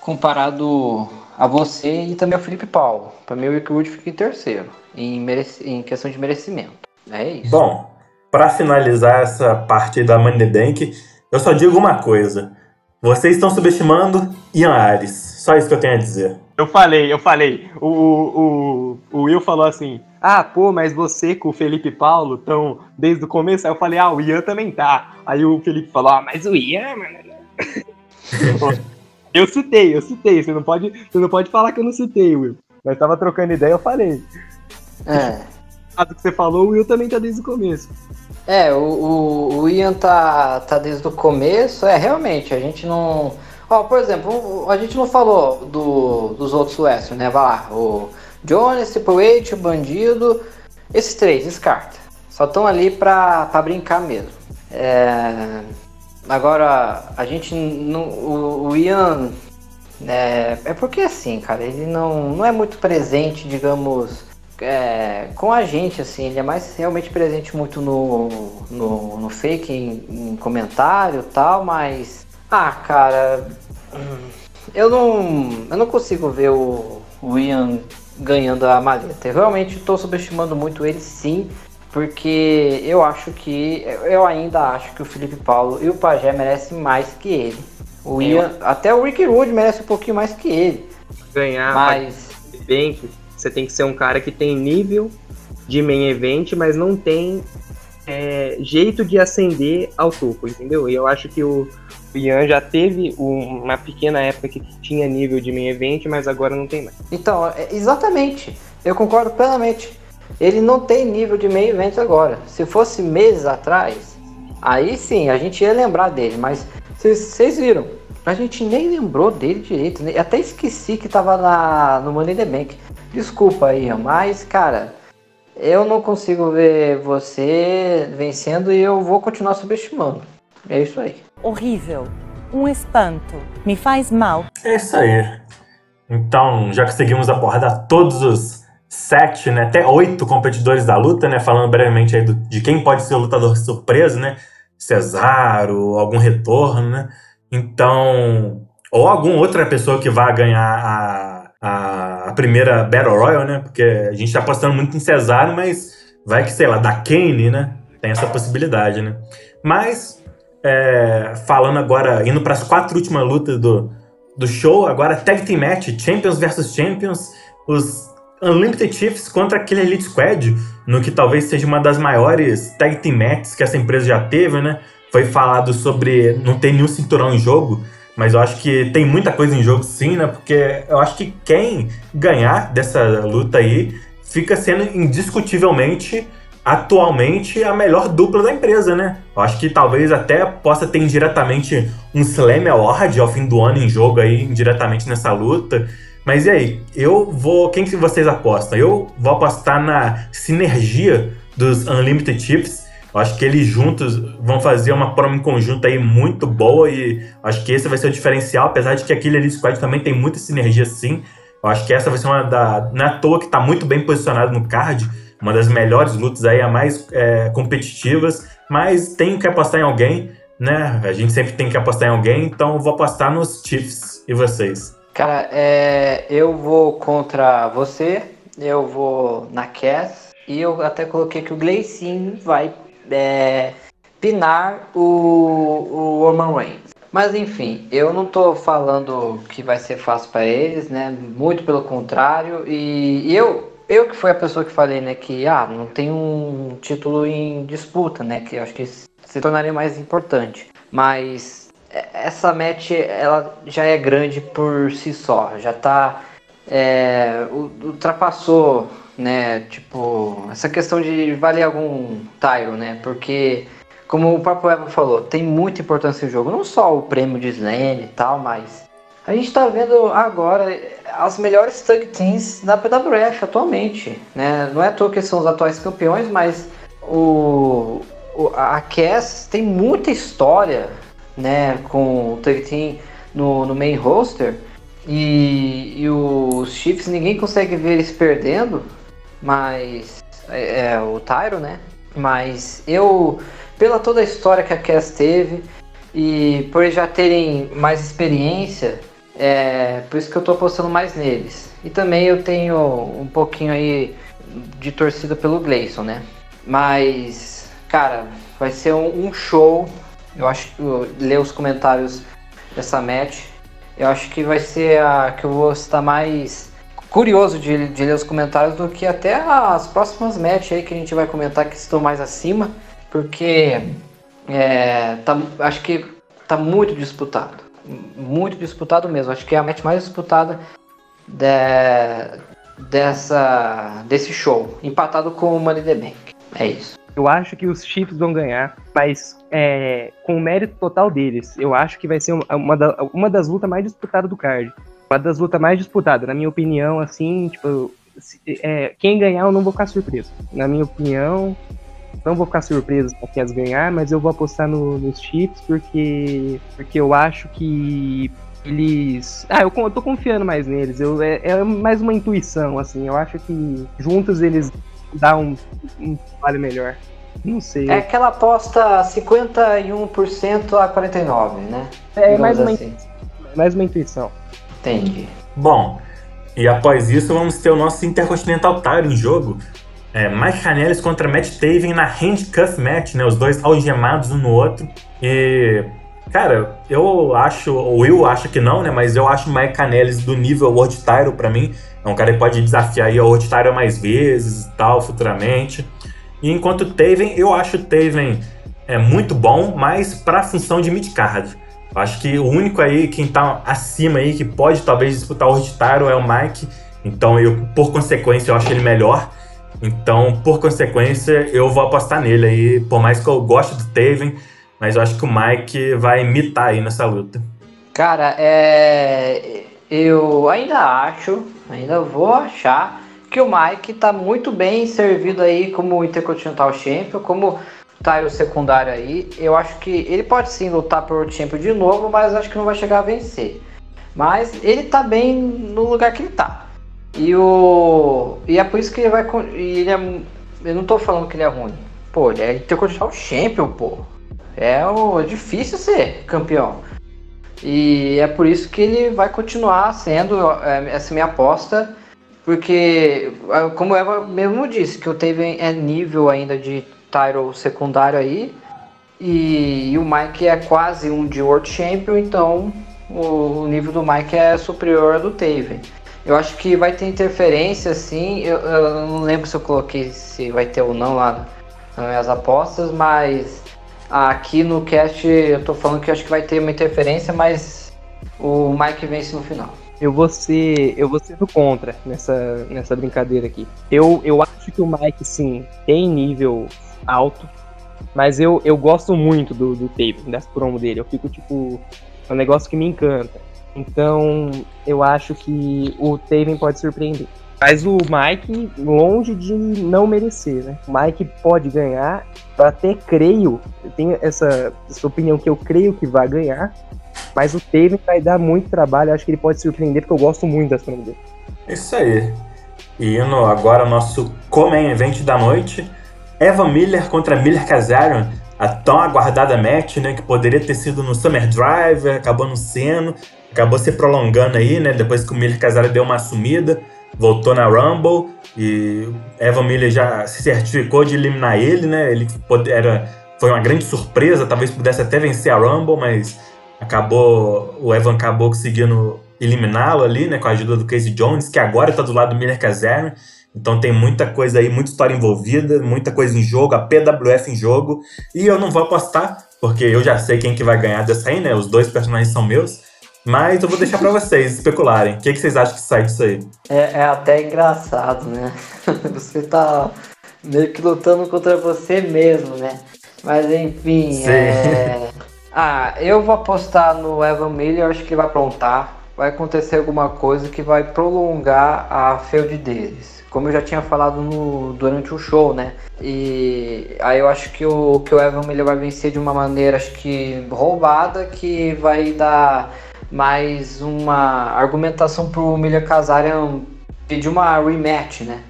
comparado a você e também ao Felipe Paulo. Para mim, o Rick Wood fica em terceiro, em, merec... em questão de merecimento. É isso. Bom, para finalizar essa parte da Money Bank, eu só digo uma coisa. Vocês estão subestimando Ian Ares. Só isso que eu tenho a dizer. Eu falei, eu falei. O, o, o Will falou assim: Ah, pô, mas você com o Felipe Paulo estão desde o começo. Aí eu falei: Ah, o Ian também tá. Aí o Felipe falou: Ah, mas o Ian, mano. eu citei, eu citei. Você não, pode, você não pode falar que eu não citei, Will. Nós tava trocando ideia, eu falei. É do que você falou, o Will também tá desde o começo. É, o, o, o Ian tá, tá desde o começo. É, realmente, a gente não. Ó, por exemplo, a gente não falou do, dos outros wrestlers, né? Vai lá, o Jones, Triple H, o Bandido. Esses três, descarta. Só estão ali pra, pra brincar mesmo. É, agora, a gente não. O, o Ian. É, é porque assim, cara, ele não, não é muito presente, digamos é, com a gente, assim, ele é mais realmente presente muito no, no, no fake, em, em comentário tal, mas. Ah, cara. Eu não. Eu não consigo ver o, o Ian ganhando a maleta. Eu realmente estou subestimando muito ele sim. Porque eu acho que. Eu ainda acho que o Felipe Paulo e o Pajé merecem mais que ele. O Ian, até o Rick Rude merece um pouquinho mais que ele. Ganhar mas bem você tem que ser um cara que tem nível de main event, mas não tem é, jeito de ascender ao topo, entendeu? E eu acho que o, Ian já teve uma pequena época que tinha nível de main event, mas agora não tem mais. Então, é, exatamente. Eu concordo plenamente. Ele não tem nível de main event agora. Se fosse meses atrás, aí sim, a gente ia lembrar dele, mas vocês viram, a gente nem lembrou dele direito. Né? Até esqueci que tava na, no Money in the Bank. Desculpa aí, mas, cara, eu não consigo ver você vencendo e eu vou continuar subestimando. É isso aí. Horrível. Um espanto. Me faz mal. É isso aí. Então, já conseguimos abordar todos os sete, né, até oito competidores da luta, né, falando brevemente aí do, de quem pode ser o lutador surpresa, né, Cesaro, algum retorno, né, então, ou alguma outra pessoa que vá ganhar a a, a primeira Battle Royale, né? Porque a gente tá apostando muito em Cesaro, mas vai que, sei lá, da Kane, né? Tem essa possibilidade, né? Mas, é, falando agora, indo para as quatro últimas lutas do, do show, agora Tag Team Match, Champions vs Champions, os Unlimited Chiefs contra aquele Elite Squad, no que talvez seja uma das maiores Tag Team Matches que essa empresa já teve, né? Foi falado sobre não ter nenhum cinturão em jogo, mas eu acho que tem muita coisa em jogo sim, né? Porque eu acho que quem ganhar dessa luta aí fica sendo indiscutivelmente atualmente a melhor dupla da empresa, né? Eu acho que talvez até possa ter indiretamente um Slam Award ao fim do ano em jogo aí, indiretamente nessa luta. Mas e aí? Eu vou. Quem que vocês apostam? Eu vou apostar na sinergia dos Unlimited Chiefs. Eu acho que eles juntos vão fazer uma promo em conjunto aí muito boa e acho que esse vai ser o diferencial, apesar de que aquele Elite Squad também tem muita sinergia sim. Eu acho que essa vai ser uma da. Não é à toa que tá muito bem posicionado no card uma das melhores lutas aí, a mais é, competitivas, mas tenho que apostar em alguém, né? A gente sempre tem que apostar em alguém, então vou apostar nos Chiefs. E vocês? Cara, é, eu vou contra você, eu vou na Cass, e eu até coloquei que o Gleicin vai é, pinar o, o Roman Reigns. Mas enfim, eu não tô falando que vai ser fácil para eles, né? Muito pelo contrário. E, e eu, eu que fui a pessoa que falei, né, que ah, não tem um título em disputa, né, que eu acho que se tornaria mais importante. Mas essa match ela já é grande por si só, já tá é, ultrapassou, né, tipo, essa questão de valer algum tiro, né? Porque como o próprio Evan falou, tem muita importância no jogo, não só o prêmio de Slam e tal, mas a gente está vendo agora as melhores tag teams da PWF atualmente. Né? Não é à toa que são os atuais campeões, mas o, o, a Cass tem muita história né, com o tag team no, no main roster. E, e os Chiefs ninguém consegue ver eles perdendo, mas é, é o Tyro, né? Mas eu, pela toda a história que a Cass teve e por já terem mais experiência, é, por isso que eu tô apostando mais neles. E também eu tenho um pouquinho aí de torcida pelo Gleison, né? Mas, cara, vai ser um, um show. Eu acho que ler os comentários dessa match. Eu acho que vai ser a que eu vou estar mais curioso de, de ler os comentários do que até as próximas matches aí que a gente vai comentar que estão mais acima. Porque é, tá, acho que tá muito disputado muito disputado mesmo. Acho que é a match mais disputada de, dessa, desse show. Empatado com o Money the Bank. É isso. Eu acho que os Chiefs vão ganhar, mas é, com o mérito total deles. Eu acho que vai ser uma, da, uma das lutas mais disputadas do card. Uma das lutas mais disputadas, na minha opinião, assim, tipo, é, quem ganhar eu não vou ficar surpreso. Na minha opinião, não vou ficar surpreso se a Cass ganhar, mas eu vou apostar no, nos Chiefs porque, porque eu acho que eles. Ah, eu, eu tô confiando mais neles. Eu, é, é, mais uma intuição, assim. Eu acho que juntos eles dão um, um trabalho melhor. Não sei. É aquela aposta 51% a 49%, né? É mais uma, assim. mais uma intuição. Entendi. Bom, e após isso vamos ter o nosso Intercontinental Title em jogo. É, Mike Canellis contra Matt Taven na handcuff match, né? Os dois algemados um no outro. E, cara, eu acho, ou eu acho que não, né? Mas eu acho o Mike Canellis do nível World Title pra mim. É um cara que pode desafiar aí a World Title mais vezes e tal, futuramente. E enquanto o Taven, eu acho o Taven é muito bom, mas pra função de mid-card. Acho que o único aí, quem tá acima aí, que pode talvez disputar o World Title é o Mike. Então, eu, por consequência, eu acho ele melhor. Então, por consequência, eu vou apostar nele aí, por mais que eu goste do Taven, mas eu acho que o Mike vai imitar aí nessa luta. Cara, é... eu ainda acho, ainda vou achar que o Mike tá muito bem servido aí como Intercontinental Champion, como tile secundário aí. Eu acho que ele pode sim lutar por Champion de novo, mas acho que não vai chegar a vencer. Mas ele tá bem no lugar que ele tá. E o. E é por isso que ele vai. Ele é, eu não tô falando que ele é ruim. Pô, ele é Intercontinental Champion, pô. É, o, é difícil ser campeão. E é por isso que ele vai continuar sendo é, essa minha aposta. Porque, é, como Eva mesmo disse, que o Taven é nível ainda de title secundário aí. E, e, o Mike é quase um de World Champion, então o nível do Mike é superior ao do Taven. Eu acho que vai ter interferência, sim. Eu, eu, não lembro se eu coloquei se vai ter ou não lá nas minhas apostas, mas aqui no cast eu tô falando que acho que vai ter uma interferência, mas o Mike vence no final. Eu vou ser, eu vou ser do contra nessa, nessa brincadeira aqui. Eu, eu acho que o Mike, sim, tem nível alto, mas eu, eu gosto muito do, do tape, das promo dele. Eu fico, tipo, é um negócio que me encanta. Então, eu acho que o Taven pode surpreender. Mas o Mike, longe de não merecer, né? O Mike pode ganhar. Eu até creio, eu tenho essa, essa opinião que eu creio que vai ganhar. Mas o Taven vai dar muito trabalho. Eu acho que ele pode surpreender, porque eu gosto muito das promo dele. Isso aí. E agora ao nosso Comem Event da noite. Evan Miller contra Miller Kazarian. A tão aguardada match, né? Que poderia ter sido no Summer Drive, acabou no seno. Acabou se prolongando aí, né? Depois que o Miller Kazarian deu uma sumida voltou na Rumble e Evan Miller já se certificou de eliminar ele, né? Ele era, foi uma grande surpresa, talvez pudesse até vencer a Rumble, mas acabou o Evan acabou conseguindo eliminá-lo ali, né, com a ajuda do Casey Jones, que agora está do lado do Miller Kazarian. Então tem muita coisa aí, muita história envolvida, muita coisa em jogo, a PWF em jogo. E eu não vou apostar, porque eu já sei quem que vai ganhar dessa aí, né? Os dois personagens são meus. Mas eu vou deixar para vocês especularem. O que, que, vocês acham que sai disso aí? É, é até engraçado, né? Você tá meio que lutando contra você mesmo, né? Mas enfim, é... Ah, eu vou apostar no Evan Miller, acho que ele vai aprontar. Vai acontecer alguma coisa que vai prolongar a feud deles. Como eu já tinha falado no, durante o show, né? E aí eu acho que o, que o Evan Miller vai vencer de uma maneira, acho que roubada, que vai dar mais uma argumentação pro Milha Kazarian pedir uma rematch, né?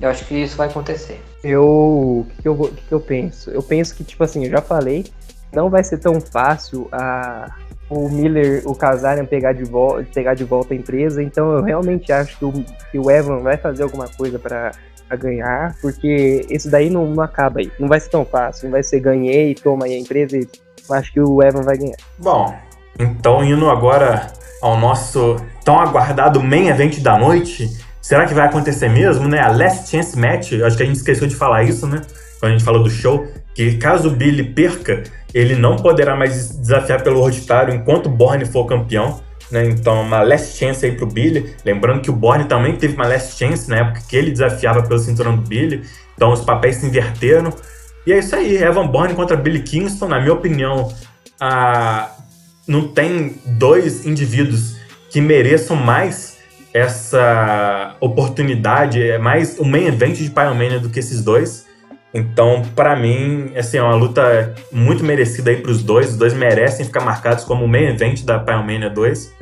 Eu acho que isso vai acontecer. Eu. O que, que, eu, que, que eu penso? Eu penso que, tipo assim, eu já falei, não vai ser tão fácil a, o Miller, o Kazarian pegar de, volta, pegar de volta a empresa, então eu realmente acho que o, que o Evan vai fazer alguma coisa para ganhar, porque esse daí não, não acaba aí. Não vai ser tão fácil, não vai ser ganhei, toma aí a empresa e acho que o Evan vai ganhar. Bom, então, indo agora ao nosso tão aguardado main event da noite, será que vai acontecer mesmo, né? A Last Chance Match, acho que a gente esqueceu de falar isso, né? Quando a gente falou do show, que caso o Billy perca, ele não poderá mais desafiar pelo Title enquanto o Borne for campeão. Né? Então, uma last chance aí pro Billy. Lembrando que o Borne também teve uma last chance na época que ele desafiava pelo cinturão do Billy. Então, os papéis se inverteram. E é isso aí, Evan Bourne contra Billy Kingston. Na minha opinião, a, não tem dois indivíduos que mereçam mais essa oportunidade, é mais o main event de Pyromania do que esses dois. Então, para mim, assim, é uma luta muito merecida aí para os dois. Os dois merecem ficar marcados como o main event da Pyromania 2.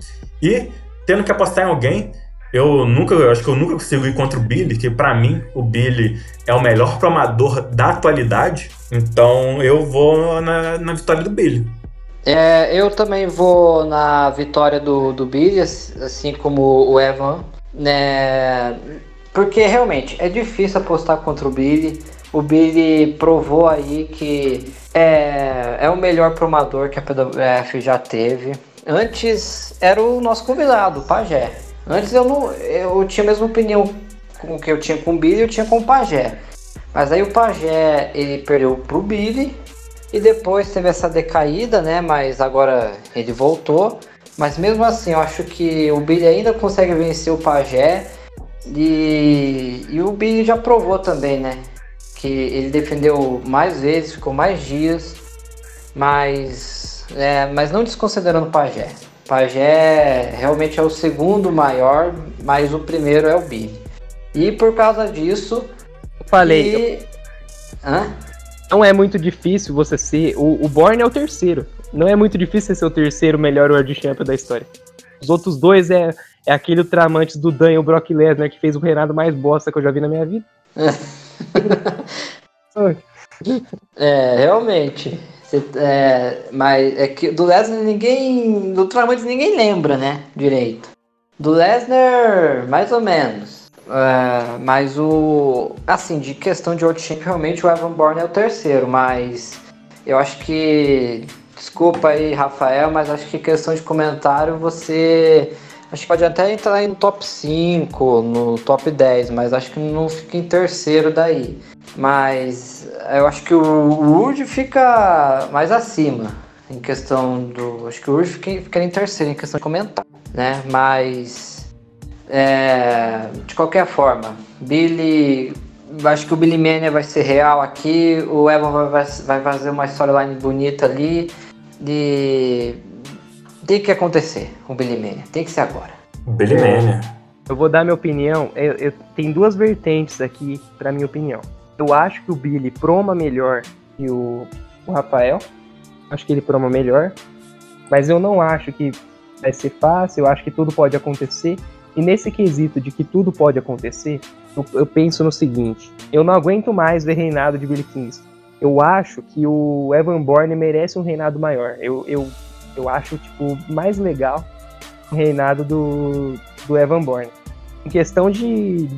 E, tendo que apostar em alguém, eu nunca, eu acho que eu nunca consigo ir contra o Billy, que para mim o Billy é o melhor promador da atualidade. Então, eu vou na, na vitória do Billy. É, eu também vou na vitória do, do Billy, assim como o Evan, né? Porque realmente é difícil apostar contra o Billy. O Billy provou aí que é, é o melhor promador que a PWF já teve. Antes era o nosso convidado, o Pajé. Antes eu não. Eu tinha a mesma opinião com que eu tinha com o Billy, eu tinha com o Pajé. Mas aí o Pajé ele perdeu pro Billy e depois teve essa decaída, né? Mas agora ele voltou. Mas mesmo assim, eu acho que o Billy ainda consegue vencer o Pajé. E, e o Billy já provou também, né? Que ele defendeu mais vezes, ficou mais dias. Mas, é, mas não desconsiderando o Pajé. Pajé realmente é o segundo maior, mas o primeiro é o Billy. E por causa disso. Eu falei. E... Eu... Hã? Não é muito difícil você ser. O, o Borne é o terceiro. Não é muito difícil ser o terceiro melhor World Champion da história. Os outros dois é, é aquele Tramantes do Dan e o Brock Lesnar que fez o reinado mais bosta que eu já vi na minha vida. é, realmente. É, mas é que do Lesnar ninguém. Do Tramantes ninguém lembra, né? Direito. Do Lesnar, mais ou menos. É, mas o. Assim, de questão de World Champ, realmente o Evan Bourne é o terceiro, mas eu acho que Desculpa aí, Rafael, mas acho que questão de comentário você. Acho que pode até entrar no top 5, no top 10, mas acho que não fica em terceiro daí. Mas eu acho que o Rude fica mais acima em questão do. Acho que o Rude fica, fica em terceiro em questão de comentário, né? Mas. É, de qualquer forma, Billy. Acho que o Billy Mania vai ser real aqui. O Evan vai, vai fazer uma storyline bonita ali. De. Tem que acontecer o Billy Mania. Tem que ser agora. Billy Mania. Eu vou dar minha opinião. Eu, eu, tem duas vertentes aqui, para minha opinião. Eu acho que o Billy proma melhor que o, o Rafael. Acho que ele proma melhor. Mas eu não acho que vai ser fácil. Eu acho que tudo pode acontecer. E nesse quesito de que tudo pode acontecer, eu, eu penso no seguinte: eu não aguento mais ver reinado de Billy Kingston. Eu acho que o Evan Bourne merece um reinado maior. Eu, eu, eu acho tipo mais legal o reinado do, do Evan Bourne. Em questão de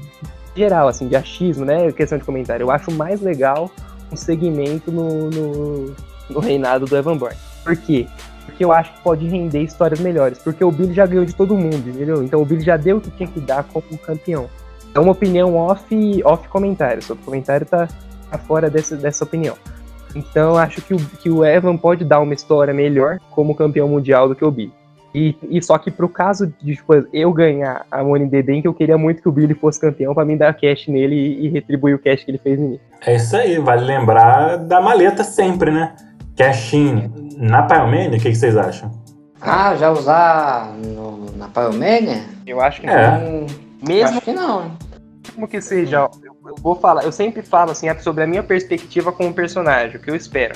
geral, assim, de achismo, né? Questão de comentário. Eu acho mais legal um segmento no, no, no reinado do Evan Bourne. Por quê? Porque eu acho que pode render histórias melhores. Porque o Billy já ganhou de todo mundo, entendeu? Então o Billy já deu o que tinha que dar como campeão. É uma opinião off, off comentário. Seu comentário tá, tá fora desse, dessa opinião. Então acho que o, que o Evan pode dar uma história melhor como campeão mundial do que o Billy. E, e só que pro caso de tipo, eu ganhar a Money the Bank, eu queria muito que o Billy fosse campeão para mim dar cash nele e, e, retribuir o cash que ele fez em mim. É isso aí, vale lembrar da maleta sempre, né? Cash in na Pyromania, o que, que, vocês acham? Ah, já usar no, na Pyromania? Eu acho que é. não. Mesmo acho que não. Como que seja, eu, eu, vou falar, eu sempre falo assim sobre a minha perspectiva como personagem, o que eu espero.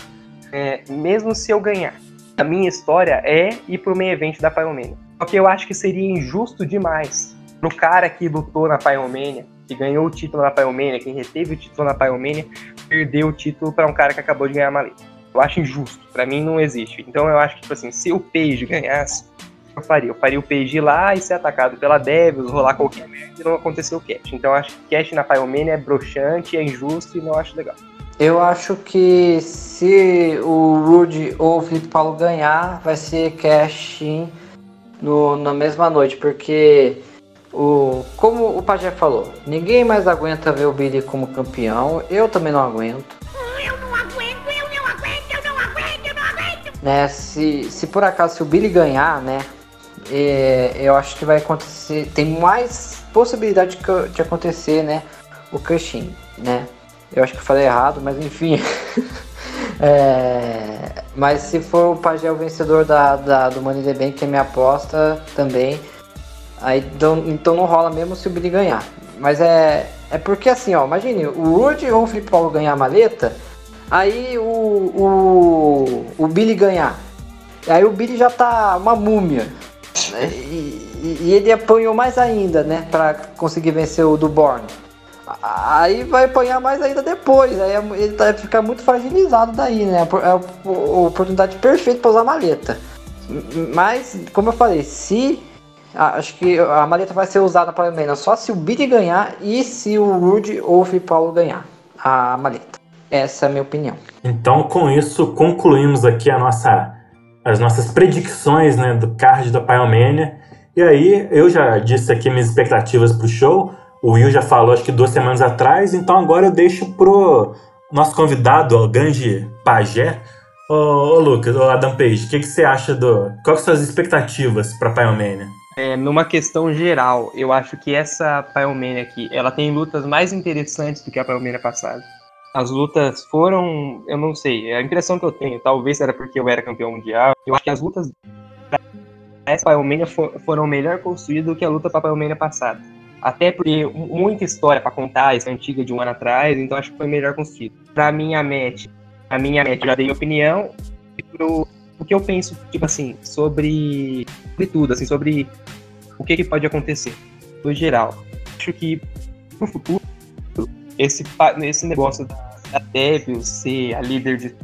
É, mesmo se eu ganhar, a minha história é ir pro meio evento da Pyromania. Só que eu acho que seria injusto demais pro cara que lutou na Pyromania, que ganhou o título na Pyromania, quem reteve o título na Pyromania, perder o título para um cara que acabou de ganhar a maleta. Eu acho injusto, para mim não existe. Então eu acho que, tipo assim, se o Page ganhasse, eu faria. Eu faria o Page ir lá e ser atacado pela Devils, rolar qualquer merda e não aconteceu o Cash. Então eu acho que Cash na Pyromania é broxante, é injusto e não acho legal. Eu acho que se o Rude ou o Felipe Paulo ganhar, vai ser cash no, na mesma noite, porque o, como o Pajé falou, ninguém mais aguenta ver o Billy como campeão. Eu também não aguento. Né, se, se por acaso se o Billy ganhar, né? É, eu acho que vai acontecer. Tem mais possibilidade de, de acontecer, né? O Cushing, né? Eu acho que eu falei errado, mas enfim. é, mas se for o Pajé o vencedor da, da, do Money the Bank, que é minha aposta também, aí então, então não rola mesmo se o Billy ganhar. Mas é, é porque assim, ó, imagine, o Rude ou o Felipe Paulo ganhar a maleta, aí o, o, o Billy ganhar. Aí o Billy já tá uma múmia. Né? E, e, ele apanhou mais ainda, né? Pra conseguir vencer o do Born. Aí vai apanhar mais ainda depois. Aí ele vai ficar muito fragilizado daí, né? É a oportunidade perfeita para usar maleta. Mas, como eu falei, se. Acho que a maleta vai ser usada para menos só se o Billy ganhar e se o Rude ou o Paulo ganhar a maleta. Essa é a minha opinião. Então, com isso, concluímos aqui a nossa, as nossas predicções né, do card da Pyromania. E aí, eu já disse aqui minhas expectativas para o show. O Will já falou, acho que duas semanas atrás, então agora eu deixo pro nosso convidado, o grande pajé. Ô, ô Lucas, ô Adam Page, o que, que você acha do. Quais são as expectativas pra Pyromania? É, numa questão geral, eu acho que essa Pyromania aqui, ela tem lutas mais interessantes do que a Pyromania passada. As lutas foram, eu não sei, é a impressão que eu tenho, talvez era porque eu era campeão mundial. Eu acho que as lutas essa Pyromania foram melhor construídas do que a luta pra Pyromania passada. Até porque muita história para contar, essa antiga de um ano atrás, então acho que foi melhor construído. Pra minha match, a minha match, já dei opinião. E pro, o que eu penso, tipo assim, sobre, sobre tudo, assim, sobre o que, que pode acontecer, no geral. Acho que no futuro, esse, esse negócio da Devil ser a líder de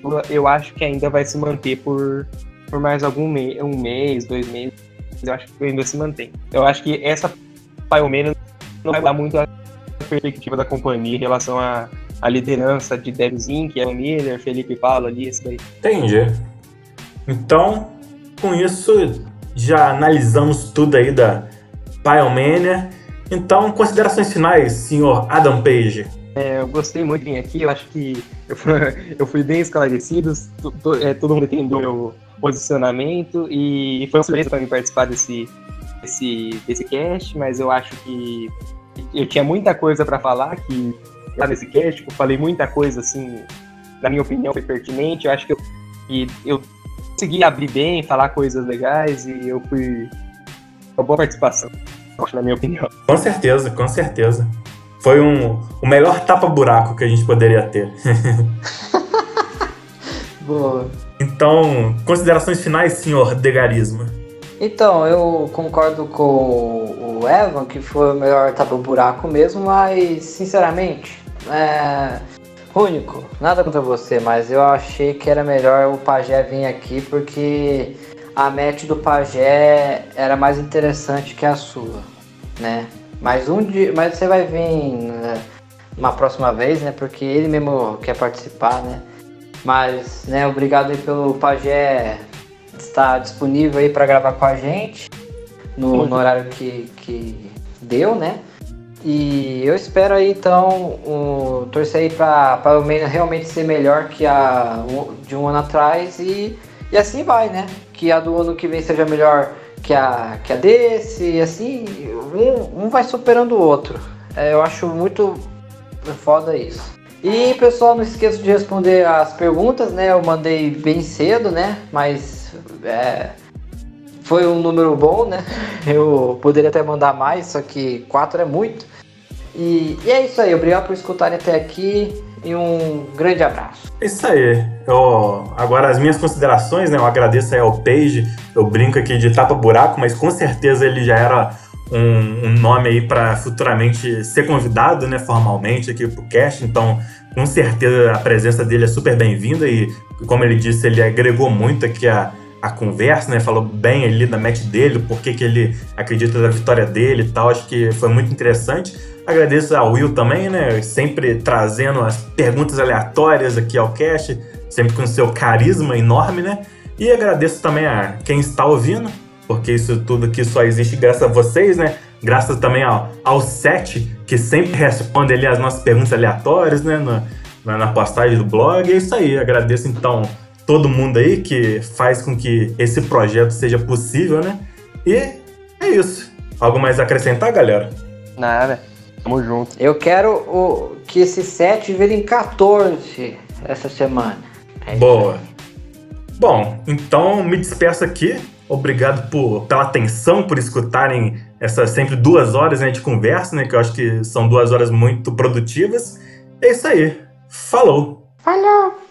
tudo, eu acho que ainda vai se manter por, por mais algum mês, um mês, dois meses. Eu acho que ainda se mantém. Eu acho que essa menos não vai dar muito a perspectiva da companhia em relação à, à liderança de Devzinho, que é o Miller, Felipe Paulo ali, isso daí. Entendi. Então, com isso, já analisamos tudo aí da Pyromania. Então, considerações finais, senhor Adam Page. É, eu gostei muito de vir aqui, eu acho que eu fui, eu fui bem esclarecido, é, todo mundo entendeu meu posicionamento e foi uma surpresa para mim participar desse, desse, desse cast, mas eu acho que eu tinha muita coisa para falar que lá nesse cast, eu falei muita coisa assim, na minha opinião, foi pertinente, eu acho que eu, que eu consegui abrir bem, falar coisas legais e eu fui uma boa participação, na minha opinião. Com certeza, com certeza. Foi um, o melhor tapa-buraco que a gente poderia ter. Boa. Então, considerações finais, senhor Degarismo. Então, eu concordo com o Evan, que foi o melhor tapa-buraco mesmo, mas, sinceramente, é, Único, nada contra você, mas eu achei que era melhor o Pajé vir aqui porque a match do Pajé era mais interessante que a sua, né? Mas um dia, mas você vai vir né, uma próxima vez, né? Porque ele mesmo quer participar, né? Mas, né, obrigado aí pelo Pajé estar disponível aí para gravar com a gente no, no horário que, que deu, né? E eu espero aí então um, torcer aí para o Mania realmente ser melhor que a de um ano atrás e, e assim vai, né? Que a do ano que vem seja melhor que a, que a desse, e assim, um, um vai superando o outro. É, eu acho muito foda isso. E pessoal, não esqueça de responder as perguntas, né? Eu mandei bem cedo, né? Mas é, foi um número bom, né? Eu poderia até mandar mais, só que quatro é muito. E, e, é isso aí, obrigado por escutarem até aqui e um grande abraço. É isso aí. Eu, agora as minhas considerações, né? Eu agradeço aí ao Page, eu brinco aqui de tapa-buraco, mas com certeza ele já era um, um nome aí para futuramente ser convidado, né, formalmente aqui pro cast, então com certeza a presença dele é super bem-vinda e, como ele disse, ele agregou muito aqui a, a conversa, né? Falou bem ali da match dele, por que ele acredita na vitória dele e tal. Acho que foi muito interessante. Agradeço ao Will também, né? Sempre trazendo as perguntas aleatórias aqui ao cast, sempre com seu carisma enorme, né? E agradeço também a quem está ouvindo, porque isso tudo aqui só existe graças a vocês, né? Graças também ao, ao Sete, que sempre responde ali as nossas perguntas aleatórias, né? Na, na postagem do blog. É isso aí. Agradeço então todo mundo aí que faz com que esse projeto seja possível, né? E é isso. Algo mais a acrescentar, galera? Nada. Tamo junto. Eu quero o, que esses 7 virem 14 essa semana. É Boa. Bom, então me despeço aqui. Obrigado por, pela atenção, por escutarem essas sempre duas horas né, de conversa, né? Que eu acho que são duas horas muito produtivas. É isso aí. Falou! Falou!